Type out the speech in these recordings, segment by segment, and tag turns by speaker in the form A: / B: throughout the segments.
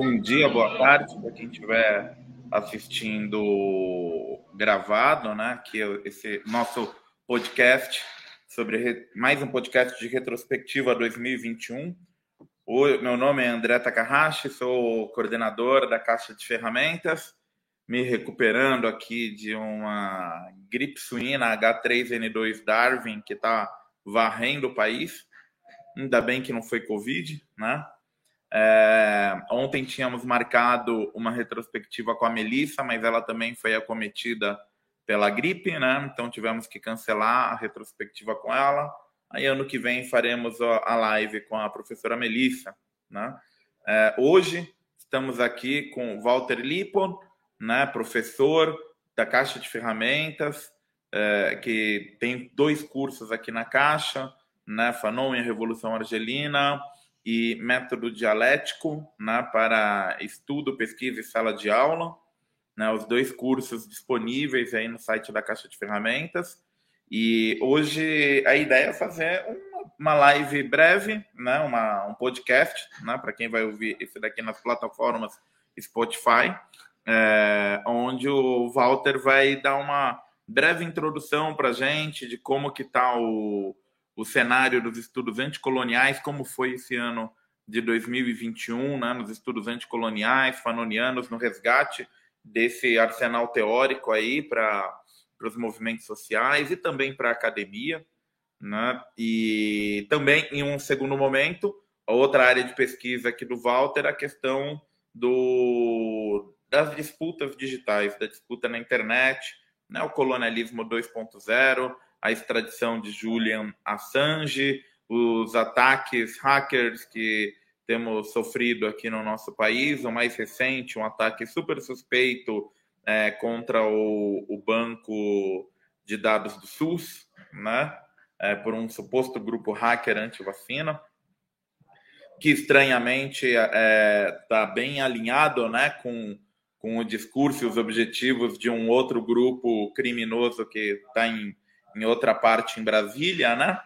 A: Bom, dia, boa tarde para quem estiver assistindo gravado, né? Que é esse nosso podcast sobre mais um podcast de retrospectiva 2021. O meu nome é André Takahashi, sou coordenador da Caixa de Ferramentas, me recuperando aqui de uma gripe suína H3N2 Darwin que está varrendo o país. Ainda bem que não foi Covid, né? É, ontem tínhamos marcado uma retrospectiva com a Melissa, mas ela também foi acometida pela gripe, né? Então tivemos que cancelar a retrospectiva com ela. Aí ano que vem faremos a live com a professora Melissa, né? É, hoje estamos aqui com Walter Lipon, né? Professor da Caixa de Ferramentas, é, que tem dois cursos aqui na Caixa, né? Fanon e a Revolução Argelina e método dialético né, para estudo, pesquisa e sala de aula. Né, os dois cursos disponíveis aí no site da Caixa de Ferramentas. E hoje a ideia é fazer uma, uma live breve, né, uma, um podcast, né, para quem vai ouvir esse daqui nas plataformas Spotify, é, onde o Walter vai dar uma breve introdução para a gente de como que está o, o cenário dos estudos anticoloniais, como foi esse ano de 2021, né, nos estudos anticoloniais, fanonianos, no resgate desse arsenal teórico aí para os movimentos sociais e também para a academia. Né? E também, em um segundo momento, a outra área de pesquisa aqui do Walter, a questão do, das disputas digitais, da disputa na internet, né? o colonialismo 2.0, a extradição de Julian Assange, os ataques hackers que temos sofrido aqui no nosso país. O mais recente, um ataque super suspeito é, contra o, o, banco de dados do SUS, né? É, por um suposto grupo hacker anti-vacina, que estranhamente está é, tá bem alinhado né, com, com o discurso e os objetivos de um outro grupo criminoso que está em em outra parte em Brasília, né?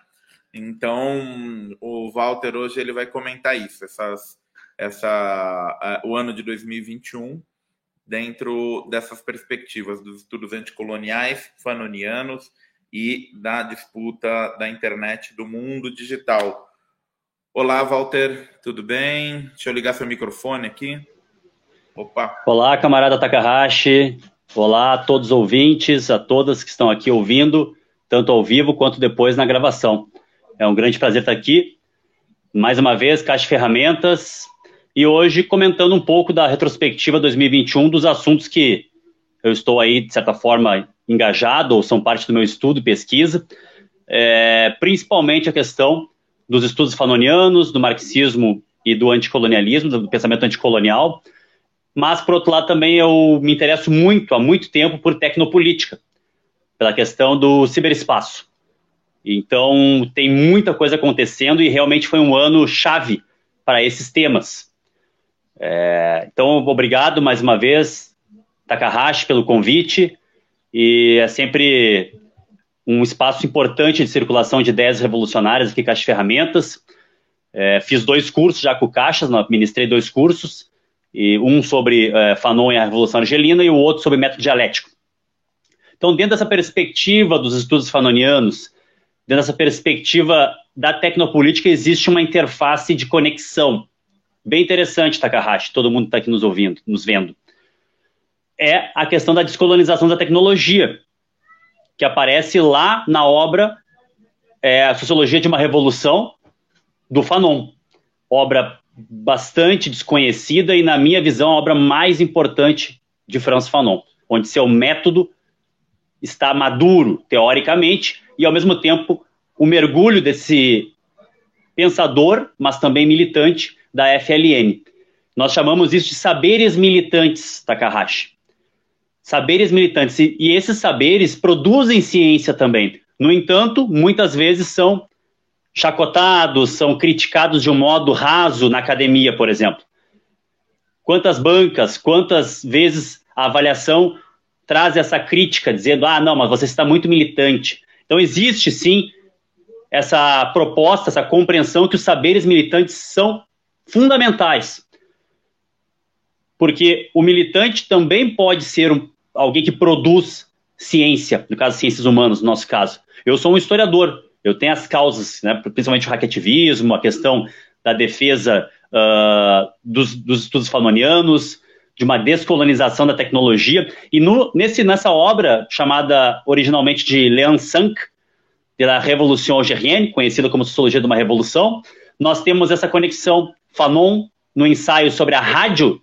A: Então, o Walter hoje ele vai comentar isso, essas, essa, o ano de 2021, dentro dessas perspectivas dos estudos anticoloniais, fanonianos e da disputa da internet do mundo digital. Olá, Walter, tudo bem? Deixa eu ligar seu microfone aqui.
B: Opa. Olá, camarada Takahashi. Olá a todos os ouvintes, a todas que estão aqui ouvindo tanto ao vivo quanto depois na gravação. É um grande prazer estar aqui. Mais uma vez, Caixa Ferramentas. E hoje comentando um pouco da retrospectiva 2021 dos assuntos que eu estou aí, de certa forma, engajado ou são parte do meu estudo e pesquisa. É, principalmente a questão dos estudos fanonianos, do marxismo e do anticolonialismo, do pensamento anticolonial. Mas, por outro lado, também eu me interesso muito, há muito tempo, por tecnopolítica pela questão do ciberespaço. Então, tem muita coisa acontecendo e realmente foi um ano chave para esses temas. É, então, obrigado mais uma vez, Takahashi, pelo convite. E é sempre um espaço importante de circulação de ideias revolucionárias aqui, Caixa Ferramentas. É, fiz dois cursos já com Caixas, ministrei dois cursos, e um sobre é, Fanon e a Revolução Argelina e o outro sobre método dialético. Então, dentro dessa perspectiva dos estudos fanonianos, dentro dessa perspectiva da tecnopolítica, existe uma interface de conexão. Bem interessante, Takahashi, todo mundo está aqui nos ouvindo, nos vendo. É a questão da descolonização da tecnologia, que aparece lá na obra é, A Sociologia de uma Revolução, do Fanon. Obra bastante desconhecida e, na minha visão, a obra mais importante de Franz Fanon, onde seu método está maduro, teoricamente, e ao mesmo tempo o mergulho desse pensador, mas também militante da FLN. Nós chamamos isso de saberes militantes, Takahashi. Saberes militantes. E, esses saberes produzem ciência também. No entanto, muitas vezes são chacotados, são criticados de um modo raso na academia, por exemplo. Quantas bancas, quantas vezes a avaliação traz essa crítica, dizendo: ah, não, mas você está muito militante. Então, existe sim essa proposta, essa compreensão que os saberes militantes são fundamentais. Porque o militante também pode ser um, alguém que produz ciência, no caso, ciências humanas, no nosso caso. Eu sou um historiador, eu tenho as causas, né, principalmente o hackativismo, a questão da defesa uh, dos, dos, estudos fanonianos, de uma descolonização da tecnologia. E no, nesse, nessa obra, chamada originalmente de Leon Sank, da Revolução Algerienne, conhecida como Sociologia de uma Revolução, nós temos essa conexão Fanon no ensaio sobre a rádio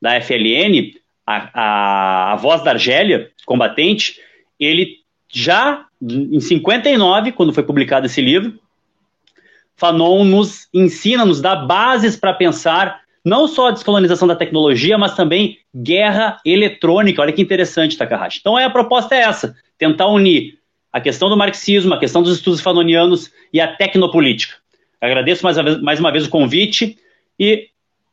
B: da FLN, a, a, a voz da Argélia, combatente, ele já em 59, quando foi publicado esse livro, Fanon nos ensina, nos dá bases para pensar não só a descolonização da tecnologia, mas também guerra eletrônica. Olha que interessante, Takahashi. Então é, a proposta é essa: tentar unir a questão do marxismo, a questão dos estudos fanonianos e a tecnopolítica. Agradeço mais uma vez, mais uma vez o convite e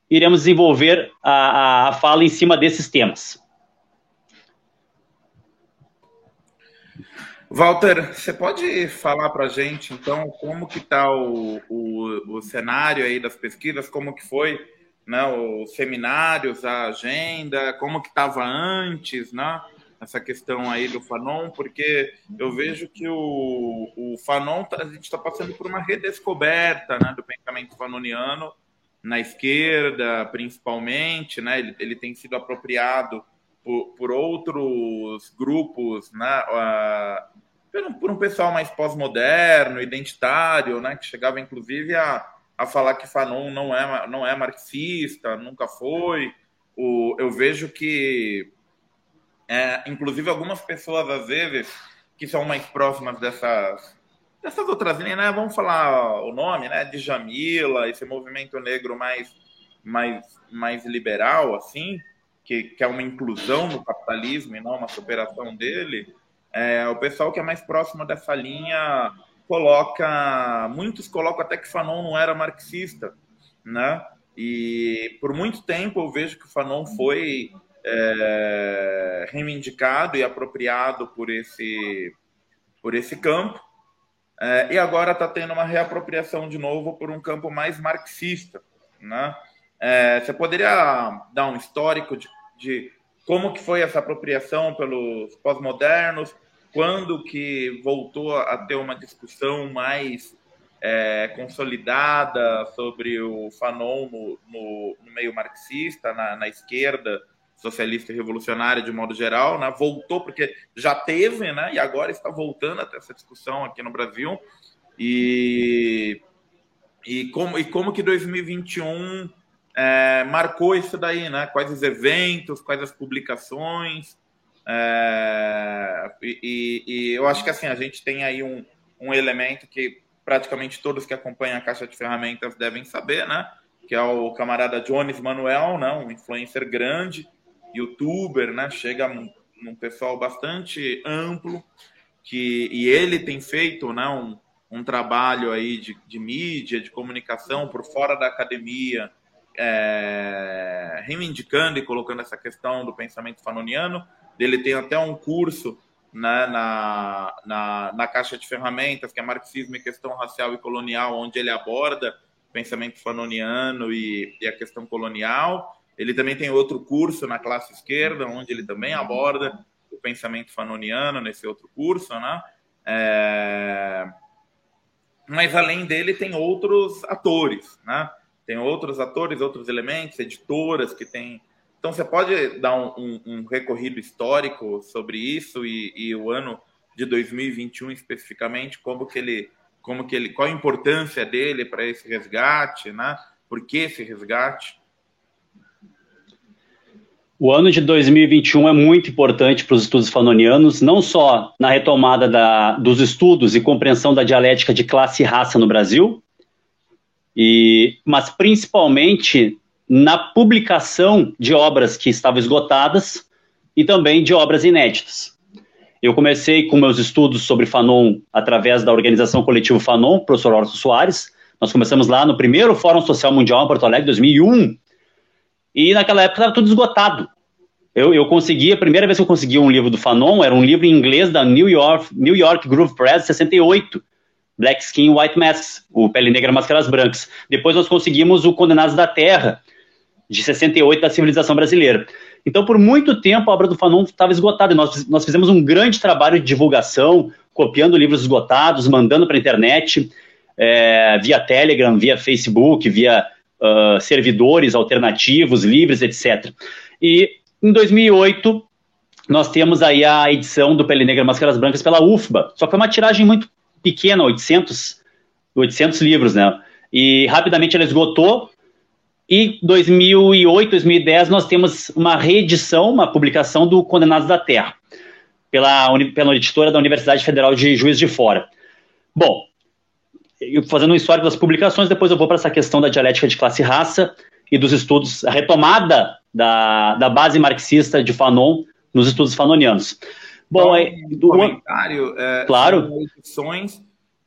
B: iremos desenvolver a, a, a fala em cima desses temas.
A: Walter, você pode falar para a gente, então, como que está o, o, o, cenário aí das pesquisas, como que foi né, os seminários, a agenda, como que estava antes, né, essa questão aí do Fanon, porque eu vejo que o, o Fanon, tá, a gente está passando por uma redescoberta né, do pensamento fanoniano, na esquerda, principalmente, né, ele, ele tem sido apropriado por, por outros grupos, né, uh, por, um pessoal mais pós-moderno, identitário, né, que chegava inclusive a, a falar que Fanon não é, não é marxista, nunca foi. O, eu vejo que, é, inclusive, algumas pessoas, às vezes, que são mais próximas dessas, dessas outras linhas, né, vamos falar o nome, né, de Jamila, esse movimento negro mais, mais, mais liberal, assim, que, que é uma inclusão no capitalismo e não uma superação dele, é, o pessoal que é mais próximo dessa linha coloca, muitos colocam até que Fanon não era marxista, né? E por muito tempo eu vejo que Fanon foi é, reivindicado e apropriado por esse, por esse campo, é, e agora está tendo uma reapropriação de novo por um campo mais marxista, né? É, você poderia dar um histórico de, de como que foi essa apropriação pelos pós-modernos, quando que voltou a ter uma discussão mais é, consolidada sobre o Fanon no, no, no meio marxista, na, na, esquerda socialista e revolucionária de modo geral, né? voltou porque já teve, né? e agora está voltando a ter essa discussão aqui no Brasil, e, e, como, e como que 2021 é, marcou isso daí, né? quais os eventos, quais as publicações, é, e, e, eu acho que assim a gente tem aí um, um elemento que praticamente todos que acompanham a caixa de ferramentas devem saber, né? Que é o camarada Jones Manuel, né? um influencer grande, youtuber, né? Chega num, num pessoal bastante amplo, que, e ele tem feito né, um, um trabalho aí de, de mídia, de comunicação por fora da academia, é, reivindicando e colocando essa questão do pensamento fanoniano ele tem até um curso né, na, na, na caixa de ferramentas, que é Marxismo e Questão Racial e Colonial, onde ele aborda pensamento fanoniano e, e, a questão colonial. Ele também tem outro curso na classe esquerda, onde ele também aborda o pensamento fanoniano nesse outro curso, né? É... Mas além dele tem outros atores, né? Tem outros atores, outros elementos, editoras que têm então, você pode dar um, um, um recorrido histórico sobre isso e, e, o ano de 2021 especificamente, como que ele, como que ele, qual a importância dele para esse resgate, né? Por que esse resgate?
B: O ano de 2021 é muito importante para os estudos fanonianos, não só na retomada da, dos estudos e compreensão da dialética de classe e raça no Brasil, e, mas principalmente na publicação de obras que estavam esgotadas e também de obras inéditas. Eu comecei com meus estudos sobre Fanon através da organização coletivo Fanon, professor Orson Soares. Nós começamos lá no primeiro Fórum Social Mundial em Porto Alegre, 2001, e naquela época estava tudo esgotado. Eu, eu consegui, a primeira vez que eu consegui um livro do Fanon era um livro em inglês da New York, New York Groove Press, 68, Black Skin, White Masks, o Pele Negra, Máscaras Brancas. Depois nós conseguimos o Condenados da Terra, de 68, da civilização brasileira. Então, por muito tempo, a obra do Fanon estava esgotada. Nós, nós fizemos um grande trabalho de divulgação, copiando livros esgotados, mandando para a internet, é, via Telegram, via Facebook, via uh, servidores alternativos, livres, etc. E em 2008, nós temos aí a edição do Pele Negra Máscaras Brancas pela UFBA, só que é uma tiragem muito pequena, 800, 800 livros, né? E rapidamente ela esgotou, e 2008, 2010, nós temos uma reedição, uma publicação do Condenados da Terra, pela, pela editora da Universidade Federal de Juiz de Fora. Bom, fazendo um histórico das publicações, depois eu vou para essa questão da dialética de classe e raça e dos estudos, a retomada da, da base marxista de Fanon nos estudos fanonianos.
A: Bom, é, do comentário, é,
B: claro.
A: edições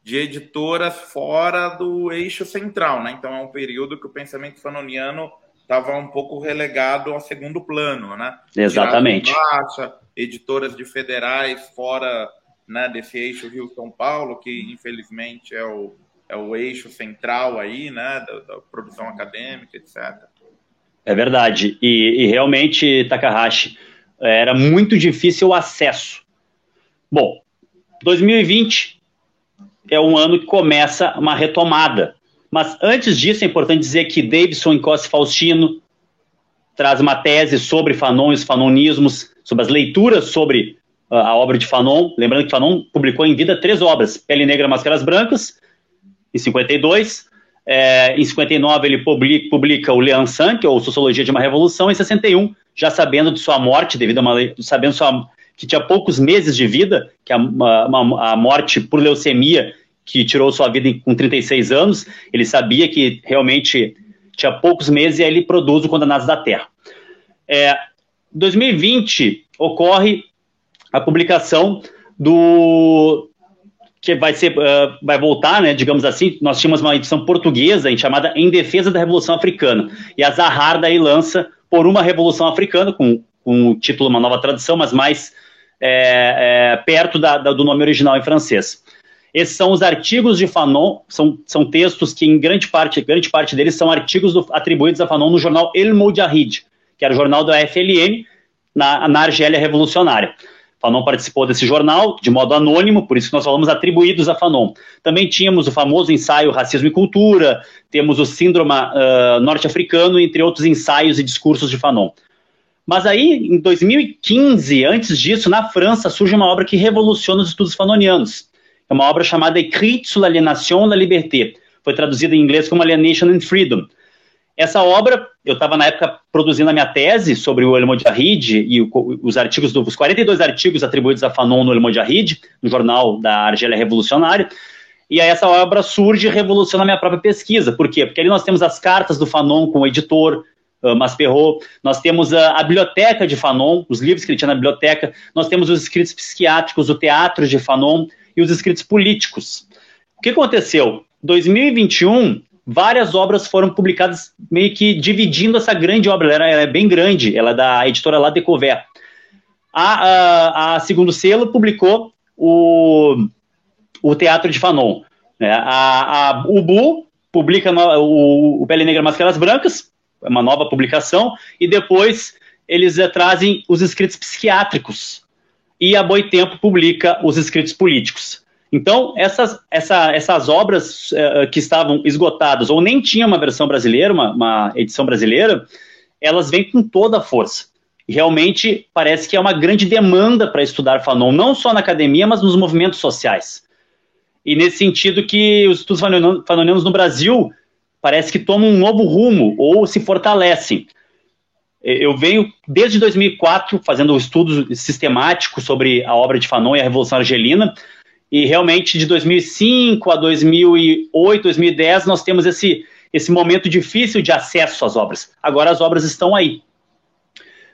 A: de editoras fora do eixo central, né? Então é um período que o pensamento fanoniano estava um pouco relegado ao segundo plano, né?
B: Exatamente.
A: Baixa, editoras de federais fora né, desse eixo Rio-São Paulo, que infelizmente é o, é o eixo central aí, né, da, da produção acadêmica, etc.
B: É verdade. E, e realmente, Takahashi, era muito difícil o acesso. Bom, 2020 é um ano que começa uma retomada. Mas antes disso, é importante dizer que Davidson Costa Faustino traz uma tese sobre Fanon e os fanonismos, sobre as leituras sobre uh, a obra de Fanon. Lembrando que Fanon publicou em vida três obras: Pele Negra, Máscaras Brancas, em 52. É, em 59 ele publica, publica o Leon Sank, ou Sociologia de uma Revolução. Em 61 já sabendo de sua morte, devido a uma sabendo sua, que tinha poucos meses de vida, que a, uma, a morte por leucemia que tirou sua vida com 36 anos, ele sabia que realmente tinha poucos meses e aí ele produz o Condenados da Terra. É, 2020 ocorre a publicação do que vai ser uh, vai voltar, né, digamos assim, nós tínhamos uma edição portuguesa chamada Em Defesa da Revolução Africana e a Zahar daí lança por uma Revolução Africana, com, com o título Uma Nova Tradução, mas mais é, é, perto da, da, do nome original em francês. Esses são os artigos de Fanon, são, são textos que, em grande parte, grande parte deles são artigos do, atribuídos a Fanon no jornal El Mujahid, que era o jornal da FLN, na, na Argélia Revolucionária. Fanon participou desse jornal de modo anônimo, por isso que nós falamos atribuídos a Fanon. Também tínhamos o famoso ensaio Racismo e Cultura, temos o Síndrome uh, Norte-Africano, entre outros ensaios e discursos de Fanon. Mas aí, em 2015, antes disso, na França, surge uma obra que revoluciona os estudos fanonianos. É uma obra chamada Écrit sur l'aliénation la liberté. Foi traduzida em inglês como Alienation and Freedom essa obra, eu estava na época produzindo a minha tese sobre o El Mojahid e os artigos, do, os 42 artigos atribuídos a Fanon no El Mojahid, no jornal da Argélia Revolucionária, e aí essa obra surge e revoluciona a minha própria pesquisa. Por quê? Porque ali nós temos as cartas do Fanon com o editor, uh, Masperro, nós temos a, a, biblioteca de Fanon, os livros que ele tinha na biblioteca, nós temos os escritos psiquiátricos, o teatro de Fanon e os escritos políticos. O que aconteceu? 2021 várias obras foram publicadas meio que dividindo essa grande obra. Ela, ela é bem grande, ela é da editora La Découverte. A, a, a, segundo selo publicou o, o Teatro de Fanon. Né? A, a Ubu publica no, o, o Pele Negra Máscaras Brancas, uma nova publicação, e depois eles trazem os escritos psiquiátricos. E a Boitempo publica os escritos políticos. Então, essas, essa, essas obras uh, que estavam esgotadas ou nem tinha uma versão brasileira, uma, uma edição brasileira, elas vêm com toda a força. E realmente parece que é uma grande demanda para estudar Fanon, não só na academia, mas nos movimentos sociais. E nesse sentido que os estudos fanonianos no Brasil parece que tomam um novo rumo ou se fortalecem. Eu venho desde 2004 fazendo estudos sistemáticos sobre a obra de Fanon e a Revolução Argelina, e realmente de 2005 a 2008, 2010, nós temos esse, esse momento difícil de acesso às obras. Agora as obras estão aí.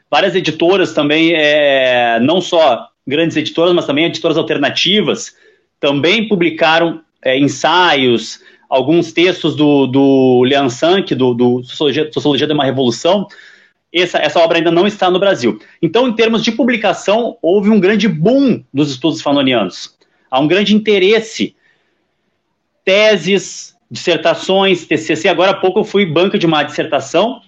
B: Várias editoras também, é, não só grandes editoras, mas também editoras alternativas, também publicaram é, ensaios, alguns textos do, do Leon Sank, do, do Sociologia, Sociologia de uma Revolução. Essa, essa obra ainda não está no Brasil. Então, em termos de publicação, houve um grande boom dos estudos fanonianos há um grande interesse. teses, dissertações, TCC. Agora há pouco eu fui banca de uma dissertação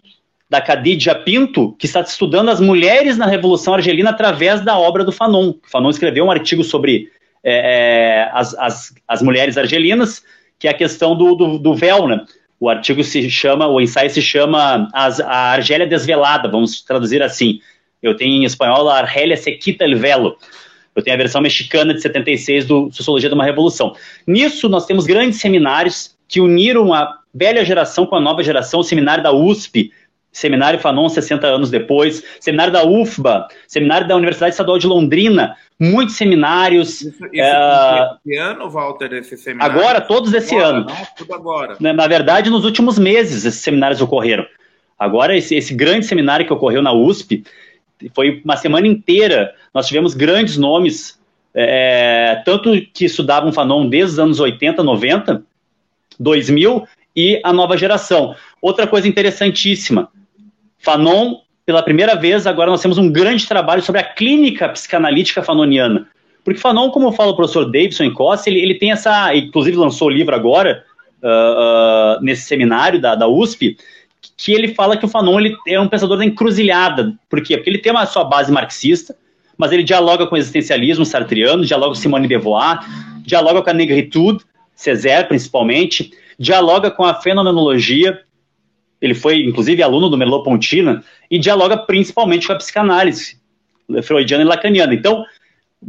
B: da Khadija Pinto, que está estudando as mulheres na Revolução Argelina através da obra do Fanon. Fanon escreveu um artigo sobre é, as, as, as, mulheres argelinas, que é a questão do, do, do, véu, né? O artigo se chama, o ensaio se chama as, A Argélia Desvelada, vamos traduzir assim. Eu tenho em espanhol a Argélia Sequita el Velo. Eu tenho a versão mexicana de 76 do Sociologia de uma Revolução. Nisso, nós temos grandes seminários que uniram a velha geração com a nova geração, o seminário da USP, Seminário Fanon 60 anos depois, Seminário da UFBA, Seminário da Universidade Estadual de Londrina, muitos seminários.
A: Isso, isso é... esse ano, Walter, esse seminário?
B: Agora, todos esse agora, ano.
A: Não, tudo agora.
B: Na, verdade, nos últimos meses esses seminários ocorreram. Agora, esse, esse grande seminário que ocorreu na USP, foi uma semana inteira, nós tivemos grandes nomes, é, tanto que estudavam Fanon desde os anos 80, 90, 2000 e a nova geração. Outra coisa interessantíssima, Fanon, pela primeira vez, agora nós temos um grande trabalho sobre a clínica psicanalítica fanoniana. Porque Fanon, como fala o professor Davidson Costa, ele, ele tem essa, inclusive lançou o livro agora, uh, uh, nesse seminário da, da USP, que ele fala que o Fanon ele é um pensador da encruzilhada. Por quê? Porque ele tem uma sua base marxista, mas ele dialoga com o existencialismo sartriano, dialoga com Simone de Beauvoir, dialoga com a negritude, Césaire principalmente, dialoga com a fenomenologia, ele foi, inclusive, aluno do Merleau-Ponty, e dialoga principalmente com a psicanálise freudiana e lacaniana. Então,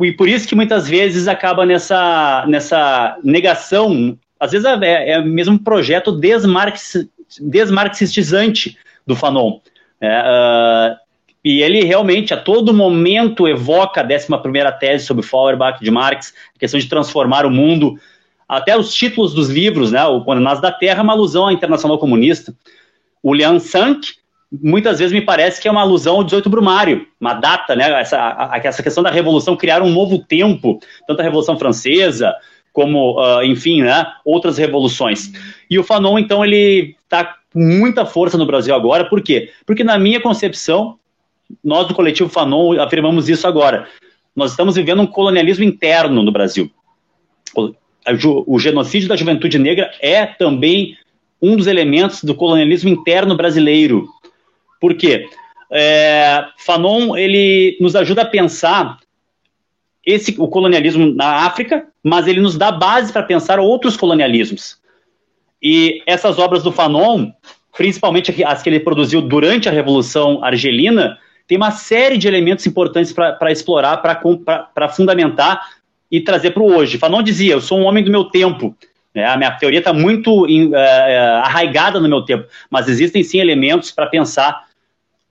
B: e por isso que muitas vezes acaba nessa, nessa negação, às vezes é, é mesmo um projeto desmarx, desmarxistizante do Fanon. É, uh, e ele realmente, a todo momento, evoca a 11 tese sobre Feuerbach de Marx, a questão de transformar o mundo. Até os títulos dos livros, né, o Condenados da Terra, é uma alusão à Internacional Comunista. O Lian Sank, muitas vezes me parece que é uma alusão ao 18 Brumário, uma data, né? Essa, a, essa questão da revolução criar um novo tempo, tanto a Revolução Francesa como, uh, enfim, né, outras revoluções. E o Fanon, então, ele está com muita força no Brasil agora, por quê? Porque na minha concepção, nós do coletivo Fanon afirmamos isso agora. Nós estamos vivendo um colonialismo interno no Brasil. O, o genocídio da juventude negra é também um dos elementos do colonialismo interno brasileiro. Por quê? É, Fanon ele nos ajuda a pensar esse o colonialismo na África, mas ele nos dá base para pensar outros colonialismos. E essas obras do Fanon, principalmente as que ele produziu durante a Revolução Argelina, tem uma série de elementos importantes para explorar, para fundamentar e trazer para o hoje. Fanon dizia: Eu sou um homem do meu tempo. É, a minha teoria está muito uh, arraigada no meu tempo, mas existem sim elementos para pensar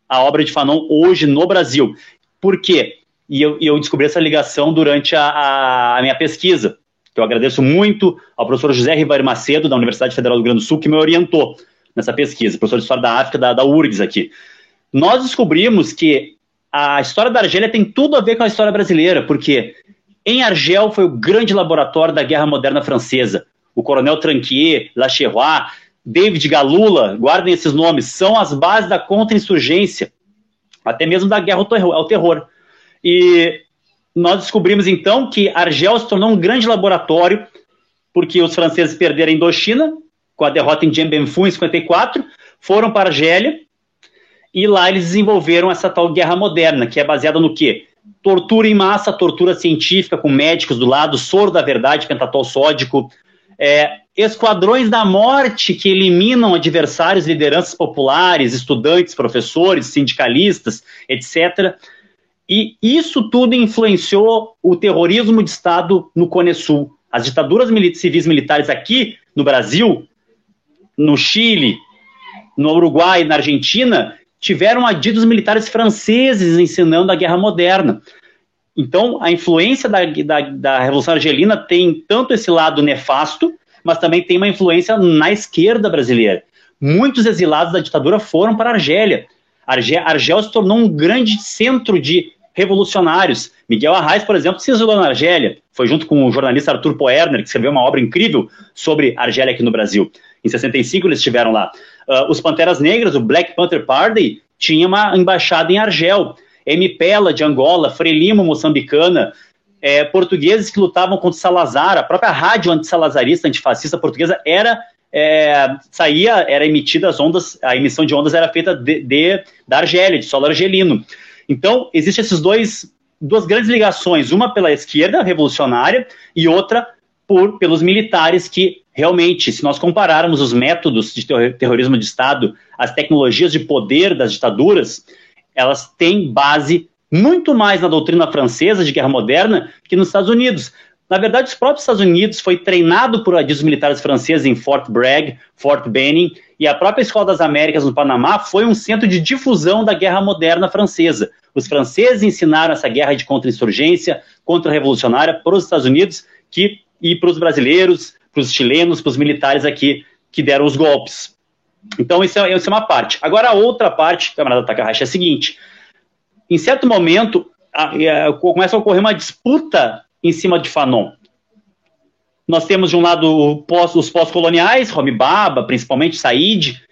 B: a obra de Fanon hoje no Brasil. Por quê? E eu, eu descobri essa ligação durante a, a, minha pesquisa. Eu agradeço muito ao professor José Ribeiro Macedo, da Universidade Federal do Rio Grande do Sul, que me orientou nessa pesquisa, professor de História da África da, da URGS aqui. Nós descobrimos que a história da Argélia tem tudo a ver com a história brasileira, porque em Argel foi o grande laboratório da Guerra Moderna Francesa o Coronel Tranquier, Lacheroy, David Galula, guardem esses nomes, são as bases da contra-insurgência, até mesmo da guerra ao terror. E nós descobrimos então que Argel se tornou um grande laboratório, porque os franceses perderam a Indochina, com a derrota em Dien Bien Phu em 54, foram para Argélia, e lá eles desenvolveram essa tal guerra moderna, que é baseada no quê? Tortura em massa, tortura científica, com médicos do lado, soro da verdade, pentatol sódico, é, esquadrões da morte que eliminam adversários, lideranças populares, estudantes, professores, sindicalistas, etc. E isso tudo influenciou o terrorismo de Estado no Cone Sul. As ditaduras civis militares aqui no Brasil, no Chile, no Uruguai, na Argentina, tiveram adidos militares franceses ensinando a guerra moderna. Então, a influência da, da, da, Revolução Argelina tem tanto esse lado nefasto, mas também tem uma influência na esquerda brasileira. Muitos exilados da ditadura foram para a Argélia. Argel, Argel se tornou um grande centro de revolucionários. Miguel Arraes, por exemplo, se exilou na Argélia. Foi junto com o jornalista Arthur Poerner, que escreveu uma obra incrível sobre Argélia aqui no Brasil. Em 65 eles estiveram lá. Uh, os Panteras Negras, o Black Panther Party, tinha uma embaixada em Argel. MPela de Angola, Frelimo moçambicana, é, portugueses que lutavam contra Salazar, a própria rádio antissalazarista, antifascista portuguesa era é, saía, era emitida as ondas, a emissão de ondas era feita de, de, da Argélia, de solo argelino. Então, existem esses dois, duas grandes ligações, uma pela esquerda revolucionária e outra por, pelos militares que realmente, se nós compararmos os métodos de terrorismo de Estado, as tecnologias de poder das ditaduras, elas têm base muito mais na doutrina francesa de guerra moderna que nos Estados Unidos. Na verdade, os próprios Estados Unidos foi treinado por os militares franceses em Fort Bragg, Fort Benning, e a própria Escola das Américas no Panamá foi um centro de difusão da guerra moderna francesa. Os franceses ensinaram essa guerra de contra-insurgência, contra-revolucionária para os Estados Unidos que, e para os brasileiros, para os chilenos, para os militares aqui que deram os golpes. Então, isso é, isso é uma parte. Agora, a outra parte, camarada Takahashi, é a seguinte: em certo momento, a, a, começa a ocorrer uma disputa em cima de Fanon. Nós temos de um lado pós, os pós-coloniais, Romi Baba, principalmente Said.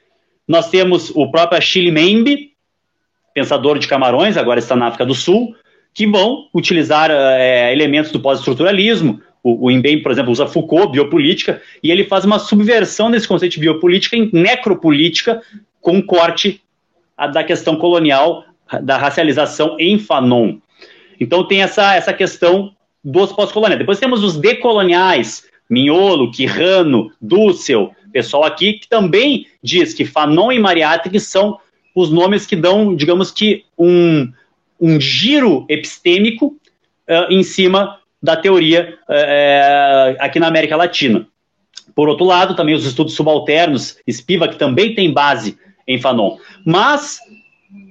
B: Nós temos o próprio Achille Membe, pensador de Camarões, agora está na África do Sul, que vão utilizar é, elementos do pós-estruturalismo. O, o Mbembe, por exemplo, usa Foucault, biopolítica, e ele faz uma subversão desse conceito de biopolítica em necropolítica, com um corte da questão colonial da racialização em Fanon. Então tem essa, essa questão dos pós-coloniais. Depois temos os decoloniais, Mignolo, Quirrano, Dussel, pessoal aqui que também diz que Fanon e Mariátegui são os nomes que dão, digamos que, um, um giro epistêmico uh, em cima da teoria uh, aqui na América Latina. Por outro lado, também os estudos subalternos, Spivak também tem base em Fanon. Mas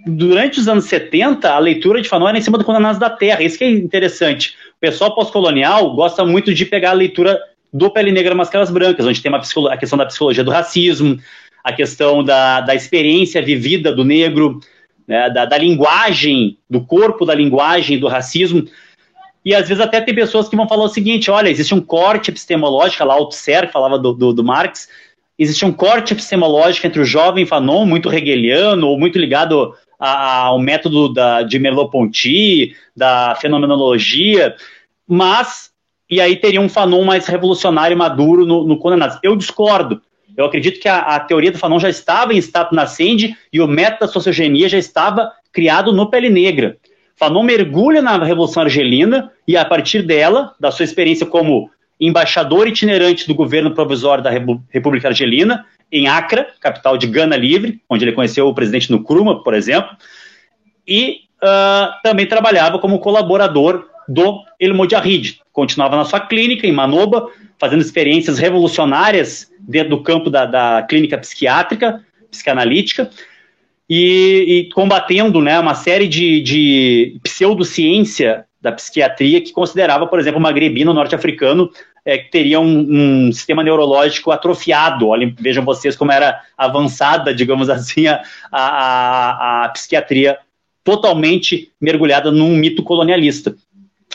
B: durante os anos 70, a leitura de Fanon era em cima do Condenados da Terra. Isso que é interessante. O pessoal pós-colonial gosta muito de pegar a leitura do Pele Negra Máscaras Brancas, onde tem a questão da psicologia do racismo, a questão da, da experiência vivida do negro, né, da, da linguagem, do corpo da linguagem do racismo. E às vezes até tem pessoas que vão falar o seguinte: olha, existe um corte epistemológico, lá Althusser, que falava do, do, do Marx, existe um corte epistemológico entre o jovem Fanon, muito hegeliano, ou muito ligado a, ao método da, de Merleau-Ponty, da fenomenologia, mas, e aí teria um Fanon mais revolucionário e maduro no, no Condenados. Eu discordo. Eu acredito que a, a, teoria do Fanon já estava em estado nascente e o método da sociogenia já estava criado no Pele Negra. Fanon mergulha na Revolução Argelina e, a partir dela, da sua experiência como embaixador itinerante do governo provisório da República Argelina, em Accra, capital de Gana Livre, onde ele conheceu o presidente Nkrumah, por exemplo, e uh, também trabalhava como colaborador do El Mojahid. Continuava na sua clínica em Manoba, fazendo experiências revolucionárias dentro do campo da, da clínica psiquiátrica, psicanalítica, e, e, combatendo né, uma série de, de pseudociência da psiquiatria que considerava, por exemplo, o magrebino norte-africano é, que teria um, um, sistema neurológico atrofiado. Olhem, vejam vocês como era avançada, digamos assim, a, a, a psiquiatria totalmente mergulhada num mito colonialista.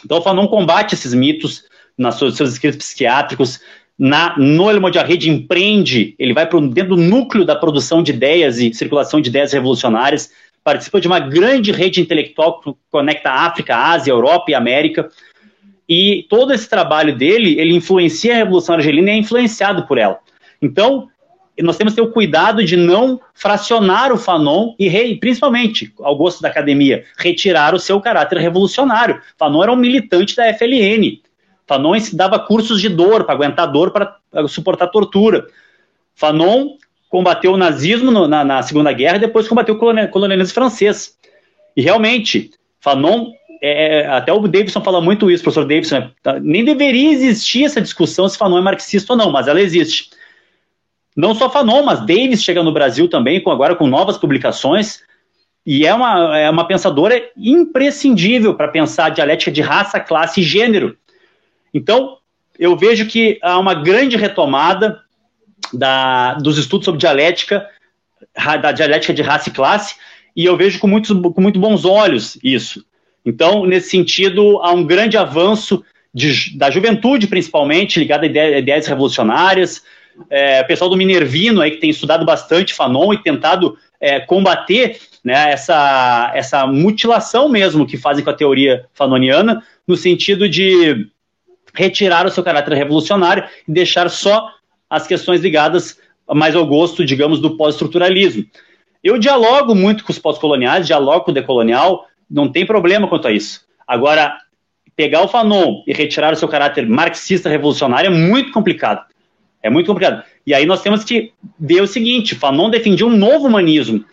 B: Então, o Fanon combate esses mitos nos seus, seus escritos psiquiátricos, na, no El Mojahid empreende, ele vai para dentro do núcleo da produção de ideias e circulação de ideias revolucionárias, participa de uma grande rede intelectual que conecta a África, a Ásia, a Europa e a América, e todo esse trabalho dele, ele influencia a Revolução Argelina e é influenciado por ela. Então, nós temos que ter o cuidado de não fracionar o Fanon e, principalmente, ao gosto da academia, retirar o seu caráter revolucionário. Fanon era um militante da FLN. Fanon dava cursos de dor, para aguentar dor, para suportar tortura. Fanon combateu o nazismo no, na, na, Segunda Guerra e depois combateu o colonialismo francês. E realmente, Fanon é, é, até o Davidson fala muito isso, professor Davidson, é, nem deveria existir essa discussão se Fanon é marxista ou não, mas ela existe. Não só Fanon, mas Davis chega no Brasil também, com, agora com novas publicações, e é uma, é uma pensadora imprescindível para pensar a dialética de raça, classe e gênero. Então, eu vejo que há uma grande retomada da, dos estudos sobre dialética, da dialética de raça e classe, e eu vejo com, muitos, com muito bons olhos isso. Então, nesse sentido, há um grande avanço de, da juventude, principalmente, ligada a ideias, ideias revolucionárias. É, o pessoal do Minervino, aí, que tem estudado bastante Fanon e tentado é, combater né, essa, essa mutilação mesmo que fazem com a teoria fanoniana, no sentido de retirar o seu caráter revolucionário e deixar só as questões ligadas mais ao gosto, digamos, do pós-estruturalismo. Eu dialogo muito com os pós-coloniais, dialogo com o decolonial, não tem problema quanto a isso. Agora, pegar o Fanon e retirar o seu caráter marxista revolucionário é muito complicado. É muito complicado. E aí nós temos que ver o seguinte: Fanon defendia um novo humanismo,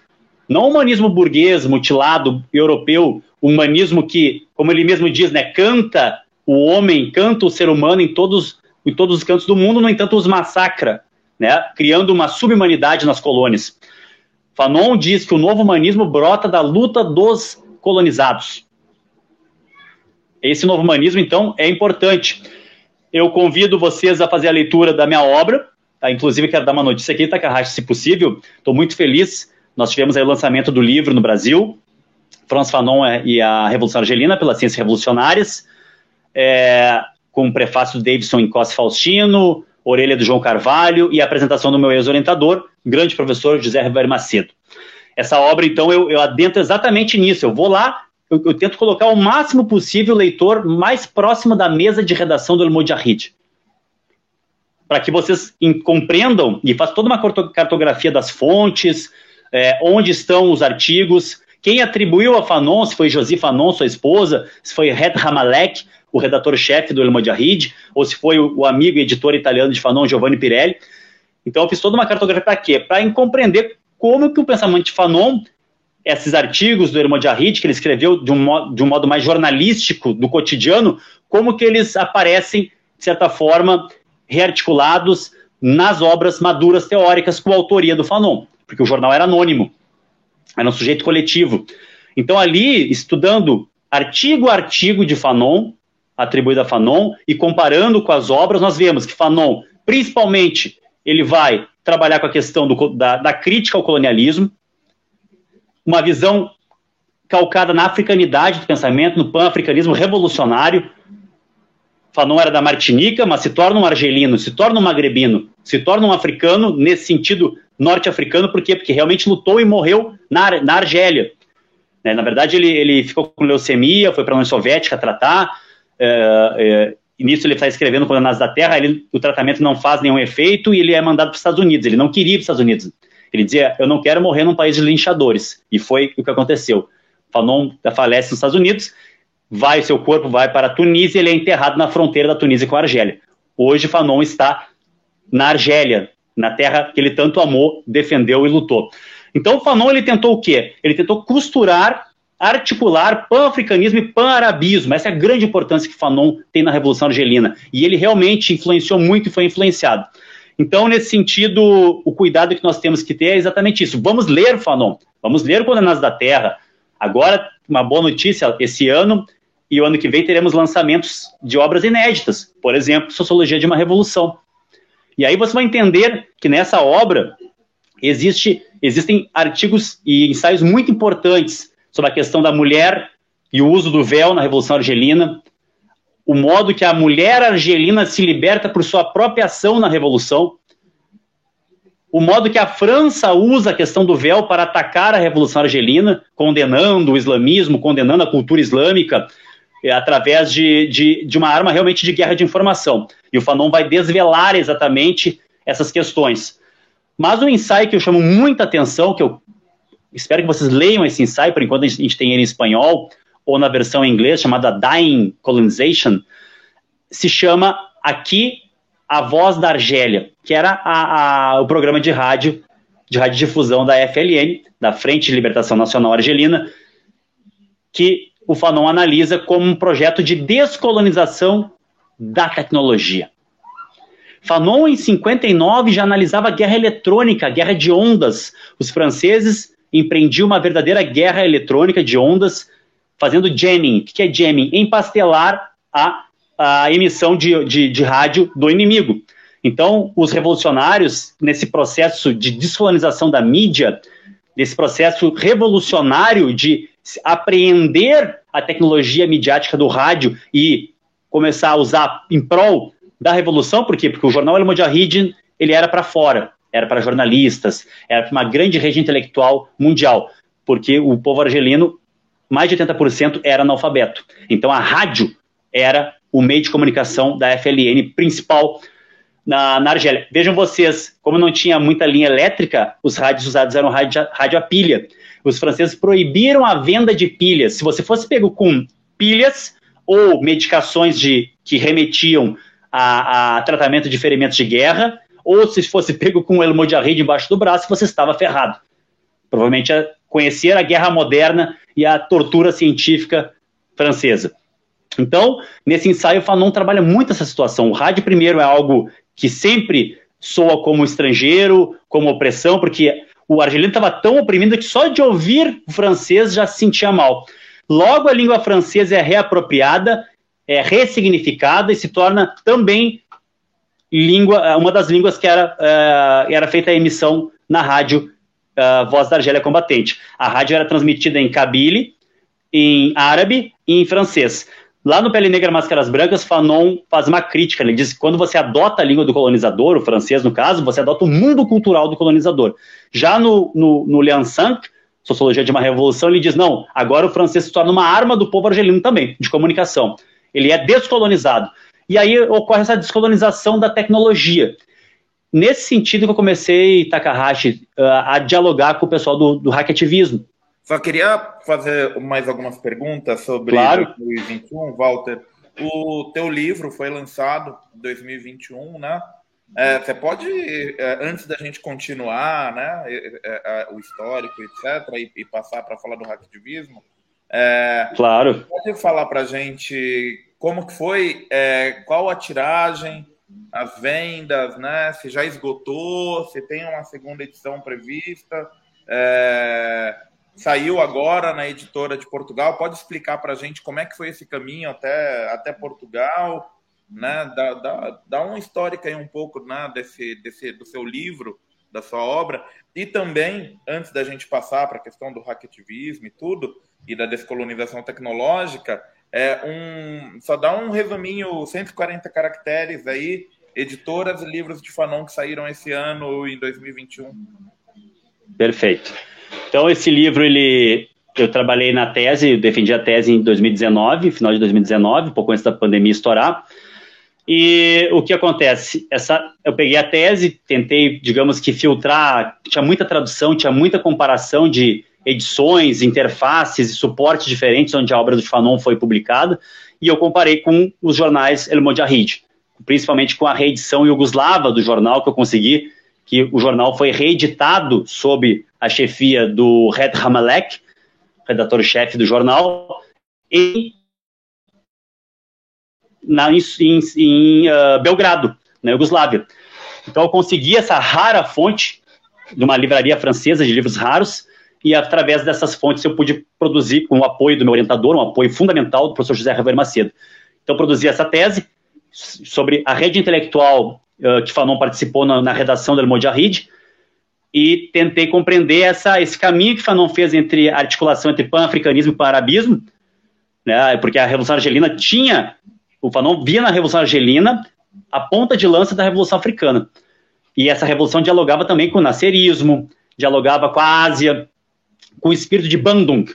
B: não o humanismo burguês, mutilado, europeu, humanismo que, como ele mesmo diz, né, canta o homem, canta o ser humano em todos, em todos os cantos do mundo, no entanto, os massacra, né, criando uma subhumanidade nas colônias. Fanon diz que o novo humanismo brota da luta dos colonizados. Esse novo humanismo, então, é importante. Eu convido vocês a fazer a leitura da minha obra, tá? inclusive quero dar uma notícia aqui, Takahashi, se possível, estou muito feliz. Nós tivemos o lançamento do livro no Brasil, Franz Fanon e a Revolução Argelina, pelas Ciências Revolucionárias, é, com o prefácio do Davidson Encosse Faustino, orelha do João Carvalho e a apresentação do meu ex-orientador, grande professor José Ribeiro Macedo. Essa obra, então, eu, eu adentro exatamente nisso. Eu vou lá, eu, eu, tento colocar o máximo possível o leitor mais próximo da mesa de redação do El. Para que vocês compreendam e façam toda uma cartografia das fontes, é, onde estão os artigos, quem atribuiu a Fanon, se foi Josi Fanon, sua esposa, se foi Red Hamalek, o redator-chefe do El Mujahid, ou se foi o, amigo editor italiano de Fanon, Giovanni Pirelli. Então eu fiz toda uma cartografia para quê? Para compreender como que o pensamento de Fanon esses artigos do Irmão Jarrid, que ele escreveu de um, modo, de um modo mais jornalístico do cotidiano, como que eles aparecem, de certa forma, rearticulados nas obras maduras teóricas com a autoria do Fanon, porque o jornal era anônimo, era um sujeito coletivo. Então, ali, estudando artigo a artigo de Fanon, atribuído a Fanon, e comparando com as obras, nós vemos que Fanon, principalmente, ele vai trabalhar com a questão do, da, da crítica ao colonialismo, uma visão calcada na africanidade do pensamento, no pan-africanismo revolucionário. Fanon era da Martinica, mas se torna um argelino, se torna um magrebino, se torna um africano nesse sentido norte-africano, por quê? Porque realmente lutou e morreu na, na Argélia. Né? Na verdade, ele, ele ficou com leucemia, foi para a União Soviética tratar, é, é, nisso ele está escrevendo Condenados da Terra, ele, o tratamento não faz nenhum efeito e ele é mandado para os Estados Unidos, ele não queria ir para os Estados Unidos. Ele dizia: Eu não quero morrer num país de linchadores. E foi o que aconteceu. Fanon falece nos Estados Unidos, vai, seu corpo vai para a Tunísia e ele é enterrado na fronteira da Tunísia com a Argélia. Hoje, Fanon está na Argélia, na terra que ele tanto amou, defendeu e lutou. Então, Fanon ele tentou o quê? Ele tentou costurar, articular pan-africanismo e pan-arabismo. Essa é a grande importância que Fanon tem na Revolução Argelina. E ele realmente influenciou muito e foi influenciado. Então, nesse sentido, o cuidado que nós temos que ter é exatamente isso. Vamos ler Fanon, vamos ler Condenados da Terra. Agora, uma boa notícia, esse ano e o ano que vem teremos lançamentos de obras inéditas. Por exemplo, Sociologia de uma Revolução. E aí você vai entender que nessa obra existe, existem artigos e ensaios muito importantes sobre a questão da mulher e o uso do véu na Revolução Argelina, o modo que a mulher argelina se liberta por sua própria ação na revolução, o modo que a França usa a questão do véu para atacar a revolução argelina, condenando o islamismo, condenando a cultura islâmica, é, através de, de, de uma arma realmente de guerra de informação. E o Fanon vai desvelar exatamente essas questões. Mas um ensaio que eu chamo muita atenção, que eu espero que vocês leiam esse ensaio, por enquanto a gente tem ele em espanhol, ou na versão em inglês chamada Dying Colonization, se chama Aqui a Voz da Argélia, que era a, a, o programa de rádio, de radiodifusão da FLN, da Frente de Libertação Nacional Argelina, que o Fanon analisa como um projeto de descolonização da tecnologia. Fanon, em 59, já analisava a guerra eletrônica, a guerra de ondas. Os franceses empreendiam uma verdadeira guerra eletrônica de ondas fazendo jamming. O que é jamming? Empastelar a, a emissão de, de, de rádio do inimigo. Então, os revolucionários, nesse processo de descolonização da mídia, nesse processo revolucionário de apreender a tecnologia midiática do rádio e começar a usar em prol da revolução, por quê? Porque o jornal El Mujahideen, ele era para fora, era para jornalistas, era para uma grande rede intelectual mundial. porque o povo argelino, mais de 80% era analfabeto. Então a rádio era o meio de comunicação da FLN principal na, na Argélia. Vejam vocês, como não tinha muita linha elétrica, os rádios usados eram rádio, rádio a pilha. Os franceses proibiram a venda de pilhas. Se você fosse pego com pilhas ou medicações de, que remetiam a, a tratamento de ferimentos de guerra, ou se fosse pego com o Elmodiarri embaixo do braço, você estava ferrado. Provavelmente a conhecer a guerra moderna e a tortura científica francesa. Então, nesse ensaio, o Fanon trabalha muito essa situação. O rádio, primeiro, é algo que sempre soa como estrangeiro, como opressão, porque o argelino estava tão oprimido que só de ouvir o francês já se sentia mal. Logo, a língua francesa é reapropriada, é ressignificada e se torna também língua, uma das línguas que era, uh, era feita a emissão na rádio uh, Voz da Argélia Combatente. A rádio era transmitida em Kabyle, em árabe e em francês. Lá no Pele Negra Máscaras Brancas, Fanon faz uma crítica. Ele diz que quando você adota a língua do colonizador, o francês no caso, você adota o mundo cultural do colonizador. Já no, no, no Sank, Sociologia de uma Revolução, ele diz: não, agora o francês se torna uma arma do povo argelino também, de comunicação. Ele é descolonizado. E aí ocorre essa descolonização da tecnologia. Nesse sentido que eu comecei, Takahashi, a dialogar com o pessoal do, do hackativismo.
A: Só queria fazer mais algumas perguntas sobre
B: claro.
A: 2021, Walter. O teu livro foi lançado em 2021, né? É, você pode, é, antes da gente continuar, né, o histórico, etc., e, e passar para falar do hacktivismo,
B: é, claro.
A: pode falar para a gente como que foi, é, qual a tiragem, as vendas, né, se já esgotou, se tem uma segunda edição prevista, saiu agora na editora de Portugal. Pode explicar para a gente como é que foi esse caminho até, até Portugal? Né? Dá, dá, dá uma histórica aí um pouco né, desse, desse, do seu livro, da sua obra. E também, antes da gente passar para a questão do hackativismo e tudo, e da descolonização tecnológica, é um, só dá um resuminho, 140 caracteres aí, editoras e livros de Fanon que saíram esse ano em 2021.
B: Perfeito. Então, esse livro, ele, eu trabalhei na tese, defendi a tese em 2019, final de 2019, pouco antes da pandemia estourar. E o que acontece? Essa, eu peguei a tese, tentei, digamos que filtrar, tinha muita tradução, tinha muita comparação de edições, interfaces e suportes diferentes onde a obra do Fanon foi publicada, e eu comparei com os jornais El Mojahid, principalmente com a reedição iugoslava do jornal que eu consegui que o jornal foi reeditado sob a chefia do Red Hamalek, redator-chefe do jornal, em, na, em, em uh, Belgrado, na Iugoslávia. Então eu consegui essa rara fonte de uma livraria francesa de livros raros, e através dessas fontes eu pude produzir, com o apoio do meu orientador, um apoio fundamental do professor José Ravel Macedo. Então produzi essa tese sobre a rede intelectual uh, que Fanon participou na, na redação do Mojahid, e tentei compreender essa, esse caminho que Fanon fez entre a articulação entre pan-africanismo e pan-arabismo, né, porque a Revolução Argelina tinha, o Fanon via na Revolução Argelina a ponta de lança da Revolução Africana. E essa revolução dialogava também com o nascerismo, dialogava com a Ásia, com o espírito de Bandung.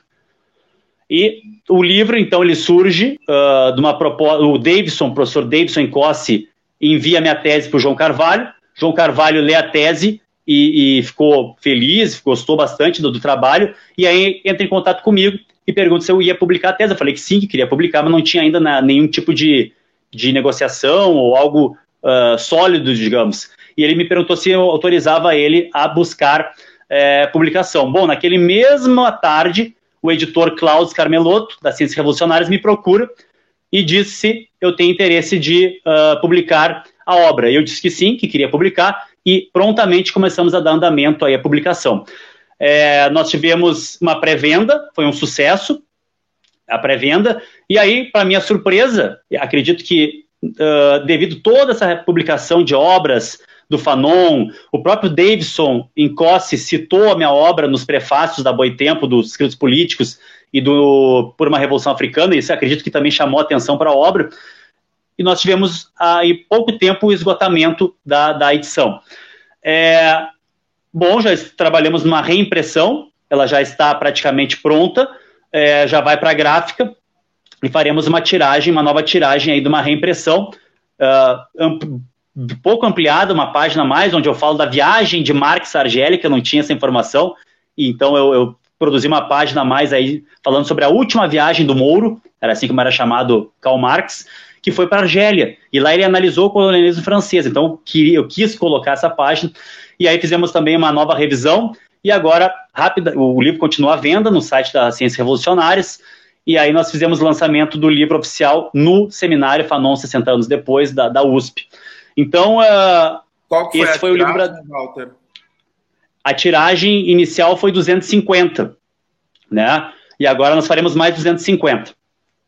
B: E o livro, então, ele surge uh, de uma proposta. O Davidson, o professor Davidson Cosse, envia minha tese para o João Carvalho. João Carvalho lê a tese e, e ficou feliz, gostou bastante do, do, trabalho, e aí entra em contato comigo e pergunta se eu ia publicar a tese. Eu falei que sim, que queria publicar, mas não tinha ainda na, nenhum tipo de, de negociação ou algo uh, sólido, digamos. E ele me perguntou se eu autorizava ele a buscar é, publicação. Bom, naquele mesma tarde, o editor Klaus Carmelotto, da Ciências Revolucionárias, me procura e disse se eu tenho interesse de uh, publicar a obra. Eu disse que sim, que queria publicar, e prontamente começamos a dar andamento aí à publicação. É, nós tivemos uma pré-venda, foi um sucesso, a pré-venda, e aí, para minha surpresa, acredito que uh, devido toda essa publicação de obras do Fanon, o próprio Davidson Incosse citou a minha obra nos prefácios da Boitempo, dos escritos políticos e do Por uma Revolução Africana, e isso acredito que também chamou atenção para a obra, e nós tivemos aí pouco tempo o esgotamento da, da edição. É, bom, já trabalhamos numa reimpressão ela já está praticamente pronta, é, já vai para a gráfica e faremos uma tiragem, uma nova tiragem aí de uma reimpressão, uh, pouco ampliada, uma página a mais, onde eu falo da viagem de Marx Argélia, que eu não tinha essa informação, e então eu, eu produzi uma página a mais aí falando sobre a última viagem do Mouro, era assim como era chamado Karl Marx, que foi para Argélia. E lá ele analisou o colonialismo francês. Então eu quis colocar essa página. E aí fizemos também uma nova revisão. E agora, rápida, o livro continua à venda no site da Ciências Revolucionárias. E aí nós fizemos o lançamento do livro oficial no seminário Fanon 60 anos depois da, da USP. Então, uh,
A: Qual foi esse foi o livro. Walter?
B: A tiragem inicial foi 250, né? E agora nós faremos mais 250.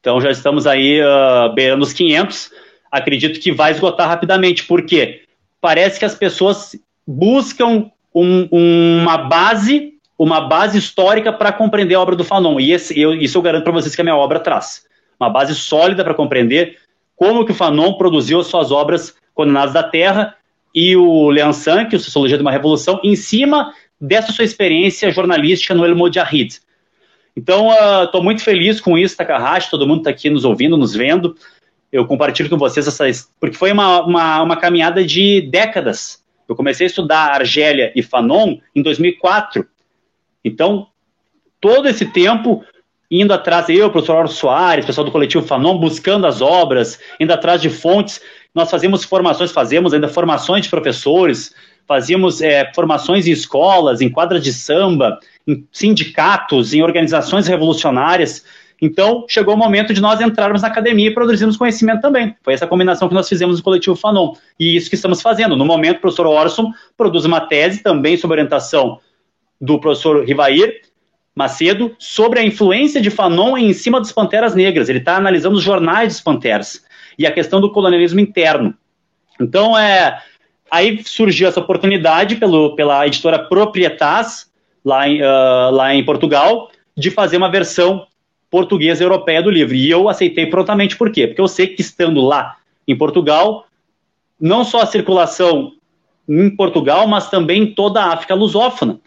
B: Então já estamos aí uh, beirando os 500. Acredito que vai esgotar rapidamente, porque parece que as pessoas buscam um, uma base, uma base histórica para compreender a obra do Fanon. E esse, eu, isso eu garanto para vocês que a minha obra traz. Uma base sólida para compreender como que o Fanon produziu suas obras Condenados da Terra e o Leon Sank, o Sociologia de uma Revolução, em cima dessa sua experiência jornalística no El Mojahid. Então, estou uh, muito feliz com isso, Takahashi, todo mundo está aqui nos ouvindo, nos vendo. Eu compartilho com vocês essa... Porque foi uma, uma, uma caminhada de décadas. Eu comecei a estudar Argélia e Fanon em 2004. Então, todo esse tempo indo atrás, eu, o professor Auro Soares, pessoal do coletivo Fanon, buscando as obras, indo atrás de fontes. Nós fazemos formações, fazemos ainda formações de professores, fazíamos é, formações em escolas, em quadras de samba, em sindicatos, em organizações revolucionárias. Então, chegou o momento de nós entrarmos na academia e produzirmos conhecimento também. Foi essa combinação que nós fizemos no coletivo Fanon. E isso que estamos fazendo. No momento, o professor Orson produz uma tese também sob orientação do professor Rivair Macedo sobre a influência de Fanon em cima dos Panteras Negras. Ele está analisando os jornais dos Panteras e a questão do colonialismo interno. Então, é, aí surgiu essa oportunidade pelo, pela editora Proprietas, lá em, uh, lá em Portugal, de fazer uma versão portuguesa europeia do livro. E eu aceitei prontamente, por quê? Porque eu sei que estando lá em Portugal, não só a circulação em Portugal, mas também em toda a África lusófona.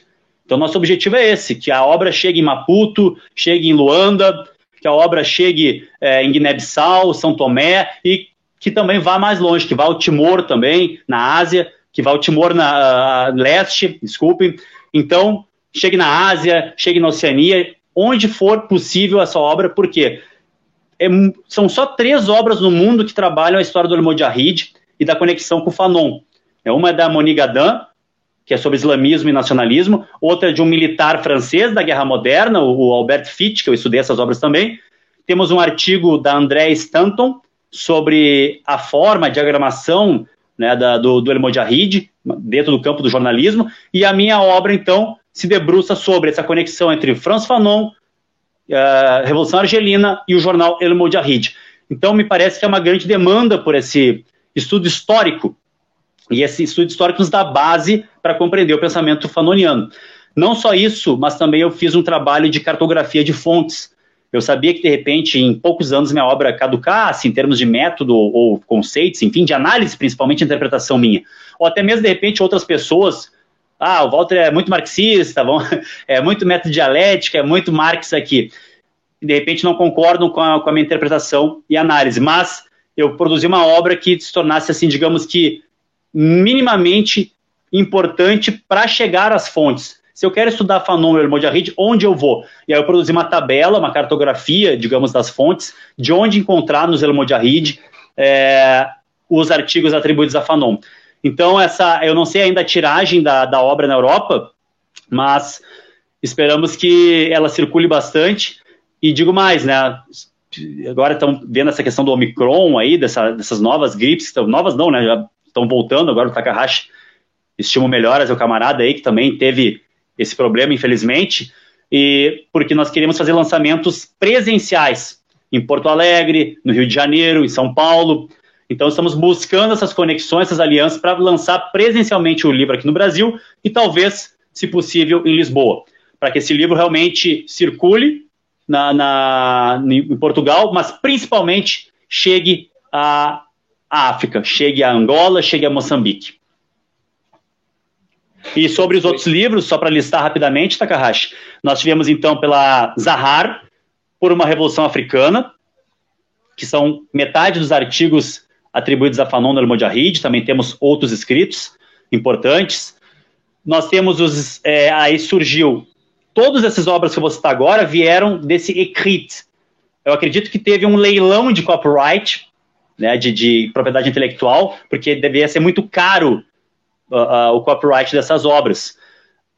B: Então, nosso objetivo é esse: que a obra chegue em Maputo, chegue em Luanda, que a obra chegue é, em Guiné-Bissau, São Tomé e que também vá mais longe, que vá ao Timor também, na Ásia, que vá ao Timor na leste, desculpe. Então, chegue na Ásia, chegue na Oceania, onde for possível essa obra, porque é, são só três obras no mundo que trabalham a história do Almojahid e da conexão com o Fanon. É uma é da Monique Gadin, que é sobre islamismo e nacionalismo, outra é de um militar francês da Guerra Moderna, o Albert Fitt, que eu estudei essas obras também. Temos um artigo da André Stanton sobre a forma, a diagramação né, da, do, do El Mojahid, dentro do campo do jornalismo, e a minha obra, então, se debruça sobre essa conexão entre Franz Fanon, a Revolução Argelina e o jornal El Mojahid. Então, me parece que é uma grande demanda por esse estudo histórico e esse estudo histórico nos dá base para compreender o pensamento fanoniano. Não só isso, mas também eu fiz um trabalho de cartografia de fontes. Eu sabia que, de repente, em poucos anos, minha obra caducasse em termos de método ou conceitos, enfim, de análise, principalmente de interpretação minha. Ou até mesmo, de repente, outras pessoas. Ah, o Walter é muito marxista, é muito método dialética, é muito Marx aqui. E, de repente, não concordam com a, com a minha interpretação e análise. Mas eu produzi uma obra que se tornasse, assim, digamos que minimamente importante para chegar às fontes. Se eu quero estudar Fanon e Mojahid, onde eu vou? E aí eu produzi uma tabela, uma cartografia, digamos, das fontes, de onde encontrar nos El Mojahid é, os artigos atribuídos a Fanon. Então, essa, eu não sei ainda a tiragem da, da obra na Europa, mas esperamos que ela circule bastante. E digo mais, né? Agora estão vendo essa questão do Omicron aí, dessa, dessas novas gripes, novas não, né? Já estão voltando agora o Takahashi. Estimo melhoras, o camarada aí que também teve esse problema, infelizmente, e porque nós queremos fazer lançamentos presenciais em Porto Alegre, no Rio de Janeiro, em São Paulo. Então estamos buscando essas conexões, essas alianças para lançar presencialmente o livro aqui no Brasil e talvez, se possível, em Lisboa, para que esse livro realmente circule na, na, em Portugal, mas principalmente chegue a a África, chegue a Angola, chegue a Moçambique. E sobre os outros livros, só para listar rapidamente, Takahashi, nós tivemos então pela Zahar, por uma Revolução Africana, que são metade dos artigos atribuídos a Fanon no Mojahid, também temos outros escritos importantes. Nós temos os. É, aí surgiu. Todas essas obras que eu vou citar agora vieram desse Ecrit. Eu acredito que teve um leilão de copyright, né, de, de propriedade intelectual, porque deveria ser muito caro uh, uh, o copyright dessas obras.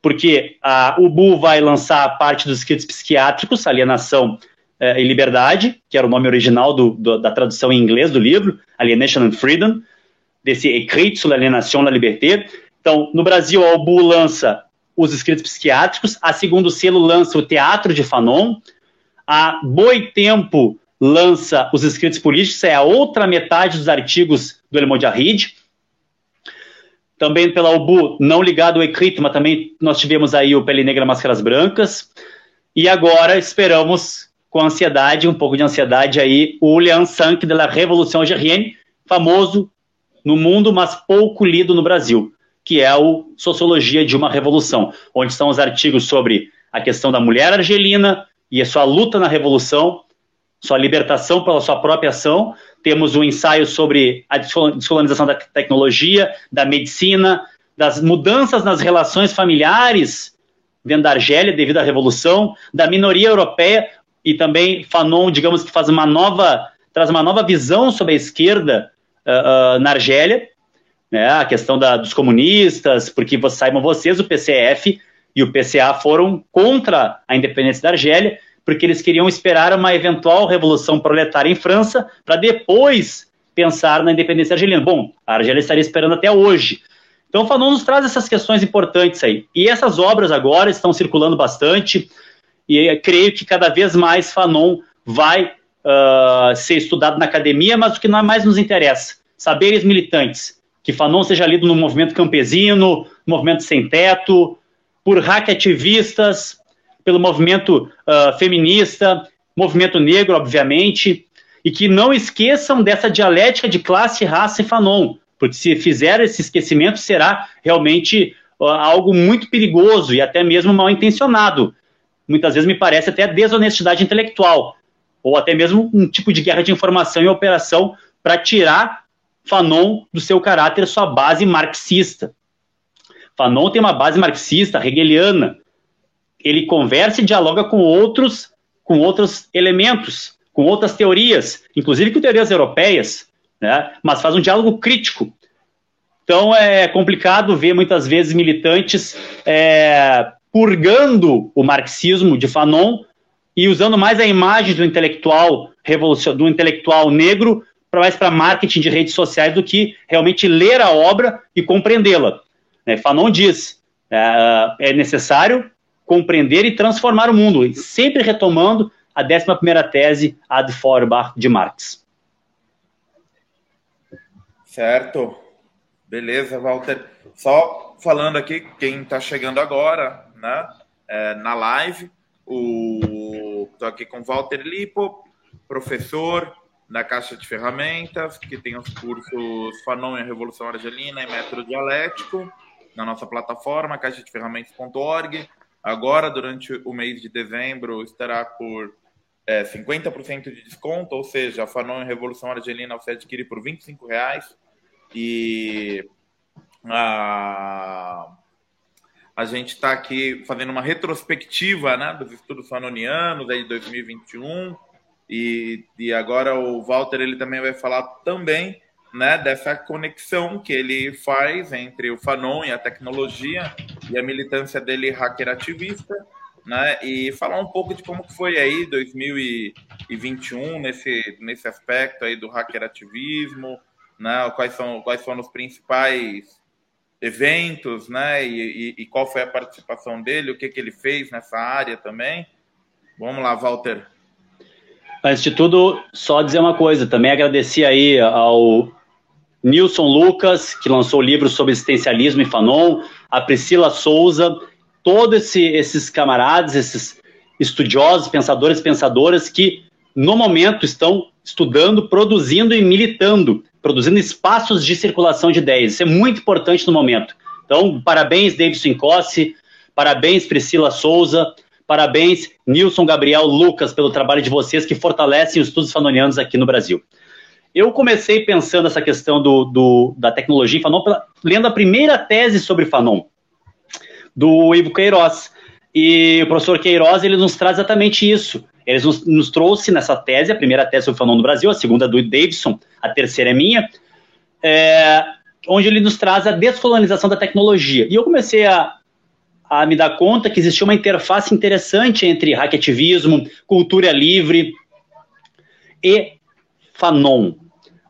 B: Porque uh, o Bu vai lançar parte dos escritos psiquiátricos, Alienação uh, e Liberdade, que era o nome original do, do, da tradução em inglês do livro, Alienation and Freedom, desse Écrit sur l'aliénation la liberté. Então, no Brasil, a OBU lança os escritos psiquiátricos, a segundo selo lança o Teatro de Fanon, a Boitempo lança os escritos políticos, é a outra metade dos artigos do El Mojahid. Também pela OBU, não ligado ao Écrit, mas também nós tivemos aí o Pele Negra Máscaras Brancas. E agora esperamos, com ansiedade, um pouco de ansiedade aí, o Lian Sank de la Révolution Algérienne, famoso no mundo, mas pouco lido no Brasil que é o Sociologia de uma Revolução, onde estão os artigos sobre a questão da mulher argelina e a sua luta na revolução, sua libertação pela sua própria ação. Temos um ensaio sobre a descolonização da tecnologia, da medicina, das mudanças nas relações familiares dentro da Argélia devido à revolução, da minoria europeia e também Fanon, digamos que faz uma nova traz uma nova visão sobre a esquerda uh, uh, na Argélia né, a questão da, dos comunistas, porque saibam vocês, o PCF e o PCA foram contra a independência da Argélia, porque eles queriam esperar uma eventual revolução proletária em França para depois pensar na independência argelina. Bom, a Argélia estaria esperando até hoje. Então, Fanon nos traz essas questões importantes aí. E essas obras agora estão circulando bastante, e creio que cada vez mais Fanon vai uh, ser estudado na academia, mas o que mais nos interessa, saberes militantes que Fanon seja lido no movimento campesino, movimento sem teto, por hack ativistas, pelo movimento uh, feminista, movimento negro, obviamente, e que não esqueçam dessa dialética de classe, raça e Fanon, porque se fizer esse esquecimento será realmente uh, algo muito perigoso e até mesmo mal intencionado. Muitas vezes me parece até desonestidade intelectual, ou até mesmo um tipo de guerra de informação e operação para tirar Fanon do seu caráter, sua base marxista. Fanon tem uma base marxista, hegeliana. Ele conversa e dialoga com outros, com outros elementos, com outras teorias, inclusive com teorias europeias, né? mas faz um diálogo crítico. Então é complicado ver muitas vezes militantes é, purgando o marxismo de Fanon e usando mais a imagem do intelectual do intelectual negro mais para marketing de redes sociais do que realmente ler a obra e compreendê-la. Né? Fanon diz, é, é necessário compreender e transformar o mundo, sempre retomando a 11ª tese ad Feuerbach de Marx.
A: Certo. Beleza, Walter. Só falando aqui, quem está chegando agora, né, é, na live, estou aqui com Walter Lipo, professor, na Caixa de Ferramentas, que tem os cursos Fanon e a Revolução Argelina e Método Dialético, na nossa plataforma, caixadeferramentas.org. Agora, durante o mês de dezembro, estará por é, 50% de desconto, ou seja, a Fanon Revolução Argelina você adquire por R$ reais. E a, a gente está aqui fazendo uma retrospectiva né, dos estudos fanonianos aí de 2021 e, e agora o Walter ele também vai falar também né, dessa conexão que ele faz entre o Fanon e a tecnologia e a militância dele hacker ativista, né, e falar um pouco de como foi aí 2021 nesse, nesse aspecto aí do hacker ativismo, né, quais são quais foram os principais eventos, né, e, e, e qual foi a participação dele, o que que ele fez nessa área também. Vamos lá, Walter.
B: Antes de tudo, só dizer uma coisa, também agradecer aí ao Nilson Lucas, que lançou o livro sobre existencialismo e Fanon, a Priscila Souza, todos esse, esses camaradas, esses estudiosos, pensadores pensadoras que, no momento, estão estudando, produzindo e militando, produzindo espaços de circulação de ideias. Isso é muito importante no momento. Então, parabéns, Davidson Cossi, parabéns, Priscila Souza, parabéns, Nilson, Gabriel, Lucas, pelo trabalho de vocês que fortalecem os estudos fanonianos aqui no Brasil. Eu comecei pensando essa questão do, do da tecnologia em Fanon, pela, lendo a primeira tese sobre Fanon, do Ivo Queiroz. E o professor Queiroz ele nos traz exatamente isso. Ele nos, nos trouxe nessa tese, a primeira tese sobre Fanon no Brasil, a segunda do Davidson, a terceira é minha, é, onde ele nos traz a descolonização da tecnologia. E eu comecei a, a me dar conta que existia uma interface interessante entre hackativismo, cultura livre e Fanon.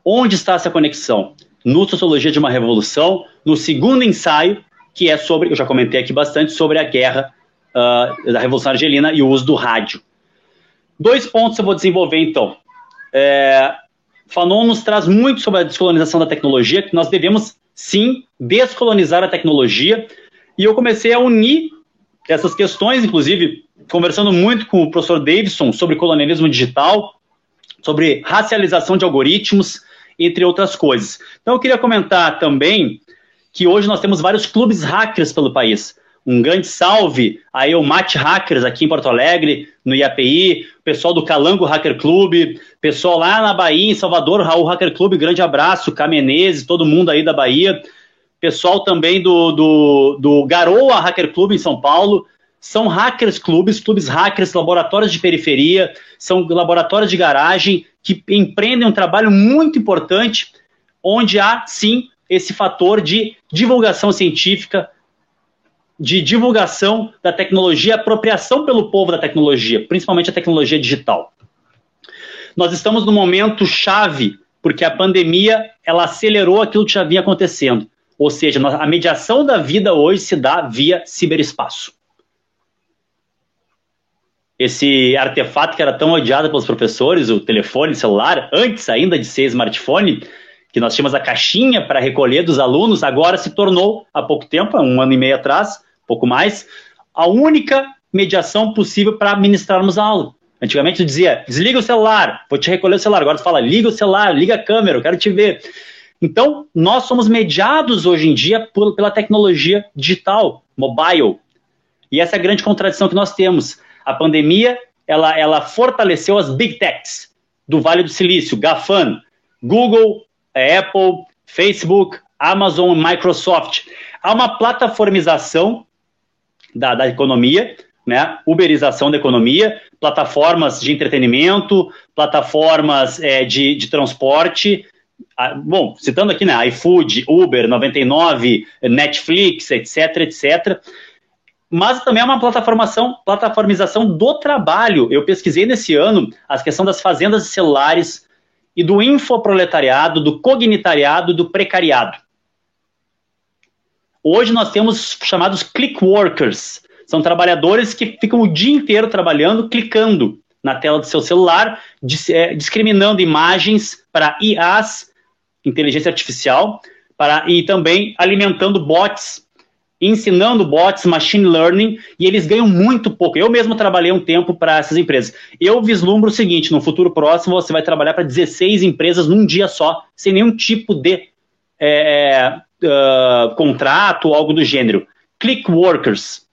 B: Onde está essa conexão? No Sociologia de uma Revolução, no segundo ensaio, que é sobre, eu já comentei aqui bastante, sobre a guerra uh, da Revolução Argelina e o uso do rádio. Dois pontos eu vou desenvolver então. É, Fanon nos traz muito sobre a descolonização da tecnologia, que nós devemos sim descolonizar a tecnologia, e eu comecei a unir essas questões, inclusive conversando muito com o professor Davidson sobre colonialismo digital, sobre racialização de algoritmos, entre outras coisas. Então eu queria comentar também que hoje nós temos vários clubes hackers pelo país. Um grande salve aí ao Mate Hackers aqui em Porto Alegre, no IAPI, pessoal do Calango Hacker Club, pessoal lá na Bahia, em Salvador, Raul Hacker Club, grande abraço, Camenezes, todo mundo aí da Bahia, pessoal também do, do, do Garoa Hacker Club em São Paulo, são hackers clubes, clubes hackers, laboratórios de periferia, são laboratórios de garagem que empreendem um trabalho muito importante, onde há sim esse fator de divulgação científica, de divulgação da tecnologia, apropriação pelo povo da tecnologia, principalmente a tecnologia digital. Nós estamos no momento chave, porque a pandemia ela acelerou aquilo que já vinha acontecendo. Ou seja, a mediação da vida hoje se dá via ciberespaço esse artefato que era tão odiado pelos professores, o telefone celular, antes ainda de ser smartphone, que nós tínhamos a caixinha para recolher dos alunos, agora se tornou, há pouco tempo, um ano e meio atrás, pouco mais, a única mediação possível para ministrarmos a aula. Antigamente tu dizia, desliga o celular, vou te recolher o celular. Agora tu fala, liga o celular, liga a câmera, eu quero te ver. Então, nós somos mediados hoje em dia pela tecnologia digital, mobile. E essa é a grande contradição que nós temos. A pandemia ela, ela fortaleceu as big techs do Vale do Silício, GAFAN, Google, Apple, Facebook, Amazon, Microsoft. Há uma plataformização da, da economia, né? uberização da economia, plataformas de entretenimento, plataformas é, de, de transporte. Ah, bom, citando aqui, né, iFood, Uber, 99, Netflix, etc, etc mas também é uma plataformação, plataformização do trabalho. Eu pesquisei nesse ano a questão das fazendas de celulares e do infoproletariado, do cognitariado, do precariado. Hoje nós temos chamados click workers. São trabalhadores que ficam o dia inteiro trabalhando, clicando na tela do seu celular, é, discriminando imagens para IAs, inteligência artificial, para, e também alimentando bots ensinando bots, machine learning, e eles ganham muito pouco. Eu mesmo trabalhei um tempo para essas empresas. Eu vislumbro o seguinte: no futuro próximo você vai trabalhar para 16 empresas num dia só, sem nenhum tipo de é, uh, contrato algo do gênero. Click workers,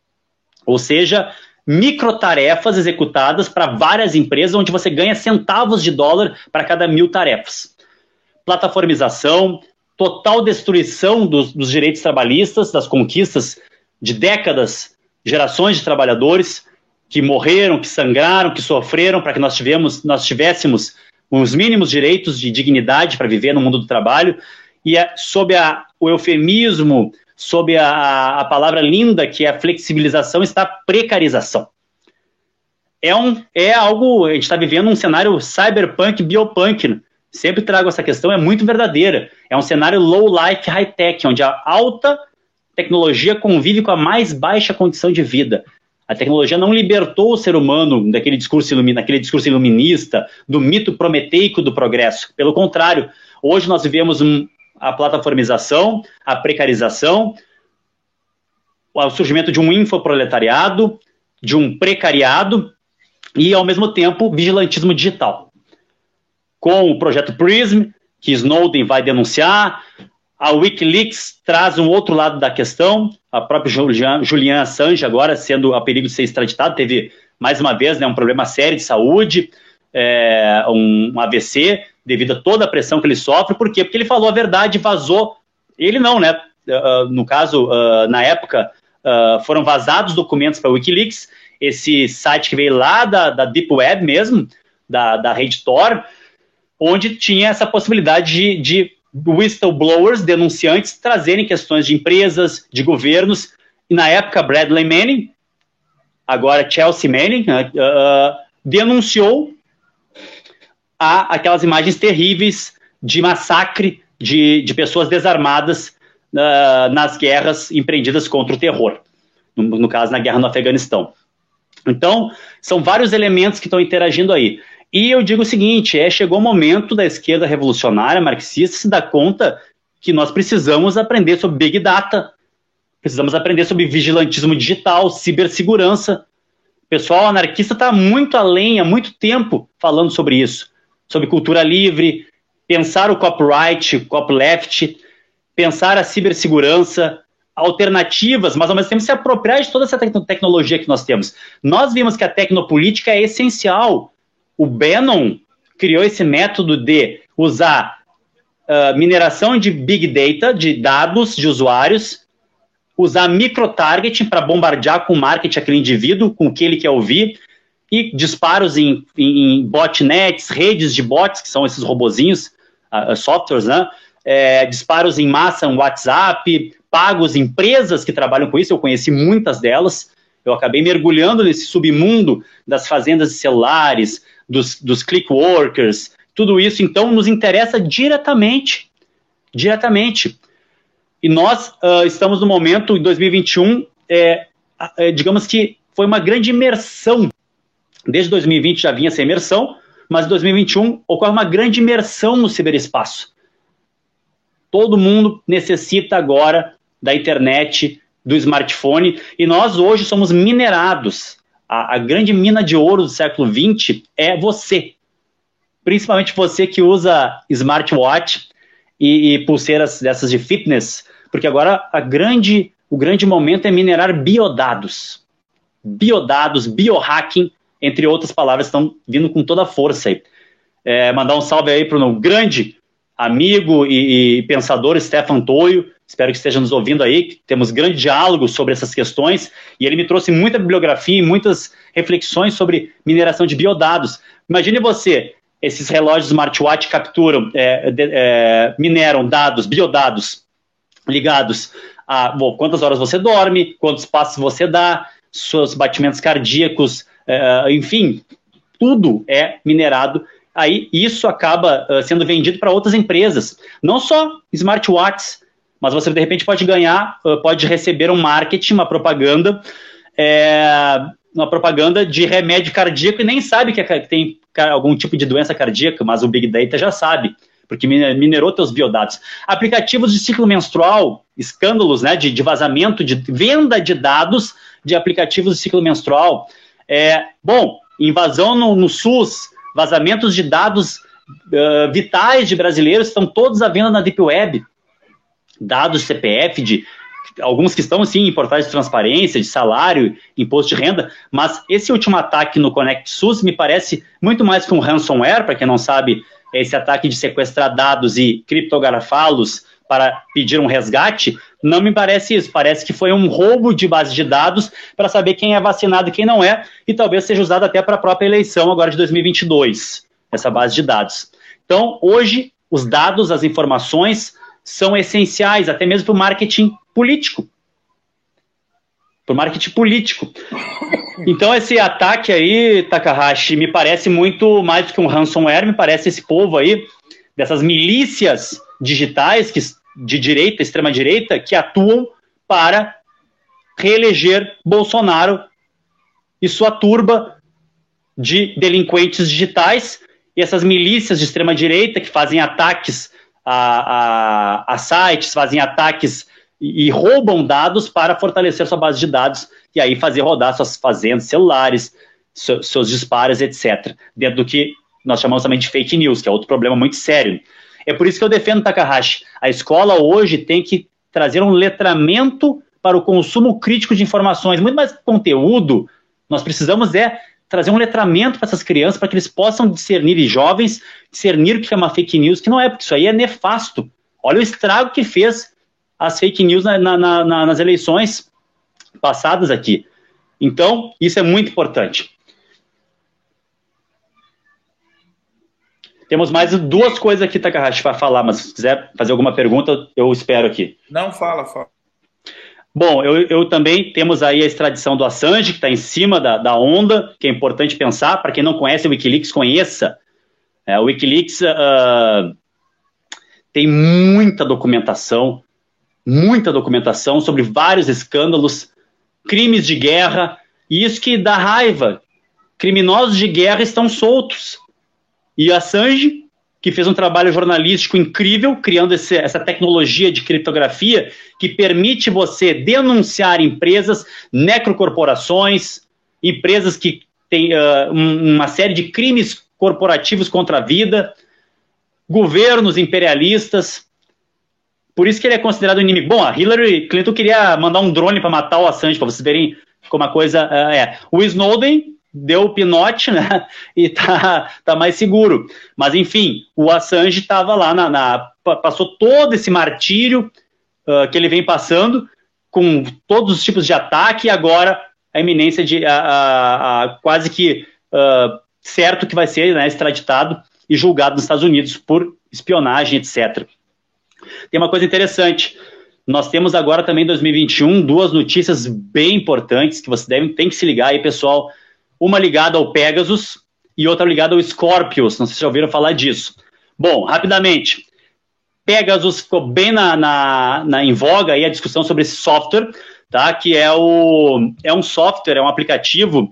B: ou seja, microtarefas executadas para várias empresas, onde você ganha centavos de dólar para cada mil tarefas. Plataformização, total destruição dos, dos direitos trabalhistas, das conquistas de décadas, gerações de trabalhadores que morreram, que sangraram, que sofreram para que nós, tivemos, nós tivéssemos os mínimos direitos de dignidade para viver no mundo do trabalho, e é, sob a, o eufemismo, sob a, a palavra linda que é a flexibilização, está a precarização. É, um, é algo, a gente está vivendo um cenário cyberpunk, biopunk, sempre trago essa questão, é muito verdadeira. É um cenário low life high tech, onde a alta tecnologia convive com a mais baixa condição de vida. A tecnologia não libertou o ser humano daquele discurso, daquele discurso iluminista, do mito prometeico do progresso. Pelo contrário, hoje nós vivemos um, a plataformização, a precarização, o surgimento de um infoproletariado, de um precariado e, ao mesmo tempo, vigilantismo digital com o projeto PRISM, que Snowden vai denunciar, A Wikileaks traz um outro lado da questão, a própria Julian, Assange agora sendo a perigo de ser extraditado, teve mais uma vez né, um problema sério de saúde, é, um, um AVC, devido a toda a pressão que ele sofre, por quê? Porque ele falou a verdade, vazou, ele não, né, uh, no caso, uh, na época, uh, foram vazados documentos para a Wikileaks, esse site que veio lá da, da Deep Web mesmo, da, da rede Tor, onde tinha essa possibilidade de, de whistleblowers, denunciantes, trazerem questões de empresas, de governos. E na época, Bradley Manning, agora Chelsea Manning, uh, denunciou a, aquelas imagens terríveis de massacre de, de pessoas desarmadas uh, nas guerras empreendidas contra o terror, no, no caso, na guerra no Afeganistão. Então, são vários elementos que estão interagindo aí. E eu digo o seguinte: é, chegou o momento da esquerda revolucionária, marxista, se dar conta que nós precisamos aprender sobre Big Data, precisamos aprender sobre vigilantismo digital, cibersegurança. O pessoal anarquista está muito além, há muito tempo, falando sobre isso, sobre cultura livre, pensar o copyright, o copyleft, pensar a cibersegurança, alternativas, mas ao mesmo tempo se apropriar de toda essa tecnologia que nós temos. Nós vimos que a tecnopolítica é essencial o Bannon criou esse método de usar uh, mineração de big data, de dados de usuários, usar micro-targeting para bombardear com marketing aquele indivíduo, com o que ele quer ouvir, e disparos em, em, em botnets, redes de bots, que são esses robozinhos, uh, softwares, né? É, disparos em massa no WhatsApp, pagos empresas que trabalham com isso, eu conheci muitas delas, eu acabei mergulhando nesse submundo das fazendas de celulares, dos, dos click workers, tudo isso, então, nos interessa diretamente. Diretamente. E nós uh, estamos no momento, em 2021, é, é, digamos que foi uma grande imersão. Desde 2020 já vinha essa imersão, mas em 2021 ocorre uma grande imersão no ciberespaço. Todo mundo necessita agora da internet, do smartphone, e nós hoje somos minerados a, a grande mina de ouro do século XX é você. Principalmente você que usa smartwatch e, e pulseiras dessas de fitness, porque agora a grande, o grande momento é minerar biodados. Biodados, biohacking, entre outras palavras, estão vindo com toda a força aí. É, mandar um salve aí para o grande amigo e, e pensador Stefan Toio, espero que esteja nos ouvindo aí, temos grande diálogo sobre essas questões, e ele me trouxe muita bibliografia e muitas reflexões sobre mineração de biodados. Imagine você, esses relógios smartwatch capturam, é, de, é, mineram dados, biodados, ligados a bom, quantas horas você dorme, quantos passos você dá, seus batimentos cardíacos, é, enfim, tudo é minerado aí isso acaba uh, sendo vendido para outras empresas. Não só smartwatches, mas você de repente pode ganhar, pode receber um marketing, uma propaganda, é, uma propaganda de remédio cardíaco e nem sabe que tem algum tipo de doença cardíaca, mas o Big Data já sabe, porque minerou seus biodados. Aplicativos de ciclo menstrual, escândalos né, de, de vazamento, de venda de dados de aplicativos de ciclo menstrual. É, bom, invasão no, no SUS, vazamentos de dados uh, vitais de brasileiros estão todos à venda na Deep Web dados CPF de alguns que estão sim em portais de transparência, de salário, imposto de renda, mas esse último ataque no Connect SUS me parece muito mais que um ransomware, para quem não sabe, esse ataque de sequestrar dados e criptografá-los para pedir um resgate, não me parece isso. Parece que foi um roubo de base de dados para saber quem é vacinado e quem não é, e talvez seja usado até para a própria eleição agora de 2022, essa base de dados. Então, hoje, os dados, as informações são essenciais, até mesmo para o marketing político. Para o marketing político. Então, esse ataque aí, Takahashi, me parece muito mais do que um ransomware, me parece esse povo aí, dessas milícias digitais que, de direita, extrema-direita, que atuam para reeleger Bolsonaro e sua turba de delinquentes digitais e essas milícias de extrema-direita que fazem ataques a, a, a sites, fazem ataques e, e, roubam dados para fortalecer sua base de dados e aí fazer rodar suas fazendas celulares, seus disparos, etc. Dentro do que nós chamamos também de fake news, que é outro problema muito sério. É por isso que eu defendo Takahashi. A escola hoje tem que trazer um letramento para o consumo crítico de informações, muito mais conteúdo. Nós precisamos é trazer um letramento para essas crianças para que eles possam discernir e jovens discernir o que é uma fake news, que não é, porque isso aí é nefasto. Olha o estrago que fez as fake news na, na, na, nas eleições passadas aqui. Então, isso é muito importante. Temos mais duas coisas aqui, Takahashi, para falar, mas se quiser fazer alguma pergunta, eu espero aqui.
A: Não, fala, fala.
B: Bom, eu, eu também temos aí a extradição do Assange, que está em cima da, da onda, que é importante pensar. Para quem não conhece o Wikileaks, conheça. É, o Wikileaks uh, tem muita documentação, muita documentação sobre vários escândalos, crimes de guerra, e isso que dá raiva. Criminosos de guerra estão soltos. E Assange, que fez um trabalho jornalístico incrível, criando esse, essa tecnologia de criptografia que permite você denunciar empresas, necrocorporações, empresas que têm uh, uma série de crimes corporativos contra a vida, governos imperialistas. Por isso que ele é considerado inimigo. Bom, a Hillary Clinton queria mandar um drone para matar o Assange, para vocês verem como a coisa uh, é. O Snowden deu o pinote, né? E tá, tá mais seguro. Mas enfim, o Assange estava lá na, na, passou todo esse martírio uh, que ele vem passando com todos os tipos de ataque e agora a iminência de a, a, a quase que uh, certo que vai ser né, extraditado e julgado nos Estados Unidos por espionagem, etc. Tem uma coisa interessante. Nós temos agora também em 2021 duas notícias bem importantes que você deve tem que se ligar aí, pessoal uma ligada ao Pegasus e outra ligada ao Scorpius. Não sei se já ouviram falar disso. Bom, rapidamente. Pegasus ficou bem na, na, na, em voga aí a discussão sobre esse software, tá? Que é, o, é um software, é um aplicativo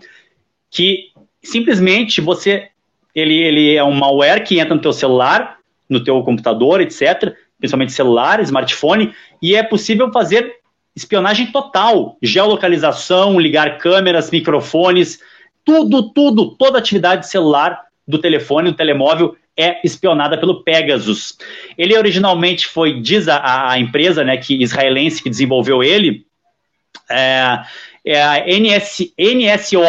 B: que simplesmente você ele, ele é um malware que entra no teu celular, no teu computador, etc., principalmente celular, smartphone, e é possível fazer espionagem total, geolocalização, ligar câmeras, microfones, tudo, tudo, toda atividade celular do telefone, do telemóvel é espionada pelo Pegasus. Ele originalmente foi, diz a, a empresa né, que israelense que desenvolveu ele, é, é a NS, NSO,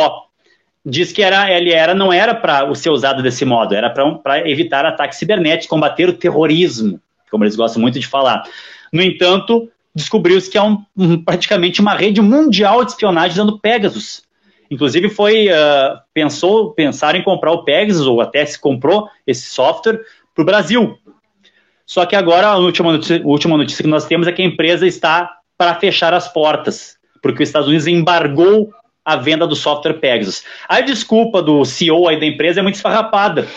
B: diz que era, ele era, não era para ser usado desse modo, era para evitar ataques cibernéticos, combater o terrorismo, como eles gostam muito de falar. No entanto, descobriu-se que é um, um, praticamente uma rede mundial de espionagem usando Pegasus. Inclusive foi uh, pensou pensar em comprar o Pegasus ou até se comprou esse software para o Brasil. Só que agora a última notícia, a última notícia que nós temos é que a empresa está para fechar as portas, porque os Estados Unidos embargou a venda do software Pegasus. A desculpa do CEO aí da empresa é muito esfarrapada.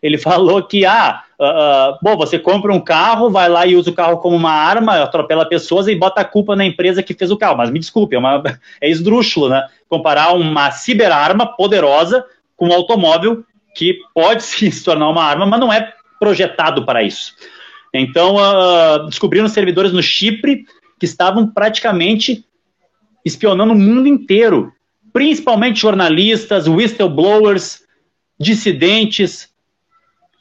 B: Ele falou que ah, Uh, bom, você compra um carro, vai lá e usa o carro como uma arma, atropela pessoas e bota a culpa na empresa que fez o carro. Mas me desculpe, é, uma, é esdrúxulo, né? Comparar uma ciberarma poderosa com um automóvel que pode sim se tornar uma arma, mas não é projetado para isso. Então, uh, descobriram servidores no Chipre que estavam praticamente espionando o mundo inteiro, principalmente jornalistas, whistleblowers, dissidentes,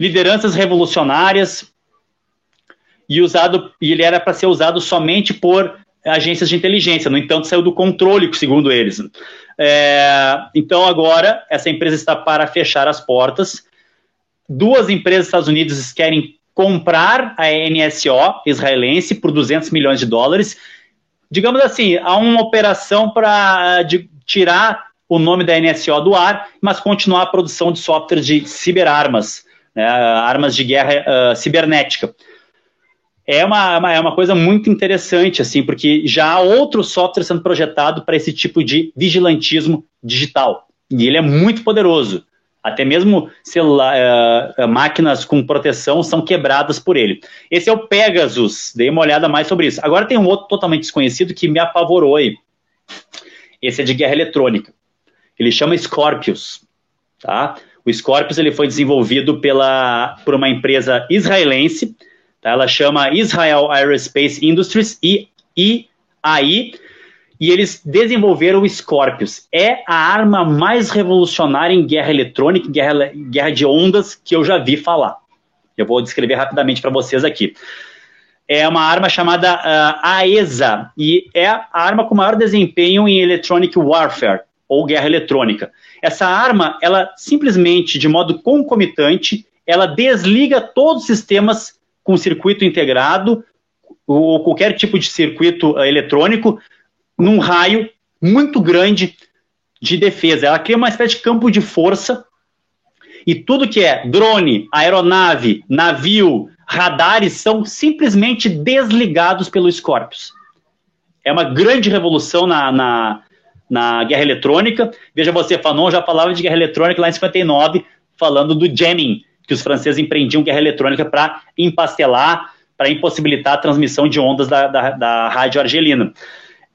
B: lideranças revolucionárias e usado e ele era para ser usado somente por agências de inteligência. No entanto, saiu do controle, segundo eles. É, então, agora, essa empresa está para fechar as portas. Duas empresas dos Estados Unidos querem comprar a NSO israelense por 200 milhões de dólares. Digamos assim, há uma operação para tirar o nome da NSO do ar, mas continuar a produção de software de ciberarmas né, armas de guerra uh, cibernética. É uma, é uma coisa muito interessante, assim, porque já há outro software sendo projetado para esse tipo de vigilantismo digital. E ele é muito poderoso. Até mesmo uh, máquinas com proteção são quebradas por ele. Esse é o Pegasus. Dei uma olhada mais sobre isso. Agora tem um outro totalmente desconhecido que me apavorou aí. Esse é de guerra eletrônica. Ele chama Scorpius. Tá? O Scorpius ele foi desenvolvido pela, por uma empresa israelense, tá? ela chama Israel Aerospace Industries, IAI, e eles desenvolveram o Scorpius. É a arma mais revolucionária em guerra eletrônica, guerra, guerra de ondas que eu já vi falar. Eu vou descrever rapidamente para vocês aqui. É uma arma chamada uh, AESA e é a arma com maior desempenho em Electronic Warfare ou guerra eletrônica. Essa arma, ela simplesmente, de modo concomitante, ela desliga todos os sistemas com circuito integrado ou qualquer tipo de circuito uh, eletrônico num raio muito grande de defesa. Ela cria uma espécie de campo de força e tudo que é drone, aeronave, navio, radares são simplesmente desligados pelo Scorpius. É uma grande revolução na, na, na guerra eletrônica. Veja você, Fanon já falava de guerra eletrônica lá em 59, falando do jamming, que os franceses empreendiam guerra eletrônica para empastelar, para impossibilitar a transmissão de ondas da, da, da rádio argelina.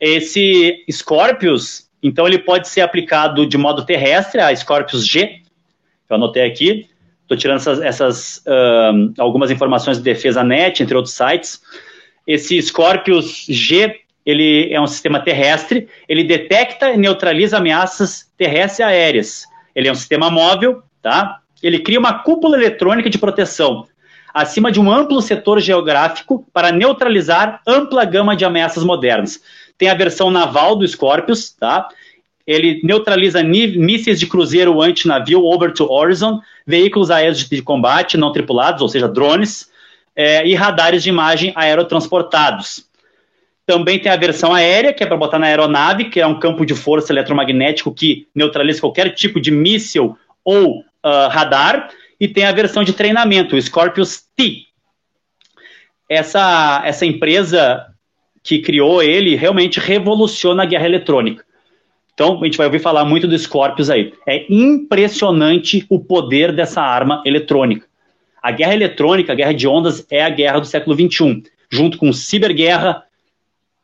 B: Esse Scorpius, então, ele pode ser aplicado de modo terrestre, a Scorpius G, eu anotei aqui, estou tirando essas, essas uh, algumas informações de defesa net, entre outros sites. Esse Scorpius G, ele é um sistema terrestre, ele detecta e neutraliza ameaças terrestres e aéreas. Ele é um sistema móvel, tá? Ele cria uma cúpula eletrônica de proteção acima de um amplo setor geográfico para neutralizar ampla gama de ameaças modernas. Tem a versão naval do Scorpius, tá? Ele neutraliza mísseis de cruzeiro antinavio over to horizon, veículos aéreos de combate não tripulados, ou seja, drones, é, e radares de imagem aerotransportados. Também tem a versão aérea, que é para botar na aeronave, que é um campo de força eletromagnético que neutraliza qualquer tipo de míssil ou uh, radar. E tem a versão de treinamento, o Scorpius T. Essa, essa empresa que criou ele realmente revoluciona a guerra eletrônica. Então, a gente vai ouvir falar muito do Scorpius aí. É impressionante o poder dessa arma eletrônica. A guerra eletrônica, a guerra de ondas, é a guerra do século XXI, junto com ciberguerra,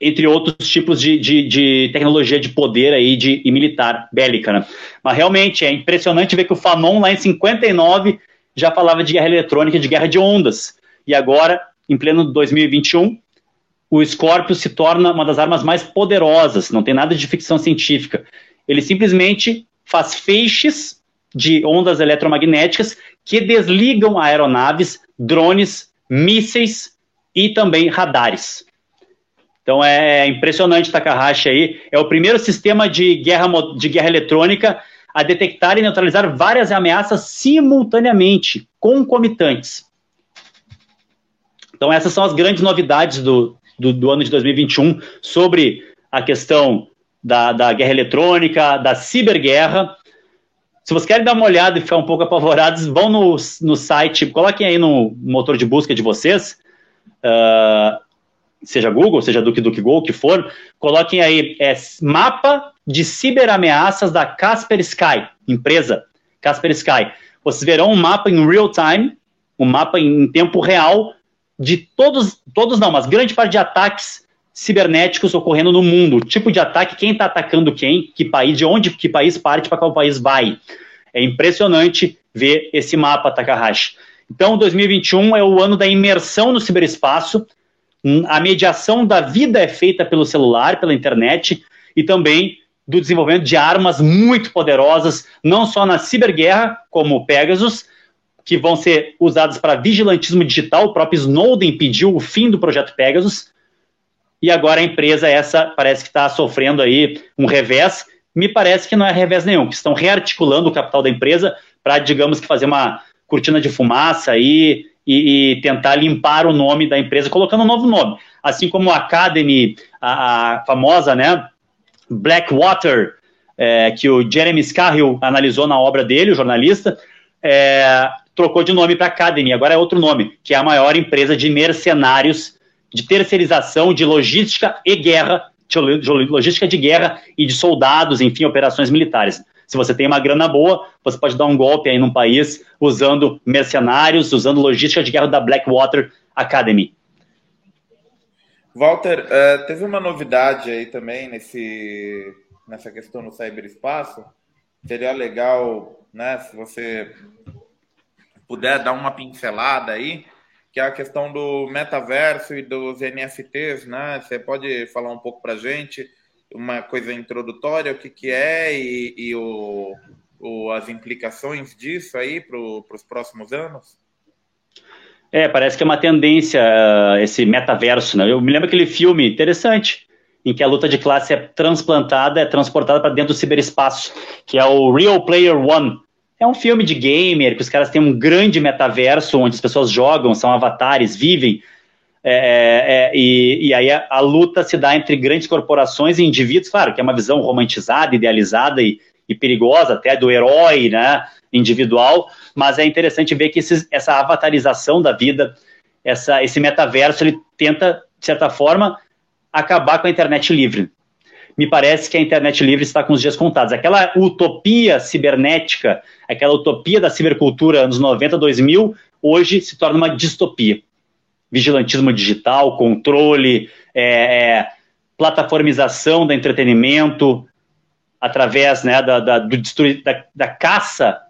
B: entre outros tipos de, de, de, tecnologia de poder aí de, e militar bélica. Né? Mas realmente é impressionante ver que o Fanon, lá em 59, já falava de guerra eletrônica, de guerra de ondas. E agora, em pleno 2021, o Scorpio se torna uma das armas mais poderosas, não tem nada de ficção científica. Ele simplesmente faz feixes de ondas eletromagnéticas que desligam aeronaves, drones, mísseis e também radares. Então é impressionante Takahashi aí. É o primeiro sistema de guerra, de guerra eletrônica a detectar e neutralizar várias ameaças simultaneamente, concomitantes. Então essas são as grandes novidades do, do, do ano de 2021 sobre a questão da, da guerra eletrônica, da ciberguerra. Se vocês querem dar uma olhada e ficar um pouco apavorados, vão no, no site, coloquem aí no motor de busca de vocês, uh, seja Google, seja DuckDuckGo, o que for, coloquem aí é, mapa de ciberameaças da Casper Sky, empresa Casper Sky. Vocês verão um mapa em real time, um mapa em tempo real de todos, todos não, mas grande parte de ataques cibernéticos ocorrendo no mundo. O tipo de ataque, quem está atacando quem, que país, de onde que país parte, para qual país vai. É impressionante ver esse mapa, Takahashi. Então, 2021 é o ano da imersão no ciberespaço. A mediação da vida é feita pelo celular, pela internet e também do desenvolvimento de armas muito poderosas, não só na ciberguerra, como o Pegasus, que vão ser usados para vigilantismo digital. O próprio Snowden pediu o fim do projeto Pegasus. E agora a empresa essa parece que está sofrendo aí um revés. Me parece que não é revés nenhum, que estão rearticulando o capital da empresa para, digamos que, fazer uma cortina de fumaça aí e, e, tentar limpar o nome da empresa, colocando um novo nome. Assim como a Academy, a, a famosa, né, Blackwater, é, que o Jeremy Scarhill analisou na obra dele, o jornalista, é, trocou de nome para Academy, agora é outro nome, que é a maior empresa de mercenários, de terceirização, de logística e guerra, de logística de guerra e de soldados, enfim, operações militares. Se você tem uma grana boa, você pode dar um golpe aí num país usando mercenários, usando logística de guerra da Blackwater Academy.
A: Walter, uh, teve uma novidade aí também nesse, nessa questão no cyberespaço. Seria legal, né, se você puder dar uma pincelada aí, que é a questão do metaverso e dos NFTs, né? Você pode falar um pouco para a gente, uma coisa introdutória, o que, que é e, e o, o, as implicações disso aí para os próximos anos?
B: É, parece que é uma tendência uh, esse metaverso, né? Eu me lembro aquele filme interessante, em que a luta de classe é transplantada, é transportada para dentro do ciberespaço, que é o Real Player One. É um filme de gamer, que os caras têm um grande metaverso onde as pessoas jogam, são avatares, vivem. É, é, e, e, aí a, a, luta se dá entre grandes corporações e indivíduos, claro, que é uma visão romantizada, idealizada e, e perigosa até do herói né, individual, mas é interessante ver que essa avatarização da vida, essa, esse metaverso, ele tenta, de certa forma, acabar com a internet livre. Me parece que a internet livre está com os dias contados. Aquela utopia cibernética, aquela utopia da cibercultura anos 90, 2000, hoje se torna uma distopia. Vigilantismo digital, controle, é, é, plataformização do entretenimento, através né, da, da, do, da, da caça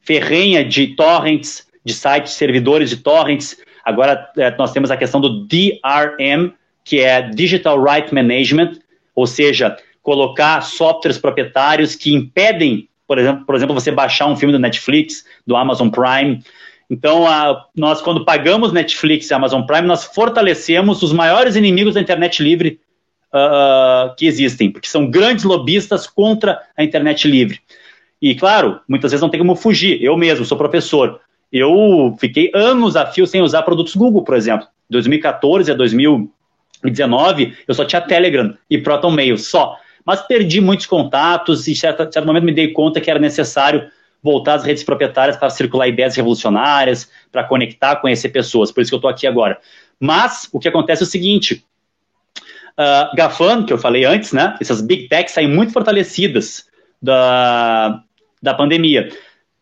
B: ferrenha de torrents, de sites, servidores de torrents. Agora é, nós temos a questão do DRM, que é Digital Right Management, ou seja, colocar softwares proprietários que impedem, por exemplo, por exemplo você baixar um filme do Netflix, do Amazon Prime. Então, a, nós, quando pagamos Netflix e Amazon Prime, nós fortalecemos os maiores inimigos da internet livre uh, que existem, porque são grandes lobistas contra a internet livre. E, claro, muitas vezes não tem como fugir. Eu mesmo sou professor. Eu fiquei anos a fio sem usar produtos Google, por exemplo. 2014 a 2000 2019, eu só tinha Telegram e Proton Mail, só. Mas perdi muitos contatos e, em certo, certo momento, me dei conta que era necessário voltar às redes proprietárias para circular ideias revolucionárias, para conectar, conhecer pessoas. Por isso que eu estou aqui agora. Mas o que acontece é o seguinte: uh, GAFAN, que eu falei antes, né? Essas big techs saem muito fortalecidas da, da pandemia.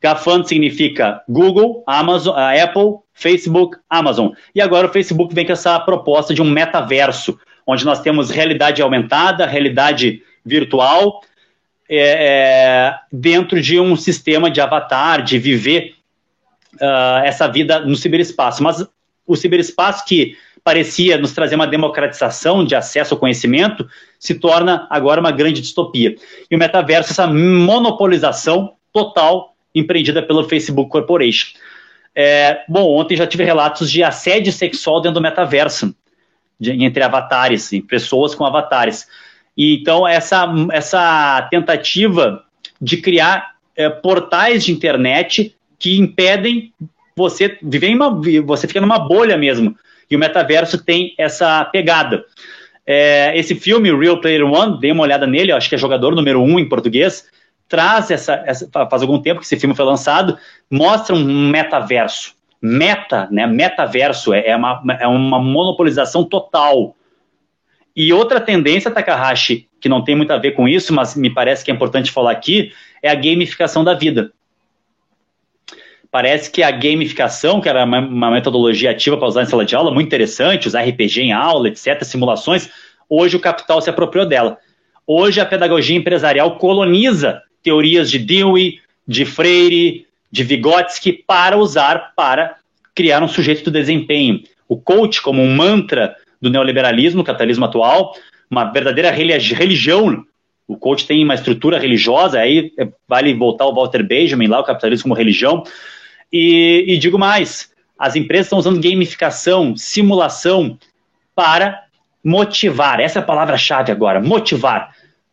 B: GAFAN significa Google, Amazon, Apple, Facebook, Amazon. E agora o Facebook vem com essa proposta de um metaverso, onde nós temos realidade aumentada, realidade virtual, é, é, dentro de um sistema de avatar, de viver uh, essa vida no ciberespaço. Mas o ciberespaço que parecia nos trazer uma democratização de acesso ao conhecimento se torna agora uma grande distopia. E o metaverso, essa monopolização total empreendida pelo Facebook Corporation. É, bom, ontem já tive relatos de assédio sexual dentro do metaverso, de, entre avatares, pessoas com avatares. E, então, essa, essa tentativa de criar é, portais de internet que impedem você viver em uma. Você fica numa bolha mesmo. E o metaverso tem essa pegada. É, esse filme, Real Player One, dei uma olhada nele, acho que é jogador número um em português traz essa, essa, faz algum tempo que esse filme foi lançado, mostra um metaverso. Meta, né? Metaverso é, é uma, é uma monopolização total. E outra tendência, Takahashi, que não tem muito a ver com isso, mas me parece que é importante falar aqui, é a gamificação da vida. Parece que a gamificação, que era uma, uma metodologia ativa para usar em sala de aula, muito interessante, usar RPG em aula, etc., simulações, hoje o capital se apropriou dela. Hoje a pedagogia empresarial coloniza teorias de Dewey, de Freire, de Vygotsky para usar para criar um sujeito do desempenho. O coach como um mantra do neoliberalismo, capitalismo atual, uma verdadeira religião. O coach tem uma estrutura religiosa, aí é, vale voltar ao Walter Benjamin lá, o capitalismo como religião. E, e digo mais, as empresas estão usando gamificação, simulação para motivar. Essa é a palavra-chave agora, motivar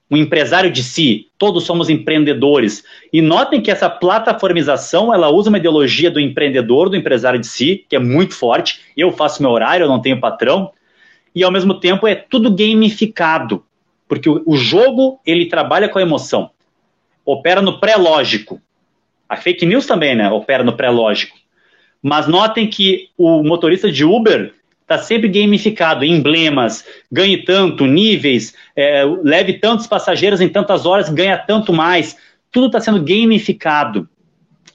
B: um empresário de si, todos somos empreendedores. E notem que essa plataformização, ela usa uma ideologia do empreendedor, do empresário de si, que é muito forte. Eu faço meu horário, eu não tenho patrão. E ao mesmo tempo é tudo gamificado, porque o, o jogo, ele trabalha com a emoção. Opera no pré-lógico. A fake news também, né, opera no pré-lógico. Mas notem que o motorista de Uber, está sempre gamificado, emblemas, ganhe tanto, níveis, é, leve tantos passageiros em tantas horas, ganha tanto mais. Tudo está sendo gamificado.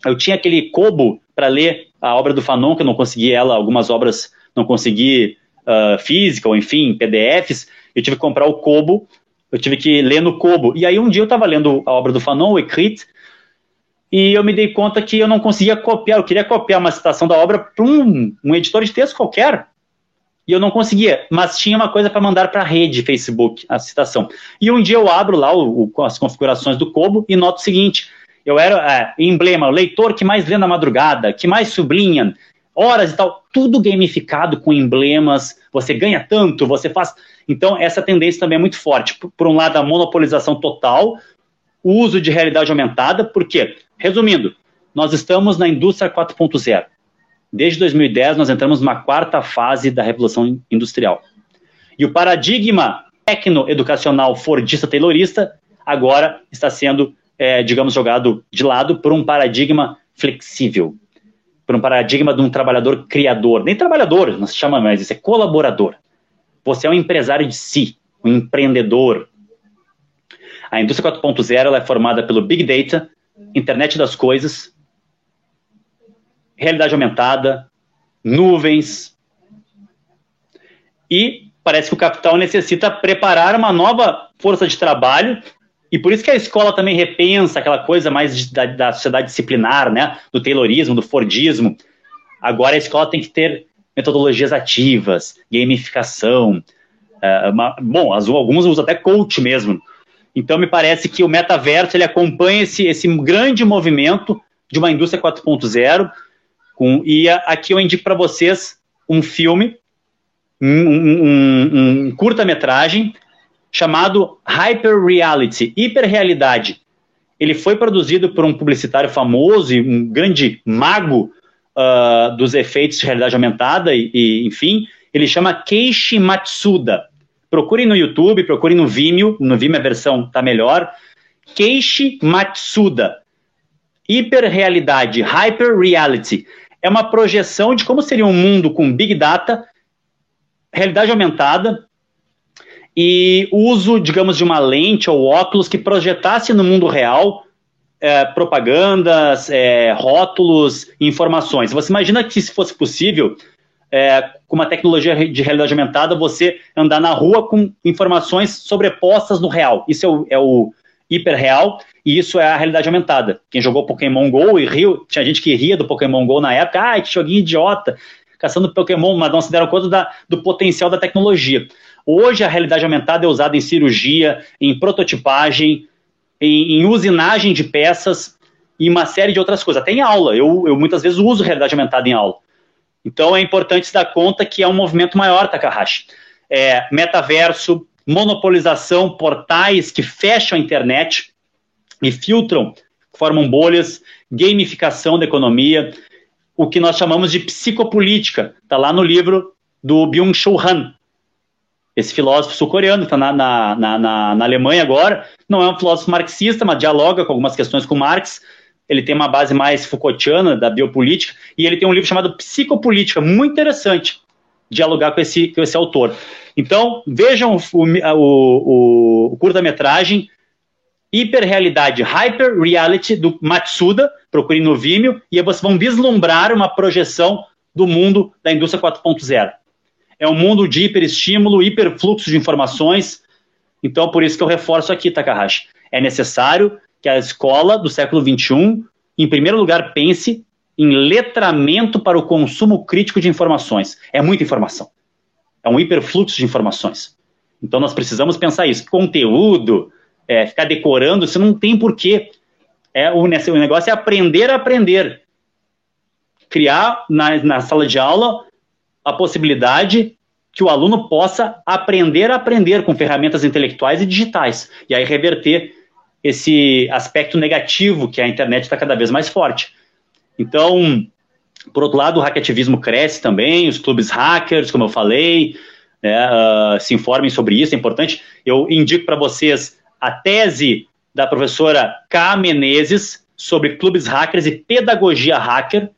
B: Eu tinha aquele Kobo para ler a obra do Fanon, que eu não consegui ela, algumas obras não consegui uh, física, ou enfim, PDFs. Eu tive que comprar o Kobo, eu tive que ler no Kobo. E aí um dia eu estava lendo a obra do Fanon, o Ecrit, e eu me dei conta que eu não conseguia copiar, eu queria copiar uma citação da obra para um, um editor de texto qualquer e eu não conseguia, mas tinha uma coisa para mandar para a rede Facebook, a citação. E um dia eu abro lá o, o, as configurações do Kobo e noto o seguinte: eu era é, emblema, o leitor que mais lê na madrugada, que mais sublinha, horas e tal, tudo gamificado com emblemas, você ganha tanto, você faz. Então, essa tendência também é muito forte. Por, um lado, a monopolização total, o uso de realidade aumentada, por quê? Resumindo, nós estamos na indústria 4.0. Desde 2010, nós entramos numa quarta fase da revolução industrial. E o paradigma tecno-educacional fordista-taylorista agora está sendo, é, digamos, jogado de lado por um paradigma flexível, por um paradigma de um trabalhador criador. Nem trabalhador, não se chama mais isso, é colaborador. Você é um empresário de si, um empreendedor. A indústria 4.0 é formada pelo Big Data, internet das coisas, realidade aumentada, nuvens. E parece que o capital necessita preparar uma nova força de trabalho e por isso que a escola também repensa aquela coisa mais da, da, sociedade disciplinar, né? Do Taylorismo, do Fordismo. Agora a escola tem que ter metodologias ativas, gamificação. Uh, uma, bom, as, alguns usam até coach mesmo. Então me parece que o metaverso ele acompanha esse, esse grande movimento de uma indústria 4.0 com, e aqui eu indico para vocês um filme, um, um, um curta-metragem chamado Hyper Reality, hiperrealidade. Ele foi produzido por um publicitário famoso e um grande mago uh, dos efeitos de realidade aumentada e, e, enfim, ele chama Keishi Matsuda. Procurem no YouTube, procurem no Vimeo, no Vimeo a versão está melhor. Keishi Matsuda. Hiperrealidade, Hyper Reality é uma projeção de como seria um mundo com Big Data, realidade aumentada e uso, digamos, de uma lente ou óculos que projetasse no mundo real é, propagandas, é, rótulos, informações. Você imagina que se fosse possível, é, com uma tecnologia de realidade aumentada, você andar na rua com informações sobrepostas no real. Isso é o, é o hiperreal e isso é a realidade aumentada. Quem jogou Pokémon GO e riu, tinha gente que ria do Pokémon GO na época, ah, que joguinho idiota, caçando Pokémon, mas não se deram conta da, do potencial da tecnologia. Hoje a realidade aumentada é usada em cirurgia, em prototipagem, em, em usinagem de peças e uma série de outras coisas. Até em aula, eu, eu muitas vezes uso realidade aumentada em aula. Então é importante se dar conta que é um movimento maior, Takahashi. É, metaverso, monopolização, portais que fecham a internet e filtram, formam bolhas, gamificação da economia, o que nós chamamos de psicopolítica. Está lá no livro do Byung-Chul Han, esse filósofo sul-coreano, que está na, na, na, na, Alemanha agora, não é um filósofo marxista, mas dialoga com algumas questões com Marx. Ele tem uma base mais Foucaultiana da biopolítica, e ele tem um livro chamado Psicopolítica, muito interessante, dialogar com esse, com esse autor. Então, vejam o, o, o curta-metragem Hiperrealidade, Hyper Reality, do Matsuda, procurem no Vimeo, e vocês vão vislumbrar uma projeção do mundo da indústria 4.0. É um mundo de hiperestímulo, hiperfluxo de informações. Então, por isso que eu reforço aqui, Takahashi. É necessário que a escola do século XXI, em primeiro lugar, pense em letramento para o consumo crítico de informações. É muita informação. É um hiperfluxo de informações. Então nós precisamos pensar isso. Conteúdo, é, ficar decorando, isso não tem porquê. É, o, o negócio é aprender a aprender. Criar na, na sala de aula a possibilidade que o aluno possa aprender a aprender com ferramentas intelectuais e digitais. E aí reverter esse aspecto negativo que a internet está cada vez mais forte. Então, por outro lado, o hackativismo cresce também, os clubes hackers, como eu falei, né, uh, se informem sobre isso, é importante. Eu indico para vocês a tese da professora K. Menezes sobre clubes hackers e pedagogia hacker,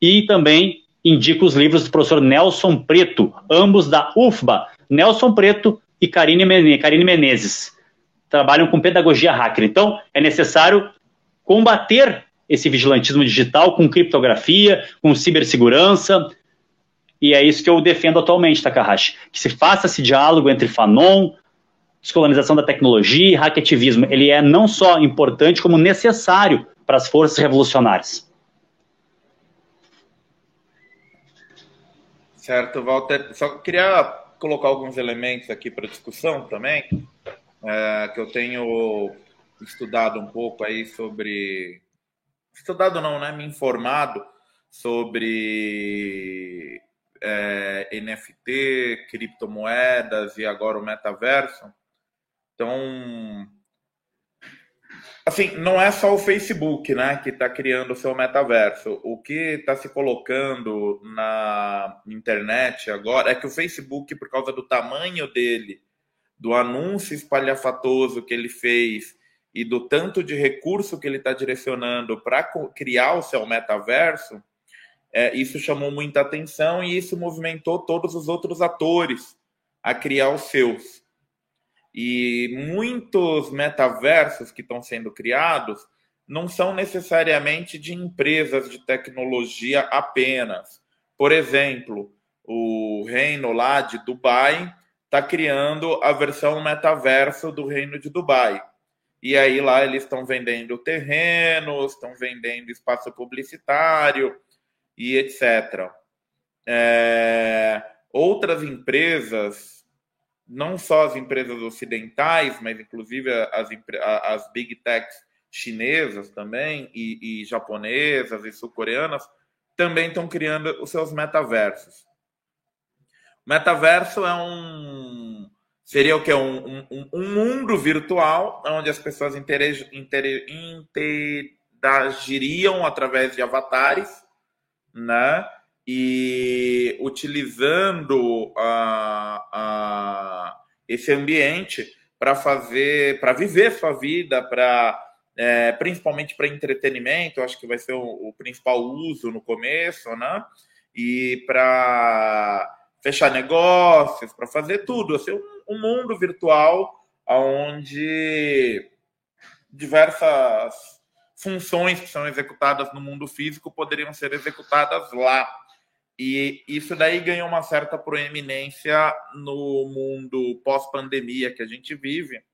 B: e também indico os livros do professor Nelson Preto, ambos da UFBA, Nelson Preto e Karine Menezes. Trabalham com pedagogia hacker. Então, é necessário combater esse vigilantismo digital com criptografia, com cibersegurança. E é isso que eu defendo atualmente, Takahashi. Que se faça esse diálogo entre Fanon, descolonização da tecnologia e hackativismo. Ele é não só importante, como necessário para as forças revolucionárias.
A: Certo, Walter. Só queria colocar alguns elementos aqui para discussão também, é, que eu tenho estudado um pouco aí sobre estudado não, né, me informado sobre é, NFT, criptomoedas e agora o metaverso. Então, assim, não é só o Facebook, né, que está criando o seu metaverso. O que está se colocando na internet agora é que o Facebook, por causa do tamanho dele, do anúncio espalhafatoso que ele fez e do tanto de recurso que ele está direcionando para criar o seu metaverso, é, isso chamou muita atenção e isso movimentou todos os outros atores a criar os seus. E muitos metaversos que estão sendo criados não são necessariamente de empresas de tecnologia apenas. Por exemplo, o reino lá de Dubai está criando a versão metaverso do reino de Dubai. E aí lá eles estão vendendo terrenos, estão vendendo espaço publicitário e etc. É, outras empresas, não só as empresas ocidentais, mas inclusive as, as big techs chinesas também, e, e japonesas e sul-coreanas, também estão criando os seus metaversos. Metaverso é um seria o que um, um, um, mundo virtual onde as pessoas interagiriam através de avatares, né? E utilizando a, a esse ambiente para fazer, para viver sua vida, para é, principalmente para entretenimento, acho que vai ser o, o principal uso no começo, né? E para fechar negócios, para fazer tudo, assim, um, um mundo virtual onde diversas funções que são executadas no mundo físico poderiam ser executadas lá. E isso daí ganhou uma certa proeminência no mundo pós-pandemia que a gente vive,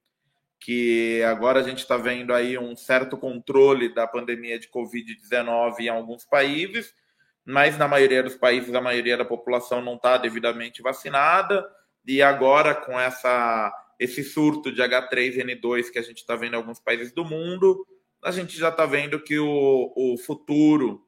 A: que agora a gente está vendo aí um certo controle da pandemia de Covid-19 em alguns países, mas na maioria dos países a maioria da população não está devidamente vacinada. E agora com essa esse surto de H3N2 que a gente está vendo em alguns países do mundo, a gente já está vendo que o, o futuro,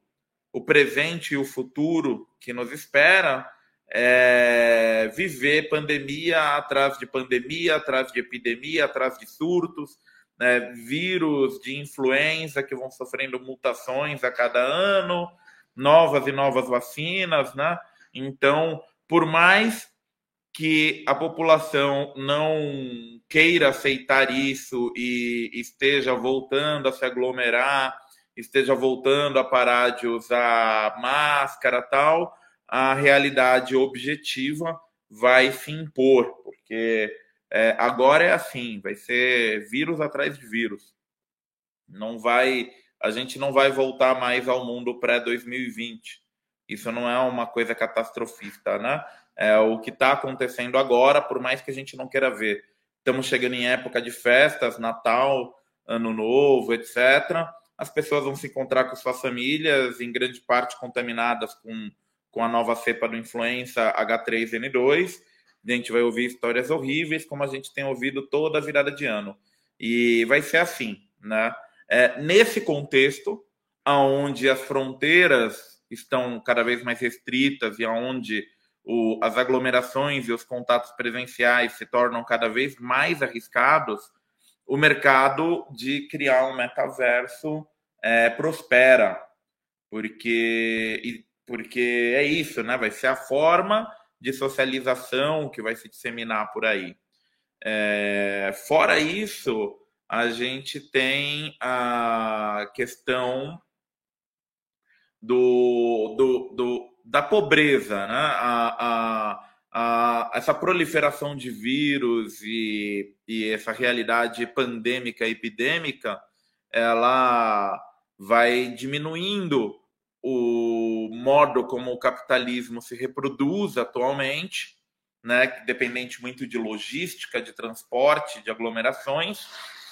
A: o presente e o futuro que nos espera é viver pandemia atrás de pandemia, atrás de epidemia, atrás de surtos, né, vírus de influenza que vão sofrendo mutações a cada ano, novas e novas vacinas, né? Então, por mais que a população não queira aceitar isso e esteja voltando a se aglomerar, esteja voltando a parar de usar máscara tal, a realidade objetiva vai se impor, porque é, agora é assim, vai ser vírus atrás de vírus. Não vai a gente não vai voltar mais ao mundo pré-2020. Isso não é uma coisa catastrofista, né? É o que está acontecendo agora, por mais que a gente não queira ver. Estamos chegando em época de festas, Natal, Ano Novo, etc. As pessoas vão se encontrar com suas famílias, em grande parte contaminadas com, com a nova cepa do influenza H3N2. A gente vai ouvir histórias horríveis, como a gente tem ouvido toda a virada de ano. E vai ser assim, né? É, nesse contexto, onde as fronteiras estão cada vez mais restritas e onde o, as aglomerações e os contatos presenciais se tornam cada vez mais arriscados, o mercado de criar um metaverso é, prospera, porque, porque é isso, né? Vai ser a forma de socialização que vai se disseminar por aí. É, fora isso, a gente tem a questão do, do, do da pobreza, né? A, a, a, essa proliferação de vírus e, e essa realidade pandêmica epidêmica, ela vai diminuindo o modo como o capitalismo se reproduz atualmente, né, dependente muito de logística, de transporte, de aglomerações,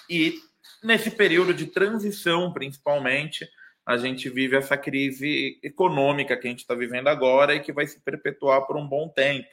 A: e nesse período de transição, principalmente, a gente vive essa crise econômica que a gente está vivendo agora e que vai se perpetuar por um bom tempo.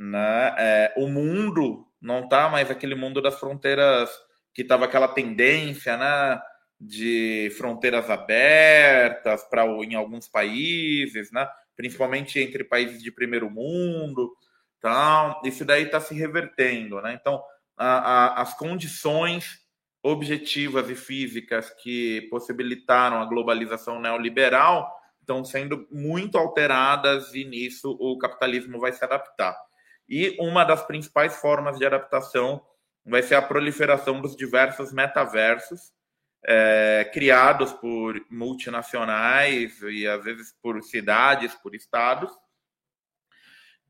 A: Né? É, o mundo não está mais aquele mundo das fronteiras que estava aquela tendência, né? de fronteiras abertas para em alguns países, né? principalmente entre países de primeiro mundo. Então, isso daí está se revertendo. Né? Então, a, a, as condições objetivas e físicas que possibilitaram a globalização neoliberal estão sendo muito alteradas e nisso o capitalismo vai se adaptar. E uma das principais formas de adaptação vai ser a proliferação dos diversos metaversos é, criados por multinacionais e às vezes por cidades, por estados.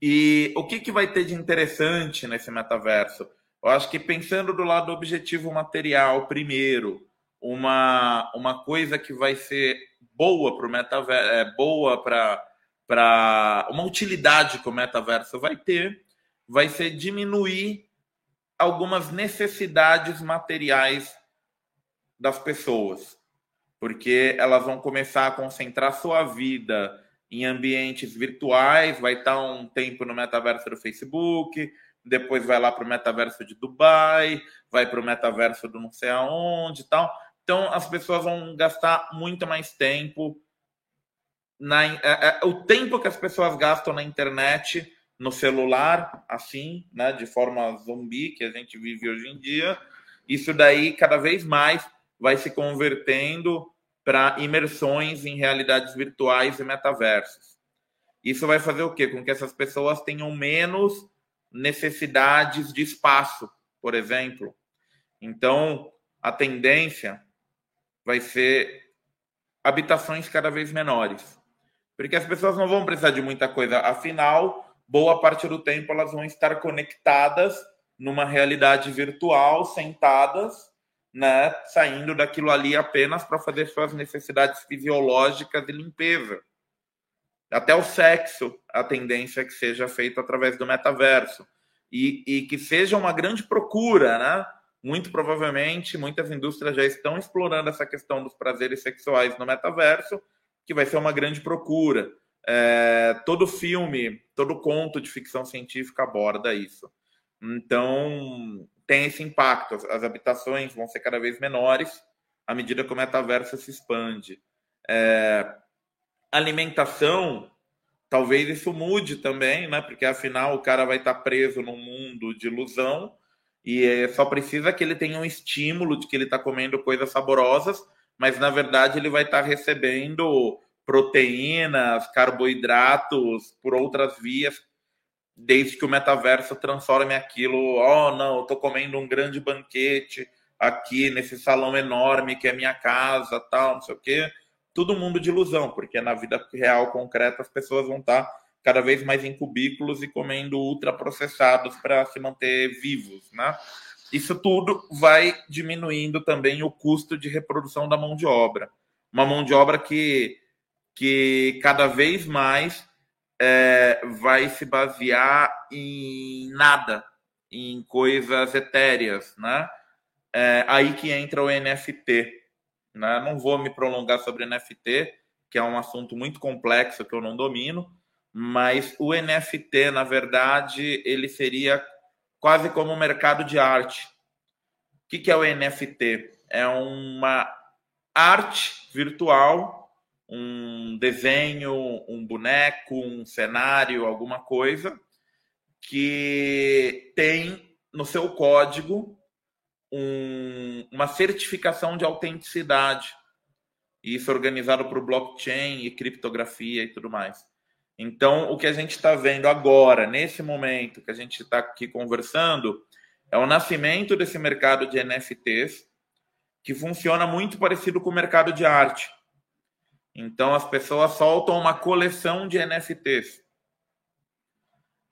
A: E o que, que vai ter de interessante nesse metaverso? Eu acho que pensando do lado objetivo material, primeiro, uma, uma coisa que vai ser boa para o metaverso, é, boa para uma utilidade que o metaverso vai ter, vai ser diminuir algumas necessidades materiais das pessoas, porque elas vão começar a concentrar sua vida em ambientes virtuais, vai estar um tempo no metaverso do Facebook, depois vai lá para o metaverso de Dubai, vai para o metaverso do não sei aonde e tal. Então as pessoas vão gastar muito mais tempo na é, é, o tempo que as pessoas gastam na internet, no celular, assim, né, de forma zumbi que a gente vive hoje em dia, isso daí cada vez mais vai se convertendo para imersões em realidades virtuais e metaversos. Isso vai fazer o quê? Com que essas pessoas tenham menos necessidades de espaço, por exemplo. Então, a tendência vai ser habitações cada vez menores. Porque as pessoas não vão precisar de muita coisa. Afinal, boa parte do tempo elas vão estar conectadas numa realidade virtual, sentadas né, saindo daquilo ali apenas para fazer suas necessidades fisiológicas de limpeza. Até o sexo, a tendência é que seja feito através do metaverso. E, e que seja uma grande procura, né? Muito provavelmente, muitas indústrias já estão explorando essa questão dos prazeres sexuais no metaverso, que vai ser uma grande procura. É, todo filme, todo conto de ficção científica aborda isso. Então, tem esse impacto. As, habitações vão ser cada vez menores à medida que o metaverso se expande. É, alimentação, talvez isso mude também, né? Porque afinal o cara vai estar preso num mundo de ilusão e é, só precisa que ele tenha um estímulo de que ele está comendo coisas saborosas, mas na verdade ele vai estar recebendo proteínas, carboidratos por outras vias desde que o metaverso transforme aquilo, oh não, eu comendo um grande banquete aqui nesse salão enorme que é minha casa, tal, não sei o quê. Todo mundo de ilusão, porque na vida real concreta as pessoas vão estar cada vez mais em cubículos e comendo ultraprocessados para se manter vivos, né? Isso tudo vai diminuindo também o custo de reprodução da mão de obra. Uma mão de obra que, que cada vez mais é, vai se basear em nada, em coisas etéreas, né? É, aí que entra o NFT. Né? Não vou me prolongar sobre NFT, que é um assunto muito complexo que eu não domino, mas o NFT, na verdade, ele seria quase como um mercado de arte. O que, que é o NFT? É uma arte virtual um desenho, um boneco, um cenário, alguma coisa que tem no seu código um, uma certificação de autenticidade. Isso organizado por blockchain e criptografia e tudo mais. Então, o que a gente está vendo agora, nesse momento que a gente está aqui conversando, é o nascimento desse mercado de NFTs, que funciona muito parecido com o mercado de arte. Então as pessoas soltam uma coleção de NFTs.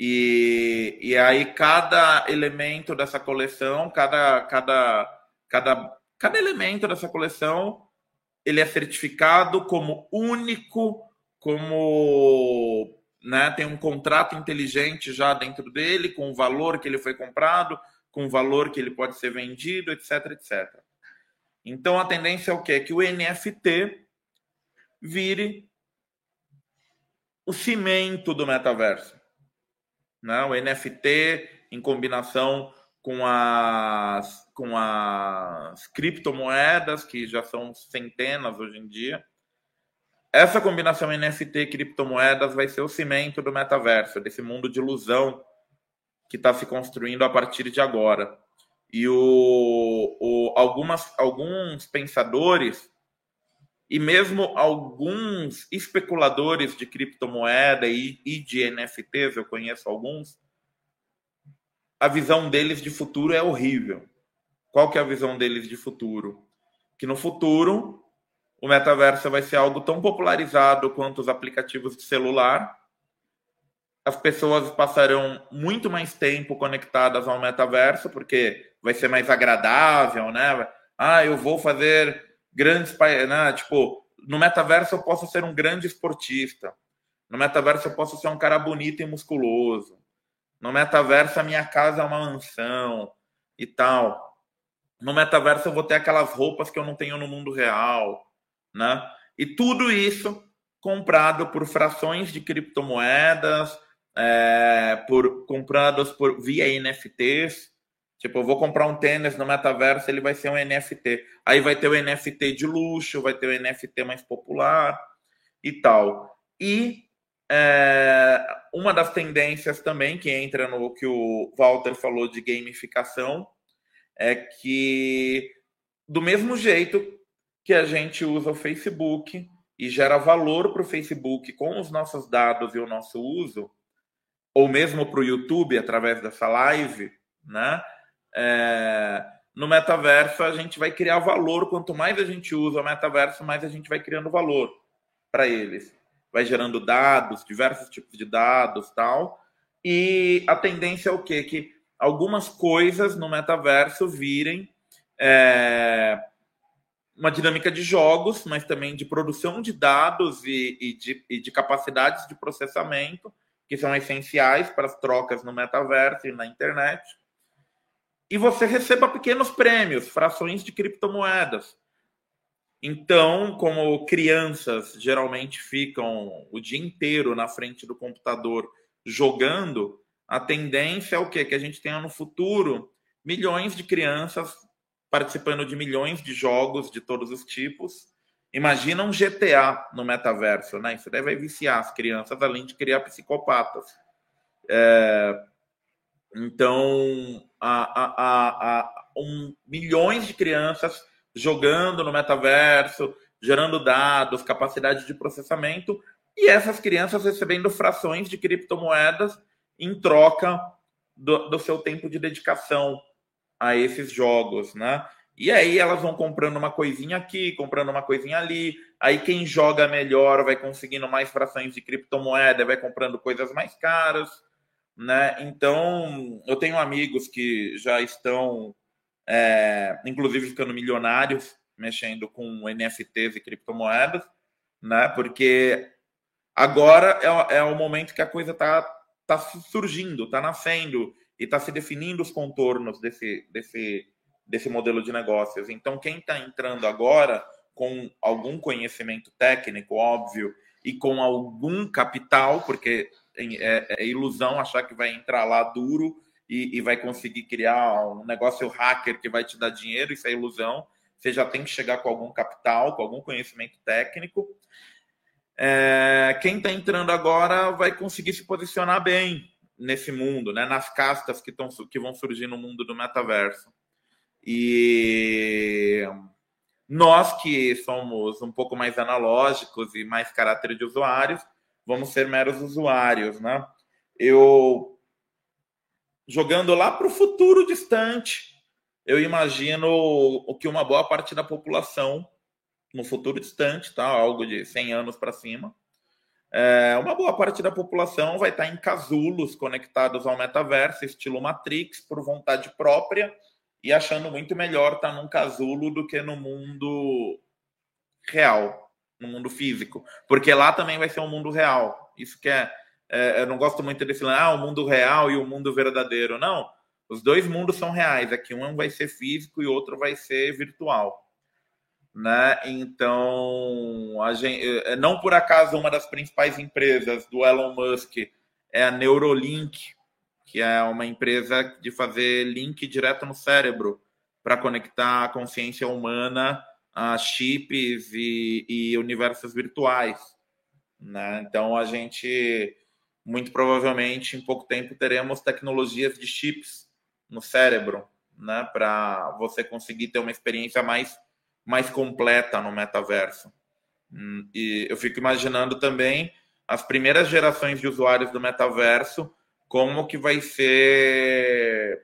A: E, e aí cada elemento dessa coleção, cada, cada, cada, cada elemento dessa coleção, ele é certificado como único, como né, tem um contrato inteligente já dentro dele, com o valor que ele foi comprado, com o valor que ele pode ser vendido, etc, etc. Então a tendência é o quê? Que o NFT vire o cimento do metaverso. Né? O NFT em combinação com as, com as criptomoedas, que já são centenas hoje em dia. Essa combinação NFT criptomoedas vai ser o cimento do metaverso, desse mundo de ilusão que está se construindo a partir de agora. E o, o, algumas, alguns pensadores e mesmo alguns especuladores de criptomoeda e, e de NFTs, eu conheço alguns, a visão deles de futuro é horrível. Qual que é a visão deles de futuro? Que no futuro o metaverso vai ser algo tão popularizado quanto os aplicativos de celular. As pessoas passarão muito mais tempo conectadas ao metaverso, porque vai ser mais agradável, né? Ah, eu vou fazer grandes. Né? Tipo, no metaverso eu posso ser um grande esportista. No metaverso eu posso ser um cara bonito e musculoso. No metaverso a minha casa é uma mansão e tal. No metaverso eu vou ter aquelas roupas que eu não tenho no mundo real, né? E tudo isso comprado por frações de criptomoedas, é, por comprados por via NFTs, Tipo, eu vou comprar um tênis no metaverso, ele vai ser um NFT. Aí vai ter o NFT de luxo, vai ter o NFT mais popular e tal. E é, uma das tendências também que entra no que o Walter falou de gamificação é que do mesmo jeito que a gente usa o Facebook e gera valor para o Facebook com os nossos dados e o nosso uso, ou mesmo para o YouTube através dessa live, né? É, no metaverso a gente vai criar valor. Quanto mais a gente usa o metaverso, mais a gente vai criando valor para eles. Vai gerando dados, diversos tipos de dados, tal. E a tendência é o quê? Que algumas coisas no metaverso virem é, uma dinâmica de jogos, mas também de produção de dados e, e, de, e de capacidades de processamento que são essenciais para as trocas no metaverso e na internet e você receba pequenos prêmios, frações de criptomoedas. Então, como crianças geralmente ficam o dia inteiro na frente do computador jogando, a tendência é o quê? Que a gente tenha no futuro milhões de crianças participando de milhões de jogos de todos os tipos. Imagina um GTA no metaverso, né? Isso deve viciar as crianças, além de criar psicopatas. É, então, a, a, a, um, milhões de crianças jogando no metaverso, gerando dados, capacidade de processamento, e essas crianças recebendo frações de criptomoedas em troca do, do seu tempo de dedicação a esses jogos, né? E aí elas vão comprando uma coisinha aqui, comprando uma coisinha ali. Aí quem joga melhor vai conseguindo mais frações de criptomoeda, vai comprando coisas mais caras né? Então, eu tenho amigos que já estão, é, inclusive, ficando milionários mexendo com NFTs e criptomoedas, né? Porque agora é, é o momento que a coisa está tá surgindo, está nascendo e está se definindo os contornos desse, desse, desse modelo de negócios. Então, quem está entrando agora com algum conhecimento técnico, óbvio, e com algum capital, porque é, é ilusão achar que vai entrar lá duro e, e, vai conseguir criar um negócio hacker que vai te dar dinheiro, isso é ilusão. Você já tem que chegar com algum capital, com algum conhecimento técnico. É, quem está entrando agora vai conseguir se posicionar bem nesse mundo, né? nas castas que, tão, que vão surgir no mundo do metaverso. E nós que somos um pouco mais analógicos e mais caráter de usuários, vamos ser meros usuários, né? Eu jogando lá para o futuro distante, eu imagino o que uma boa parte da população no futuro distante, tá? Algo de 100 anos para cima. É, uma boa parte da população vai estar em casulos conectados ao metaverso, estilo Matrix, por vontade própria e achando muito melhor estar num casulo do que no mundo real no mundo físico, porque lá também vai ser um mundo real. Isso que é, é eu não gosto muito desse ah, o mundo real e o mundo verdadeiro. Não, os dois mundos são reais. Aqui um vai ser físico e outro vai ser virtual. Né? Então, a gente, é, não por acaso uma das principais empresas do Elon Musk é a Neurolink, que é uma empresa de fazer link direto no cérebro para conectar a consciência humana a chips e, e universos virtuais. Né? Então, a gente, muito provavelmente, em pouco tempo, teremos tecnologias de chips no cérebro, né? para você conseguir ter uma experiência mais, mais completa no metaverso. Hum, e eu fico imaginando também as primeiras gerações de usuários do metaverso, como que vai ser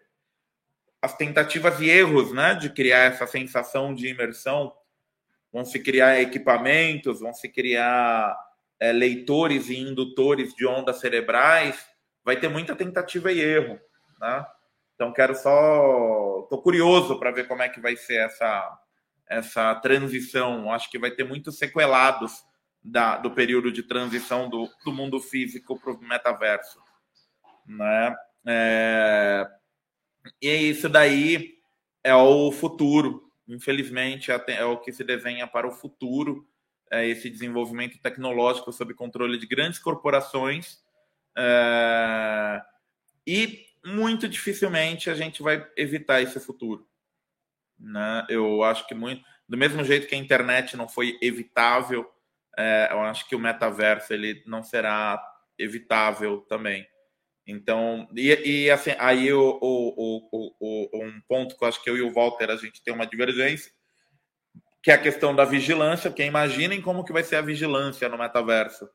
A: as tentativas e erros, né, de criar essa sensação de imersão. Vão se criar equipamentos, vão se criar é, leitores e indutores de ondas cerebrais. Vai ter muita tentativa e erro, né? Então quero só, estou curioso para ver como é que vai ser essa essa transição. Acho que vai ter muitos sequelados da, do período de transição do, do mundo físico para o metaverso, né? É, e isso daí é o futuro. Infelizmente, é o que se desenha para o futuro, é esse desenvolvimento tecnológico sob controle de grandes corporações. É, e muito dificilmente a gente vai evitar esse futuro. Né? Eu acho que muito, do mesmo jeito que a internet não foi evitável, é, eu acho que o metaverso ele não será evitável também. Então, e, e assim, aí o, o, o, um ponto que eu acho que eu e o Walter a gente tem uma divergência, que é a questão da vigilância, porque imaginem como que vai ser a vigilância no metaverso.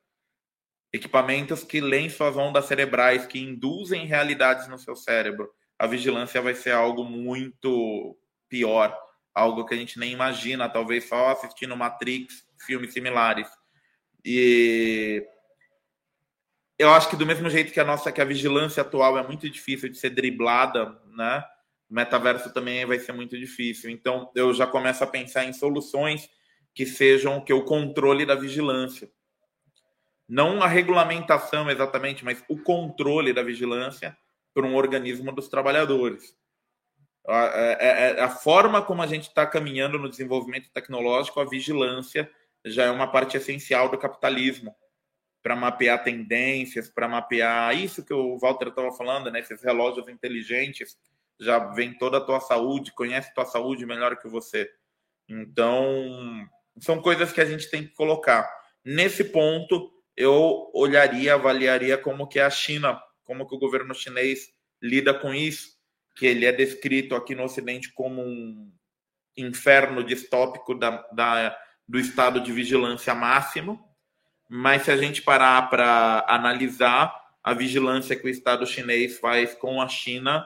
A: Equipamentos que leem suas ondas cerebrais, que induzem realidades no seu cérebro. A vigilância vai ser algo muito pior, algo que a gente nem imagina, talvez só assistindo Matrix, filmes similares. E eu acho que do mesmo jeito que a nossa que a vigilância atual é muito difícil de ser driblada, né? O metaverso também vai ser muito difícil. Então, eu já começo a pensar em soluções que sejam que o controle da vigilância. Não a regulamentação exatamente, mas o controle da vigilância por um organismo dos trabalhadores. A, a, a forma como a gente está caminhando no desenvolvimento tecnológico, a vigilância já é uma parte essencial do capitalismo para mapear tendências, para mapear isso que o Walter estava falando, né? Esses relógios inteligentes já vem toda a tua saúde, conhece tua saúde melhor que você. Então, são coisas que a gente tem que colocar. Nesse ponto, eu olharia, avaliaria como que é a China, como que o governo chinês lida com isso, que ele é descrito aqui no Ocidente como um inferno distópico da, da do estado de vigilância máximo, mas se a gente parar para analisar a vigilância que o Estado chinês faz com a China,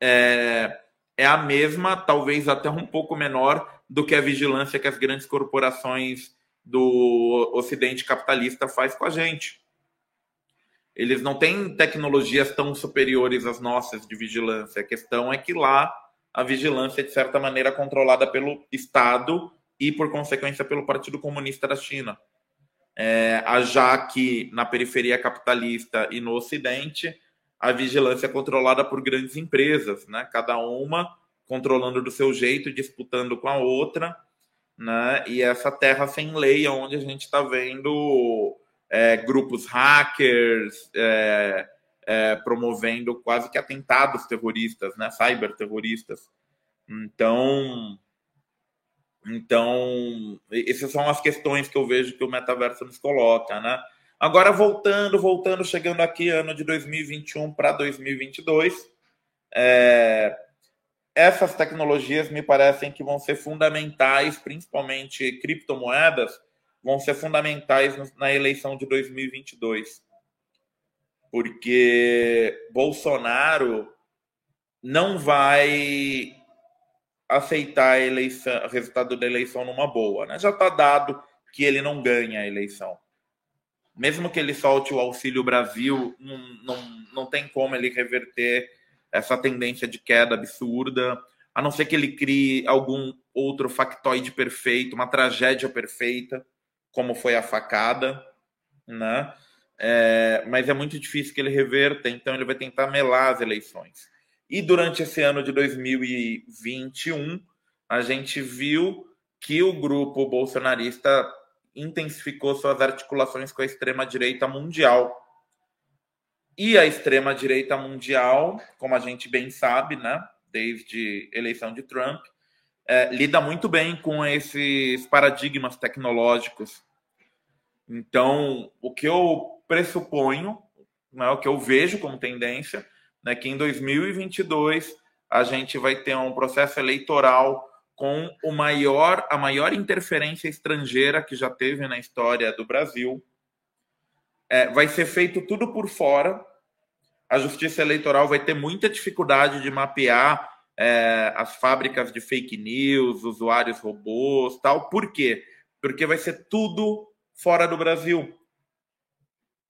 A: é, é a mesma, talvez até um pouco menor, do que a vigilância que as grandes corporações do Ocidente capitalista faz com a gente. Eles não têm tecnologias tão superiores às nossas de vigilância. A questão é que lá a vigilância é, de certa maneira, controlada pelo Estado e, por consequência, pelo Partido Comunista da China é, já que na periferia capitalista e no Ocidente, a vigilância é controlada por grandes empresas, né? cada uma controlando do seu jeito, disputando com a outra, né? e essa terra sem lei, onde a gente está vendo é, grupos hackers é, é, promovendo quase que atentados terroristas, né? cyberterroristas. Então, então, essas são as questões que eu vejo que o metaverso nos coloca, né? Agora, voltando, voltando, chegando aqui, ano de 2021 para 2022, é, essas tecnologias me parecem que vão ser fundamentais, principalmente criptomoedas, vão ser fundamentais na eleição de 2022. Porque Bolsonaro não vai aceitar a eleição, o resultado da eleição numa boa. Né? Já está dado que ele não ganha a eleição. Mesmo que ele solte o Auxílio Brasil, não, não, não tem como ele reverter essa tendência de queda absurda, a não ser que ele crie algum outro factoide perfeito, uma tragédia perfeita, como foi a facada, né? É, mas é muito difícil que ele reverta, então ele vai tentar melar as eleições. E durante esse ano de 2021, a gente viu que o grupo bolsonarista intensificou suas articulações com a extrema-direita mundial. E a extrema-direita mundial, como a gente bem sabe, né, desde eleição de Trump, é, lida muito bem com esses paradigmas tecnológicos. Então, o que eu pressuponho, né, o que eu vejo como tendência, né, que em 2022 a gente vai ter um processo eleitoral com o maior, a maior interferência estrangeira que já teve na história do Brasil. É, vai ser feito tudo por fora. A justiça eleitoral vai ter muita dificuldade de mapear é, as fábricas de fake news, usuários robôs, tal. Por quê? Porque vai ser tudo fora do Brasil.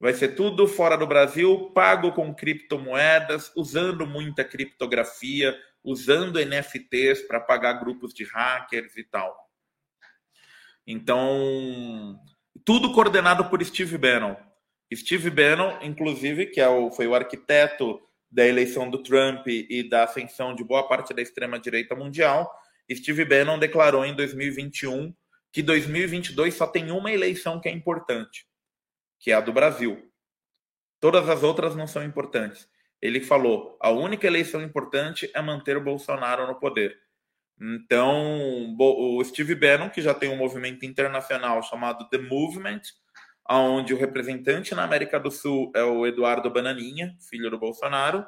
A: Vai ser tudo fora do Brasil, pago com criptomoedas, usando muita criptografia, usando NFTs para pagar grupos de hackers e tal. Então, tudo coordenado por Steve Bannon. Steve Bannon, inclusive, que é o, foi o arquiteto da eleição do Trump e da ascensão de boa parte da extrema-direita mundial, Steve Bannon declarou em 2021 que 2022 só tem uma eleição que é importante, que é a do Brasil. Todas as outras não são importantes. Ele falou: a única eleição importante é manter o Bolsonaro no poder. Então, o Steve Bannon, que já tem um movimento internacional chamado The Movement, onde o representante na América do Sul é o Eduardo Bananinha, filho do Bolsonaro.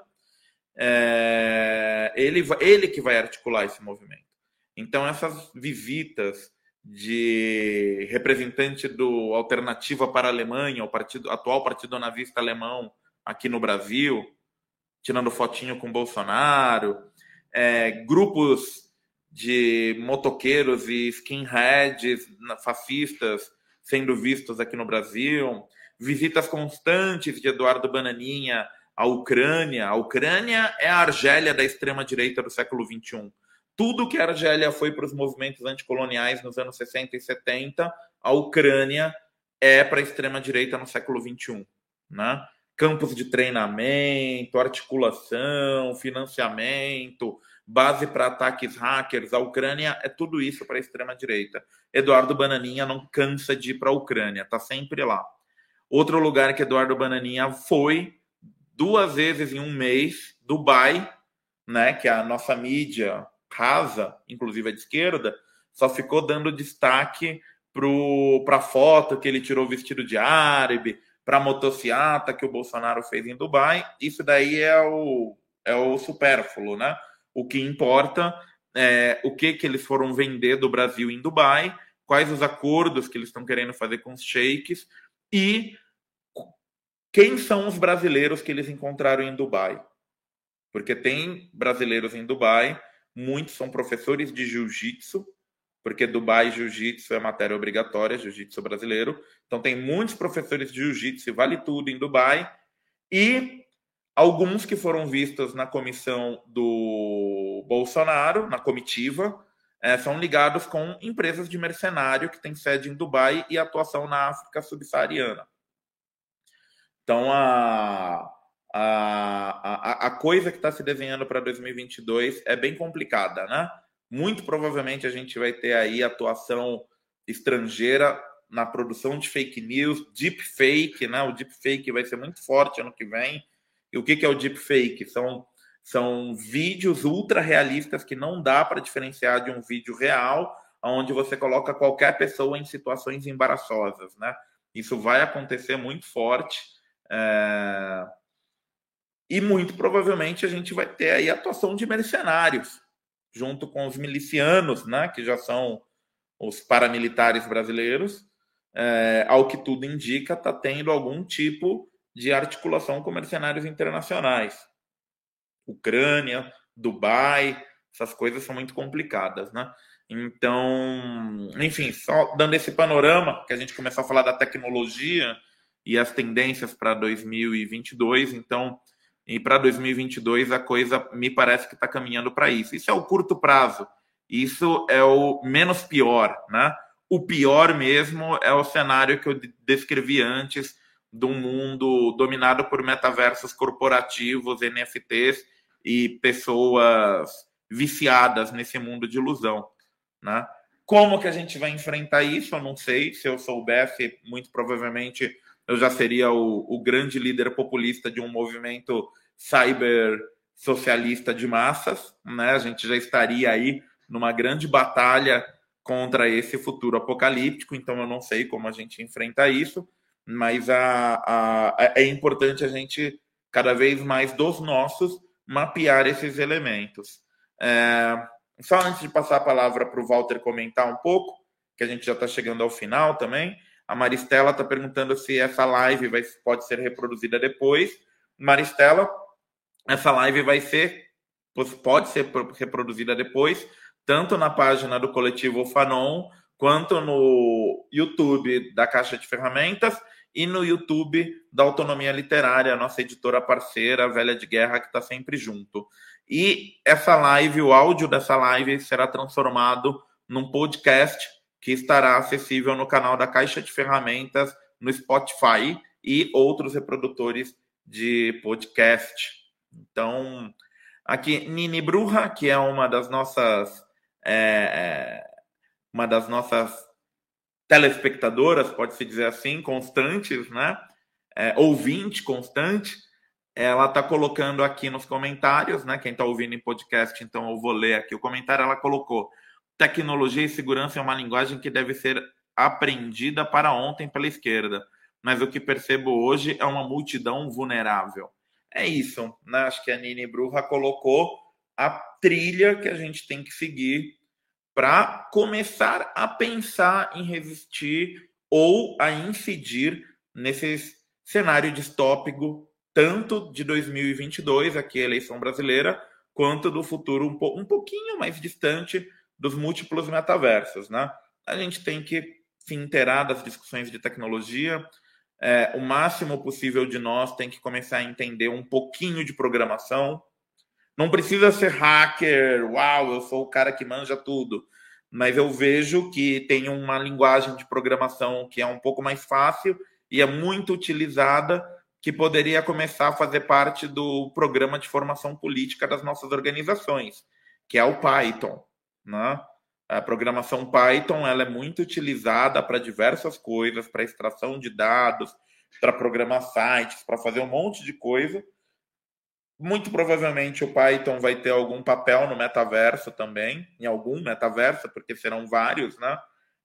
A: É, ele, ele que vai articular esse movimento. Então, essas visitas de representante do Alternativa para a Alemanha, o partido, atual partido nazista alemão aqui no Brasil, tirando fotinho com Bolsonaro, é, grupos de motoqueiros e skinheads fascistas sendo vistos aqui no Brasil, visitas constantes de Eduardo Bananinha à Ucrânia. A Ucrânia é a Argélia da extrema-direita do século XXI. Tudo que a Argélia foi para os movimentos anticoloniais nos anos 60 e 70, a Ucrânia é para a extrema-direita no século XXI. Né? Campos de treinamento, articulação, financiamento, base para ataques hackers. A Ucrânia é tudo isso para a extrema-direita. Eduardo Bananinha não cansa de ir para a Ucrânia, está sempre lá. Outro lugar que Eduardo Bananinha foi duas vezes em um mês, Dubai, né, que é a nossa mídia rasa, inclusive a de esquerda, só ficou dando destaque para a foto que ele tirou vestido de árabe, para a motociata que o Bolsonaro fez em Dubai. Isso daí é o, é o supérfluo, né? O que importa é o que, que eles foram vender do Brasil em Dubai, quais os acordos que eles estão querendo fazer com os sheiks e quem são os brasileiros que eles encontraram em Dubai. Porque tem brasileiros em Dubai, muitos são professores de jiu-jitsu, porque Dubai Jiu-Jitsu é matéria obrigatória, Jiu-Jitsu brasileiro. Então tem muitos professores de Jiu-Jitsu vale tudo em Dubai. E Alguns que foram vistos na comissão do Bolsonaro, na comitiva, é, são ligados com empresas de mercenário que têm sede em Dubai e atuação na África subsaariana. Então, a, a, a, a coisa que está se desenhando para 2022 é bem complicada, né? Muito provavelmente a gente vai ter aí atuação estrangeira na produção de fake news, deepfake, né? O deepfake vai ser muito forte ano que vem e o que, que é o deepfake? São, são vídeos ultra realistas que não dá para diferenciar de um vídeo real, onde você coloca qualquer pessoa em situações embaraçosas, né? Isso vai acontecer muito forte. É... E muito provavelmente a gente vai ter aí a atuação de mercenários, junto com os milicianos, né? Que já são os paramilitares brasileiros. É, ao que tudo indica, está tendo algum tipo de articulação com mercenários internacionais. Ucrânia, Dubai, essas coisas são muito complicadas, né? Então, enfim, só dando esse panorama, que a gente começou a falar da tecnologia e as tendências para 2022, então, e para 2022 a coisa me parece que está caminhando para isso. Isso é o curto prazo, isso é o menos pior, né? O pior mesmo é o cenário que eu descrevi antes, de um mundo dominado por metaversos corporativos, NFTs e pessoas viciadas nesse mundo de ilusão, né? Como que a gente vai enfrentar isso? Eu não sei. Se eu soubesse, muito provavelmente eu já seria o, o grande líder populista de um movimento cyber socialista de massas, né? A gente já estaria aí numa grande batalha contra esse futuro apocalíptico, então eu não sei como a gente enfrenta isso, mas a, a, é importante a gente, cada vez mais dos nossos, mapear esses elementos. É, só antes de passar a palavra para o Walter comentar um pouco, que a gente já está chegando ao final também, a Maristela está perguntando se essa live vai, pode ser reproduzida depois. Maristela, essa live vai ser, pode ser reproduzida depois, tanto na página do coletivo Fanon, quanto no YouTube da Caixa de Ferramentas e no YouTube da Autonomia Literária, nossa editora parceira, Velha de Guerra, que está sempre junto. E essa live, o áudio dessa live será transformado num podcast que estará acessível no canal da Caixa de Ferramentas, no Spotify e outros reprodutores de podcast. Então, aqui, Nini Bruja, que é uma das nossas é, é, uma das nossas telespectadoras, pode-se dizer assim, constantes, né? É, ouvinte constante, ela está colocando aqui nos comentários, né? Quem está ouvindo em podcast, então eu vou ler aqui o comentário. Ela colocou: tecnologia e segurança é uma linguagem que deve ser aprendida para ontem pela esquerda, mas o que percebo hoje é uma multidão vulnerável. É isso, né? Acho que a Nini Bruja colocou a trilha que a gente tem que seguir para começar a pensar em resistir ou a incidir nesse cenário distópico, tanto de 2022, aqui a eleição brasileira, quanto do futuro um, po um pouquinho mais distante dos múltiplos metaversos. Né? A gente tem que se inteirar das discussões de tecnologia, é, o máximo possível de nós tem que começar a entender um pouquinho de programação, não precisa ser hacker, uau, eu sou o cara que manja tudo. Mas eu vejo que tem uma linguagem de programação que é um pouco mais fácil e é muito utilizada, que poderia começar a fazer parte do programa de formação política das nossas organizações, que é o Python. Né? A programação Python ela é muito utilizada para diversas coisas, para extração de dados, para programar sites, para fazer um monte de coisa. Muito provavelmente o Python vai ter algum papel no metaverso também, em algum metaverso, porque serão vários, né?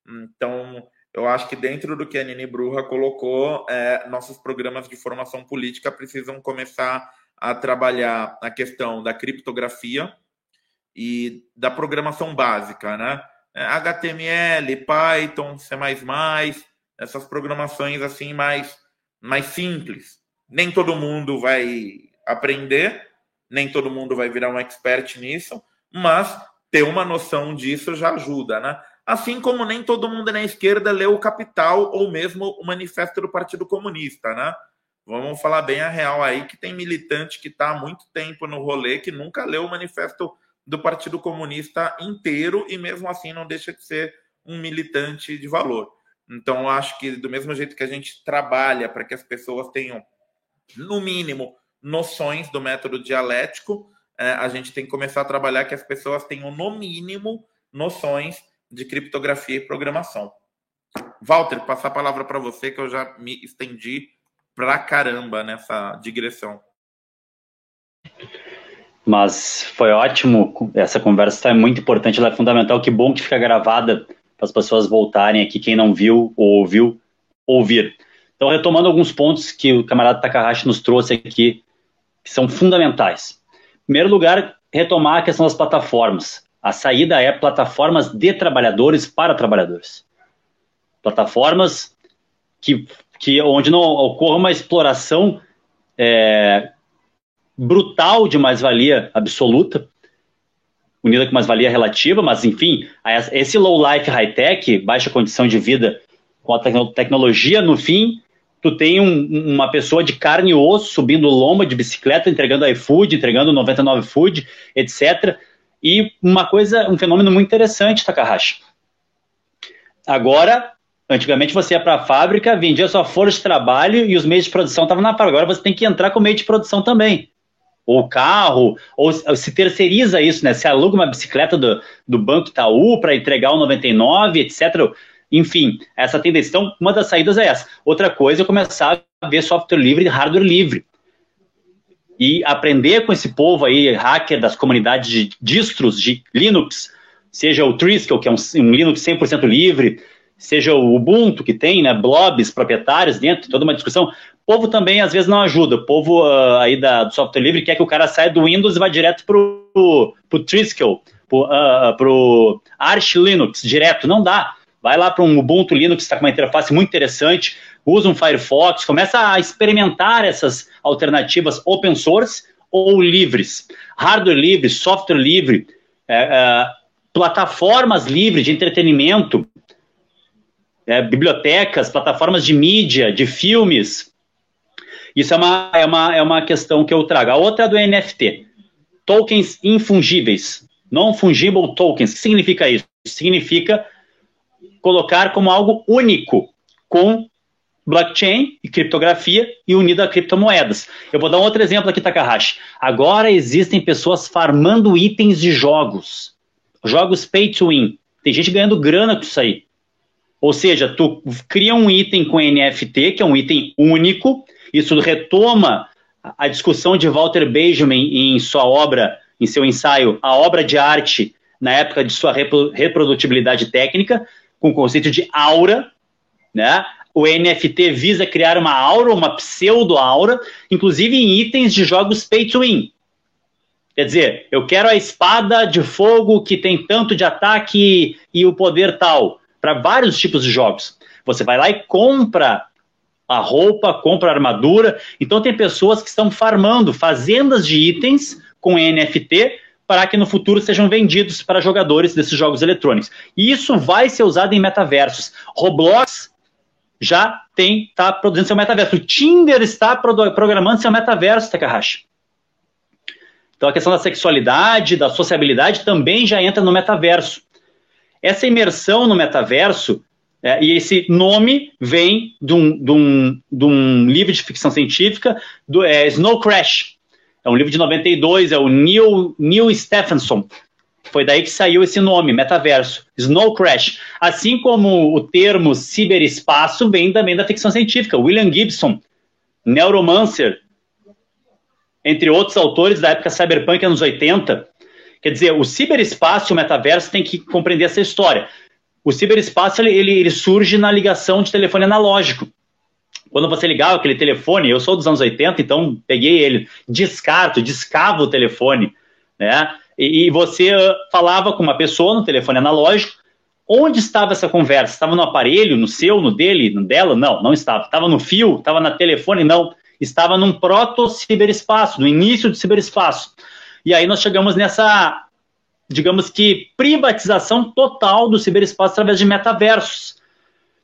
A: Então, eu acho que dentro do que a Nini Bruja colocou, é, nossos programas de formação política precisam começar a trabalhar a questão da criptografia e da programação básica, né? HTML, Python, C++, essas programações assim mais, mais simples. Nem todo mundo vai aprender, nem todo mundo vai virar um expert nisso, mas ter uma noção disso já ajuda, né? Assim como nem todo mundo na esquerda leu o Capital ou mesmo o Manifesto do Partido Comunista, né? Vamos falar bem a real aí que tem militante que está há muito tempo no rolê que nunca leu o Manifesto do Partido Comunista inteiro e mesmo assim não deixa de ser um militante de valor. Então, acho que do mesmo jeito que a gente trabalha para que as pessoas tenham, no mínimo, noções do método dialético, é, a gente tem que começar a trabalhar que as pessoas tenham, no mínimo, noções de criptografia e programação. Walter, passar a palavra para você, que eu já me estendi pra caramba nessa digressão.
B: Mas foi ótimo, essa conversa é muito importante, ela é fundamental, que bom que fica gravada para as pessoas voltarem aqui, quem não viu ou ouviu, ouvir. Então, retomando alguns pontos que o camarada Takahashi nos trouxe aqui que são fundamentais. Em primeiro lugar, retomar a questão das plataformas. A saída é plataformas de trabalhadores para trabalhadores. Plataformas que, que onde não ocorra uma exploração é, brutal de mais-valia absoluta, unida com mais-valia relativa, mas enfim, esse low life high-tech, baixa condição de vida com a tecnologia, no fim, tu tem um, uma pessoa de carne e osso subindo lomba de bicicleta, entregando iFood, entregando 99 Food, etc. E uma coisa, um fenômeno muito interessante, Takahashi. Agora, antigamente você ia para a fábrica, vendia sua força de trabalho e os meios de produção estavam na fábrica. Agora você tem que entrar com o meio de produção também. Ou carro, ou se terceiriza isso, né? Se aluga uma bicicleta do, do Banco Itaú para entregar o 99, etc. Enfim, essa tendência. Então, uma das saídas é essa. Outra coisa é começar a ver software livre e hardware livre. E aprender com esse povo aí, hacker das comunidades de distros de Linux, seja o Triskel, que é um, um Linux 100% livre, seja o Ubuntu, que tem né, blobs proprietários dentro, toda uma discussão. Povo também, às vezes, não ajuda. O povo uh, aí da, do software livre quer que o cara saia do Windows e vá direto para o Triskel, para o uh, Arch Linux, direto. Não dá. Vai lá para um Ubuntu Linux, está com uma interface muito interessante, usa um Firefox, começa a experimentar essas alternativas open source ou livres. Hardware livre, software livre, é, é, plataformas livres de entretenimento, é, bibliotecas, plataformas de mídia, de filmes. Isso é uma, é, uma, é uma questão que eu trago. A outra é do NFT. Tokens infungíveis. Non-fungible tokens. O que significa isso? Significa colocar como algo único, com blockchain e criptografia e unido a criptomoedas. Eu vou dar um outro exemplo aqui, Takahashi. Agora existem pessoas farmando itens de jogos. Jogos pay to win. Tem gente ganhando grana com isso aí. Ou seja, tu cria um item com NFT, que é um item único, isso retoma a discussão de Walter Benjamin em sua obra, em seu ensaio, a obra de arte na época de sua reprodutibilidade técnica, com o conceito de aura, né? O NFT visa criar uma aura, uma pseudo-aura, inclusive em itens de jogos pay to win. Quer dizer, eu quero a espada de fogo que tem tanto de ataque e o poder tal para vários tipos de jogos. Você vai lá e compra a roupa, compra a armadura. Então tem pessoas que estão farmando fazendas de itens com NFT para que no futuro sejam vendidos para jogadores desses jogos eletrônicos. E isso vai ser usado em metaversos. Roblox já tem está produzindo seu metaverso. O Tinder está programando seu metaverso, Takahashi. Então a questão da sexualidade, da sociabilidade também já entra no metaverso. Essa imersão no metaverso, é, e esse nome vem de um, de, um, de um, livro de ficção científica, do é, Snow Crash. É um livro de 92, é o Neil, Neil Stephenson. Foi daí que saiu esse nome, metaverso, Snow Crash. Assim como o termo ciberespaço vem também da ficção científica. William Gibson, Neuromancer, entre outros autores da época cyberpunk anos 80, Quer dizer, o ciberespaço e o metaverso tem que compreender essa história. O ciberespaço ele, ele, surge na ligação de telefone analógico. Quando você ligava aquele telefone, eu sou dos anos 80, então peguei ele, descarto, descavo o telefone, né? E, e você uh, falava com uma pessoa no telefone analógico, Onde estava essa conversa? Estava no aparelho, no seu, no dele, no dela? Não, não estava. Estava no fio? Estava na telefone? Não. Estava num proto-ciberespaço, no início do ciberespaço. E aí nós chegamos nessa, digamos que, privatização total do ciberespaço através de metaversos.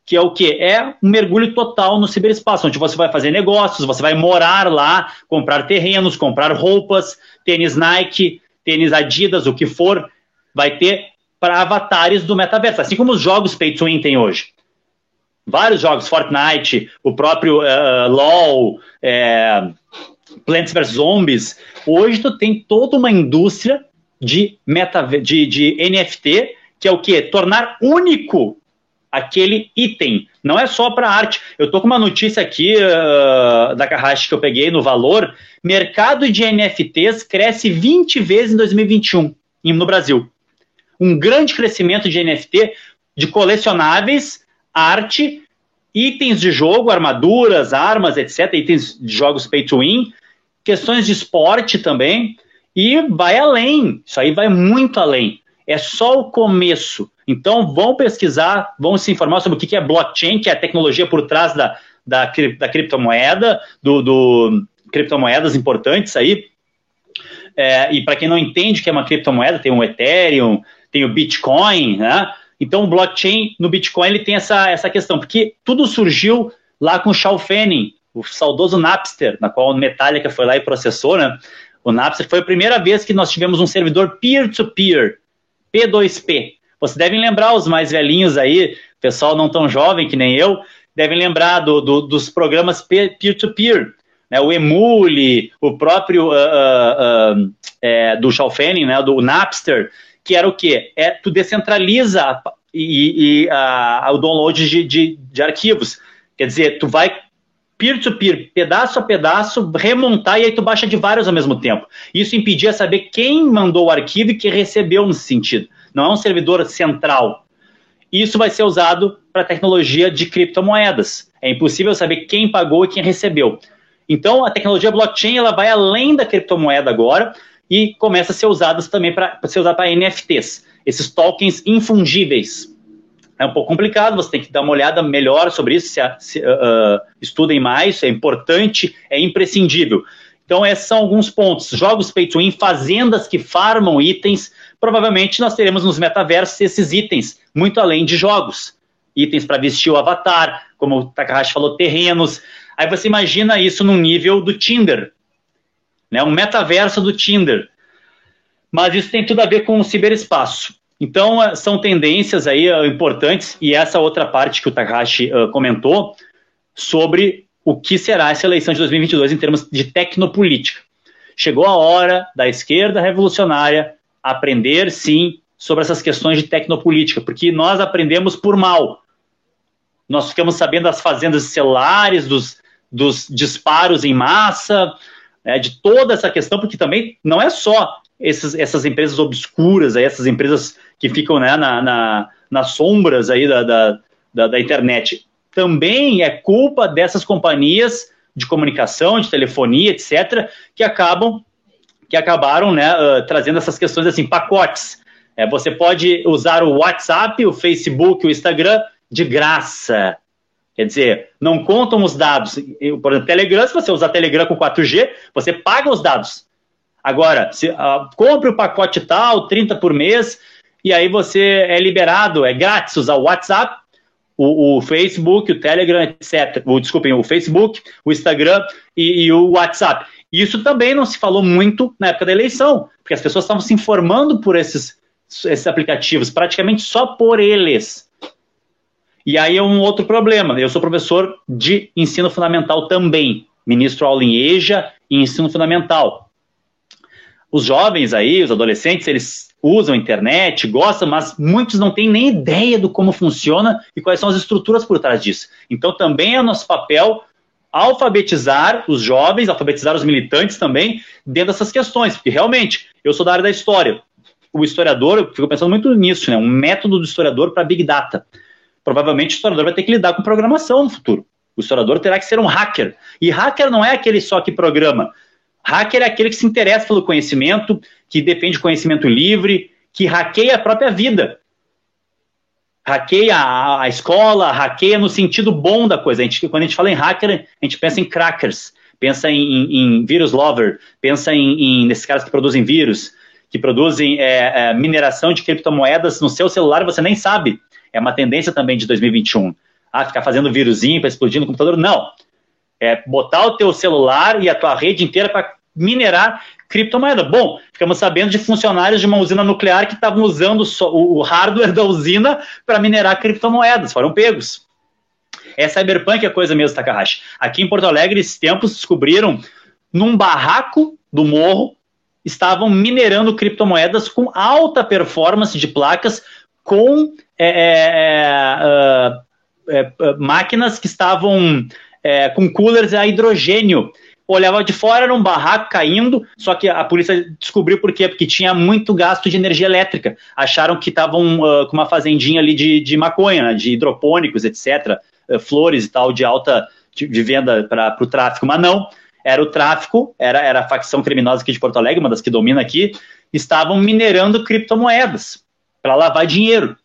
B: Que é o que? É um mergulho total no ciberespaço, onde você vai fazer negócios, você vai morar lá, comprar terrenos, comprar roupas, tênis Nike, tênis Adidas, o que for, vai ter para avatares do metaverso, assim como os jogos pay to win tem hoje. Vários jogos, Fortnite, o próprio uh, LoL, é, Plants vs Zombies, hoje tu tem toda uma indústria de, meta, de, de NFT, que é o quê? Tornar único aquele item. Não é só para arte. Eu tô com uma notícia aqui uh, da Carrache que eu peguei no valor. Mercado de NFTs cresce 20 vezes em 2021 no Brasil. Um grande crescimento de NFT, de colecionáveis, arte, itens de jogo, armaduras, armas, etc., itens de jogos pay to win, questões de esporte também, e vai além. Isso aí vai muito além. É só o começo. Então, vão pesquisar, vão se informar sobre o que é blockchain, que é a tecnologia por trás da, da, da criptomoeda, do, do criptomoedas importantes aí. É, e para quem não entende o que é uma criptomoeda, tem o Ethereum, tem o Bitcoin, né? Então, o blockchain no Bitcoin ele tem essa, essa questão, porque tudo surgiu lá com o Shao Fanning, o saudoso Napster, na qual a Metallica foi lá e processou, né? O Napster foi a primeira vez que nós tivemos um servidor peer-to-peer, -peer, P2P. Vocês devem lembrar, os mais velhinhos aí, pessoal não tão jovem que nem eu, devem lembrar do, do, dos programas peer-to-peer, -peer, né? o Emule, o próprio uh, uh, uh, é, do Fanning, né? do Napster, que era o quê? É, tu descentraliza e, e o download de, de, de arquivos. Quer dizer, tu vai peer-to-peer, -peer, pedaço a pedaço, remontar e aí tu baixa de vários ao mesmo tempo. Isso impedia saber quem mandou o arquivo e quem recebeu nesse sentido. não é um servidor central. Isso vai ser usado para tecnologia de criptomoedas. É impossível saber quem pagou e quem recebeu. Então, a tecnologia blockchain ela vai além da criptomoeda agora e começa a ser usada também para ser usada para NFTs, esses tokens infungíveis. É um pouco complicado, você tem que dar uma olhada melhor sobre isso, se, se uh, estudem mais, é importante, é imprescindível. Então, esses são alguns pontos. Jogos to win, fazendas que farmam itens. Provavelmente nós teremos nos metaversos esses itens, muito além de jogos. Itens para vestir o avatar, como o Takahashi falou, terrenos. Aí você imagina isso no nível do Tinder, né? um metaverso do Tinder. Mas isso tem tudo a ver com o ciberespaço. Então, eh, são tendências aí uh, importantes, e essa outra parte que o Takahashi uh, comentou sobre o que será essa eleição de 2022 em termos de tecnopolítica. Chegou a hora da esquerda revolucionária aprender, sim, sobre essas questões de tecnopolítica, porque nós aprendemos por mal. Nós ficamos sabendo das fazendas celulares, dos, dos disparos em massa, né, de toda essa questão, porque também não é só esses, essas empresas obscuras, essas empresas que ficam né, na, na, nas sombras aí da, da, da, da internet também é culpa dessas companhias de comunicação, de telefonia, etc., que acabam que acabaram né, uh, trazendo essas questões assim, pacotes. É, você pode usar o WhatsApp, o Facebook, o Instagram de graça. Quer dizer, não contam os dados. Por exemplo, Telegram, se você usar Telegram com 4G, você paga os dados. Agora, se, uh, compre o pacote tal, 30 por mês, e aí você é liberado, é grátis usar o WhatsApp, o, o, Facebook, o Telegram, etc. O, desculpem, o Facebook, o Instagram e, e, o WhatsApp. Isso também não se falou muito na época da eleição, porque as pessoas estavam se informando por esses, esses aplicativos, praticamente só por eles. E aí é um outro problema. Eu sou professor de ensino fundamental também, ministro aula em EJA e ensino fundamental. Os jovens aí, os adolescentes, eles usam a internet, gostam, mas muitos não têm nem ideia do como funciona e quais são as estruturas por trás disso. Então também é nosso papel alfabetizar os jovens, alfabetizar os militantes também dentro dessas questões, porque realmente eu sou da área da história. O historiador, eu fico pensando muito nisso, né? Um método do historiador para Big Data. Provavelmente o historiador vai ter que lidar com programação no futuro. O historiador terá que ser um hacker. E hacker não é aquele só que programa. Hacker é aquele que se interessa pelo conhecimento, que defende conhecimento livre, que hackeia a própria vida. Hackeia a, escola, hackeia no sentido bom da coisa. A gente, quando a gente fala em hacker, a gente pensa em crackers, pensa em, em, vírus lover, pensa em, em, nesses caras que produzem vírus, que produzem é, é, mineração de criptomoedas no seu celular, você nem sabe. É uma tendência também de 2021. Ah, ficar fazendo vírusinho para explodir no computador. Não. É botar o teu celular e a tua rede inteira para minerar criptomoeda. Bom, ficamos sabendo de funcionários de uma usina nuclear que estavam usando o hardware da usina para minerar criptomoedas, foram pegos. É cyberpunk a coisa mesmo, Takahashi. Aqui em Porto Alegre, esses tempos descobriram num barraco do morro estavam minerando criptomoedas com alta performance de placas com é, é, é, é máquinas que estavam é, com coolers a hidrogênio olhava de fora, era um barraco caindo, só que a polícia descobriu por quê? Porque tinha muito gasto de energia elétrica. Acharam que estavam uh, com uma fazendinha ali de, de maconha, né, de hidropônicos, etc., uh, flores e tal, de alta de, de venda para o tráfico, mas não. Era o tráfico, era, era a facção criminosa aqui de Porto Alegre, uma das que domina aqui, estavam minerando criptomoedas para lavar dinheiro.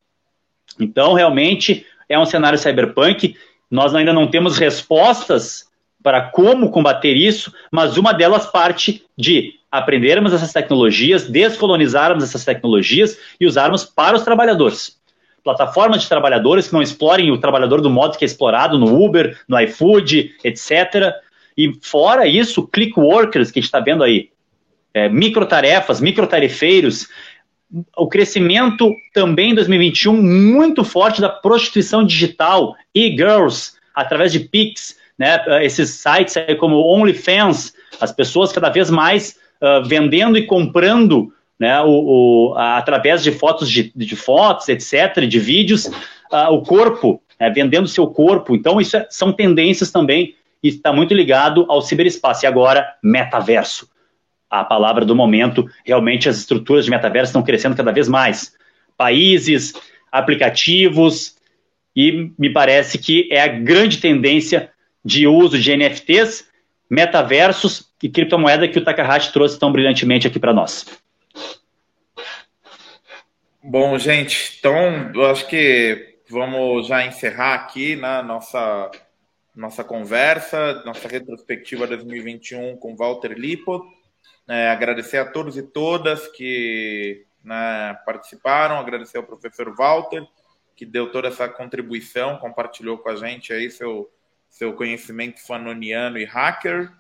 B: Então, realmente, é um cenário cyberpunk. Nós ainda não temos respostas para como combater isso, mas uma delas parte de aprendermos essas tecnologias, descolonizarmos essas tecnologias e usarmos para os trabalhadores. Plataformas de trabalhadores que não explorem o trabalhador do modo que é explorado no Uber, no iFood, etc. E fora isso, click workers que a gente está vendo aí, é, microtarefas, microtarefeiros, o crescimento também em 2021 muito forte da prostituição digital, e-girls, através de Pix, né, esses sites aí como OnlyFans, as pessoas cada vez mais uh, vendendo e comprando né, o, o a, através de fotos de, de, fotos, etc., de vídeos, uh, o corpo, né, vendendo seu corpo. Então, isso é, são tendências também e está muito ligado ao ciberespaço. E agora, metaverso. A palavra do momento, realmente as estruturas de metaverso estão crescendo cada vez mais. países, aplicativos, e me parece que é a grande tendência de uso de NFTs, metaversos e criptomoeda que o Takahashi trouxe tão brilhantemente aqui para nós.
A: Bom, gente, então eu acho que vamos já encerrar aqui na né, nossa nossa conversa, nossa retrospectiva 2021 com Walter Lipo. É, agradecer a todos e todas que né, participaram, agradecer ao professor Walter, que deu toda essa contribuição, compartilhou com a gente aí seu, seu conhecimento fanoniano e hacker.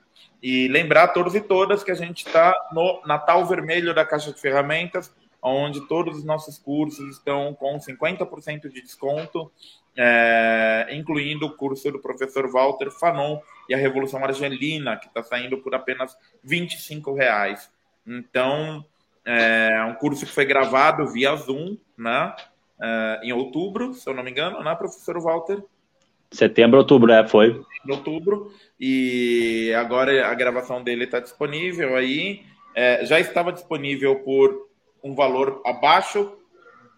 A: E lembrar todos e todas que a gente está no Natal Vermelho da Caixa de Ferramentas, onde todos os nossos cursos estão com 50% de desconto, é, incluindo o curso do professor Walter Fanon e a Revolução Argelina, que está saindo por apenas R$ reais. Então, é um curso que foi gravado via Zoom, né? É, em outubro, se eu não me engano, né, professor Walter?
B: Setembro, outubro, é, foi.
A: Em outubro. E agora a gravação dele está disponível aí. É, já estava disponível por um valor abaixo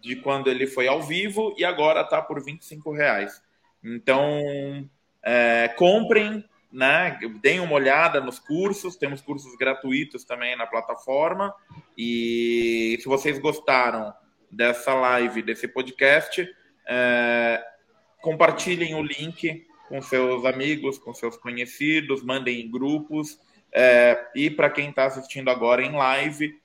A: de quando ele foi ao vivo e agora está por 25 reais. Então, é, comprem, né? Deem uma olhada nos cursos, temos cursos gratuitos também na plataforma. E se vocês gostaram dessa live, desse podcast, é, compartilhem o link com seus amigos, com seus conhecidos, mandem em grupos. É, e para quem está assistindo agora em live,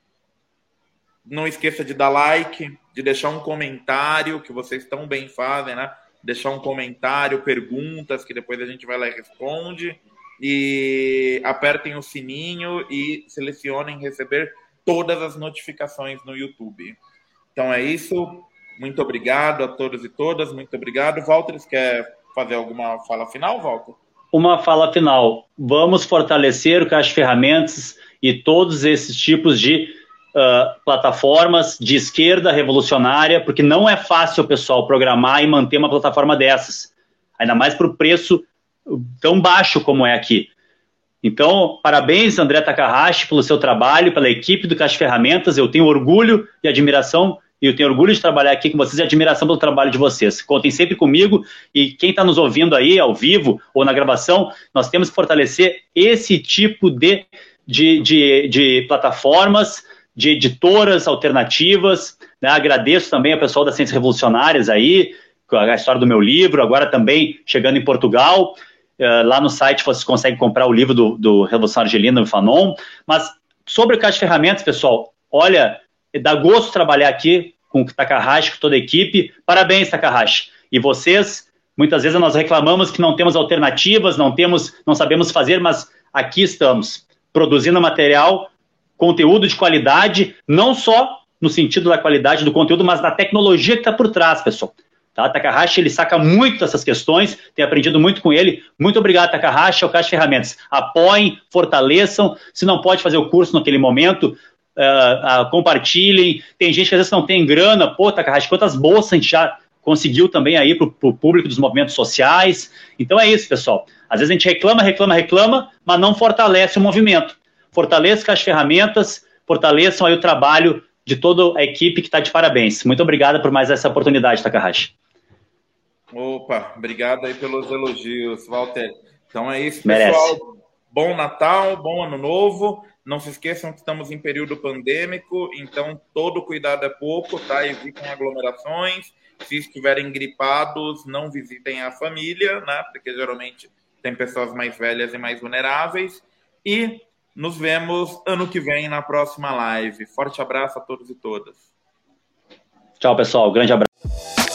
A: não esqueça de dar like, de deixar um comentário, que vocês tão bem fazem, né? Deixar um comentário, perguntas, que depois a gente vai lá e responde. E apertem o sininho e selecionem receber todas as notificações no YouTube. Então é isso. Muito obrigado a todos e todas. Muito obrigado. Walter, quer fazer alguma fala final, Walter?
B: Uma fala final. Vamos fortalecer o Caixa Ferramentas e todos esses tipos de uh, plataformas de esquerda revolucionária, porque não é fácil, pessoal, programar e manter uma plataforma dessas, ainda mais por preço tão baixo como é aqui. Então, parabéns, André Takahashi, pelo seu trabalho, pela equipe do Caixa Ferramentas. Eu tenho orgulho e admiração, e eu tenho orgulho de trabalhar aqui com vocês e admiração pelo trabalho de vocês. Contem sempre comigo e quem está nos ouvindo aí, ao vivo ou na gravação, nós temos que fortalecer esse tipo de, de, de, de plataformas, de editoras alternativas. Né? Agradeço também ao pessoal das Ciências Revolucionárias aí, a história do meu livro, agora também chegando em Portugal. Uh, lá no site vocês conseguem comprar o livro do, do Revolução Argelina, do Fanon. Mas sobre o Caixa de Ferramentas, pessoal, olha, dá gosto trabalhar aqui com o Takahashi, com toda a equipe. Parabéns, Takahashi. E vocês, muitas vezes nós reclamamos que não temos alternativas, não temos, não sabemos fazer, mas aqui estamos, produzindo material conteúdo de qualidade, não só no sentido da qualidade do conteúdo, mas da tecnologia que está por trás, pessoal. Tá? Takahashi, ele saca muito essas questões, tem aprendido muito com ele. Muito obrigado, Takahashi, ao Caixa Ferramentas. Apoiem, fortaleçam. Se não pode fazer o curso naquele momento, uh, uh, compartilhem. Tem gente que às vezes não tem grana. Pô, Takahashi, quantas bolsas a gente já conseguiu também aí para o público dos movimentos sociais. Então é isso, pessoal. Às vezes a gente reclama, reclama, reclama, mas não fortalece o movimento fortaleçam as ferramentas, fortaleçam aí o trabalho de toda a equipe que está de parabéns. Muito obrigado por mais essa oportunidade, Takahashi.
A: Opa, obrigado aí pelos elogios, Walter. Então é isso, pessoal. Merece. Bom Natal, bom Ano Novo. Não se esqueçam que estamos em período pandêmico, então todo cuidado é pouco, tá? Evitem aglomerações. Se estiverem gripados, não visitem a família, né? Porque geralmente tem pessoas mais velhas e mais vulneráveis. E nos vemos ano que vem na próxima live. Forte abraço a todos e todas.
B: Tchau, pessoal. Grande abraço.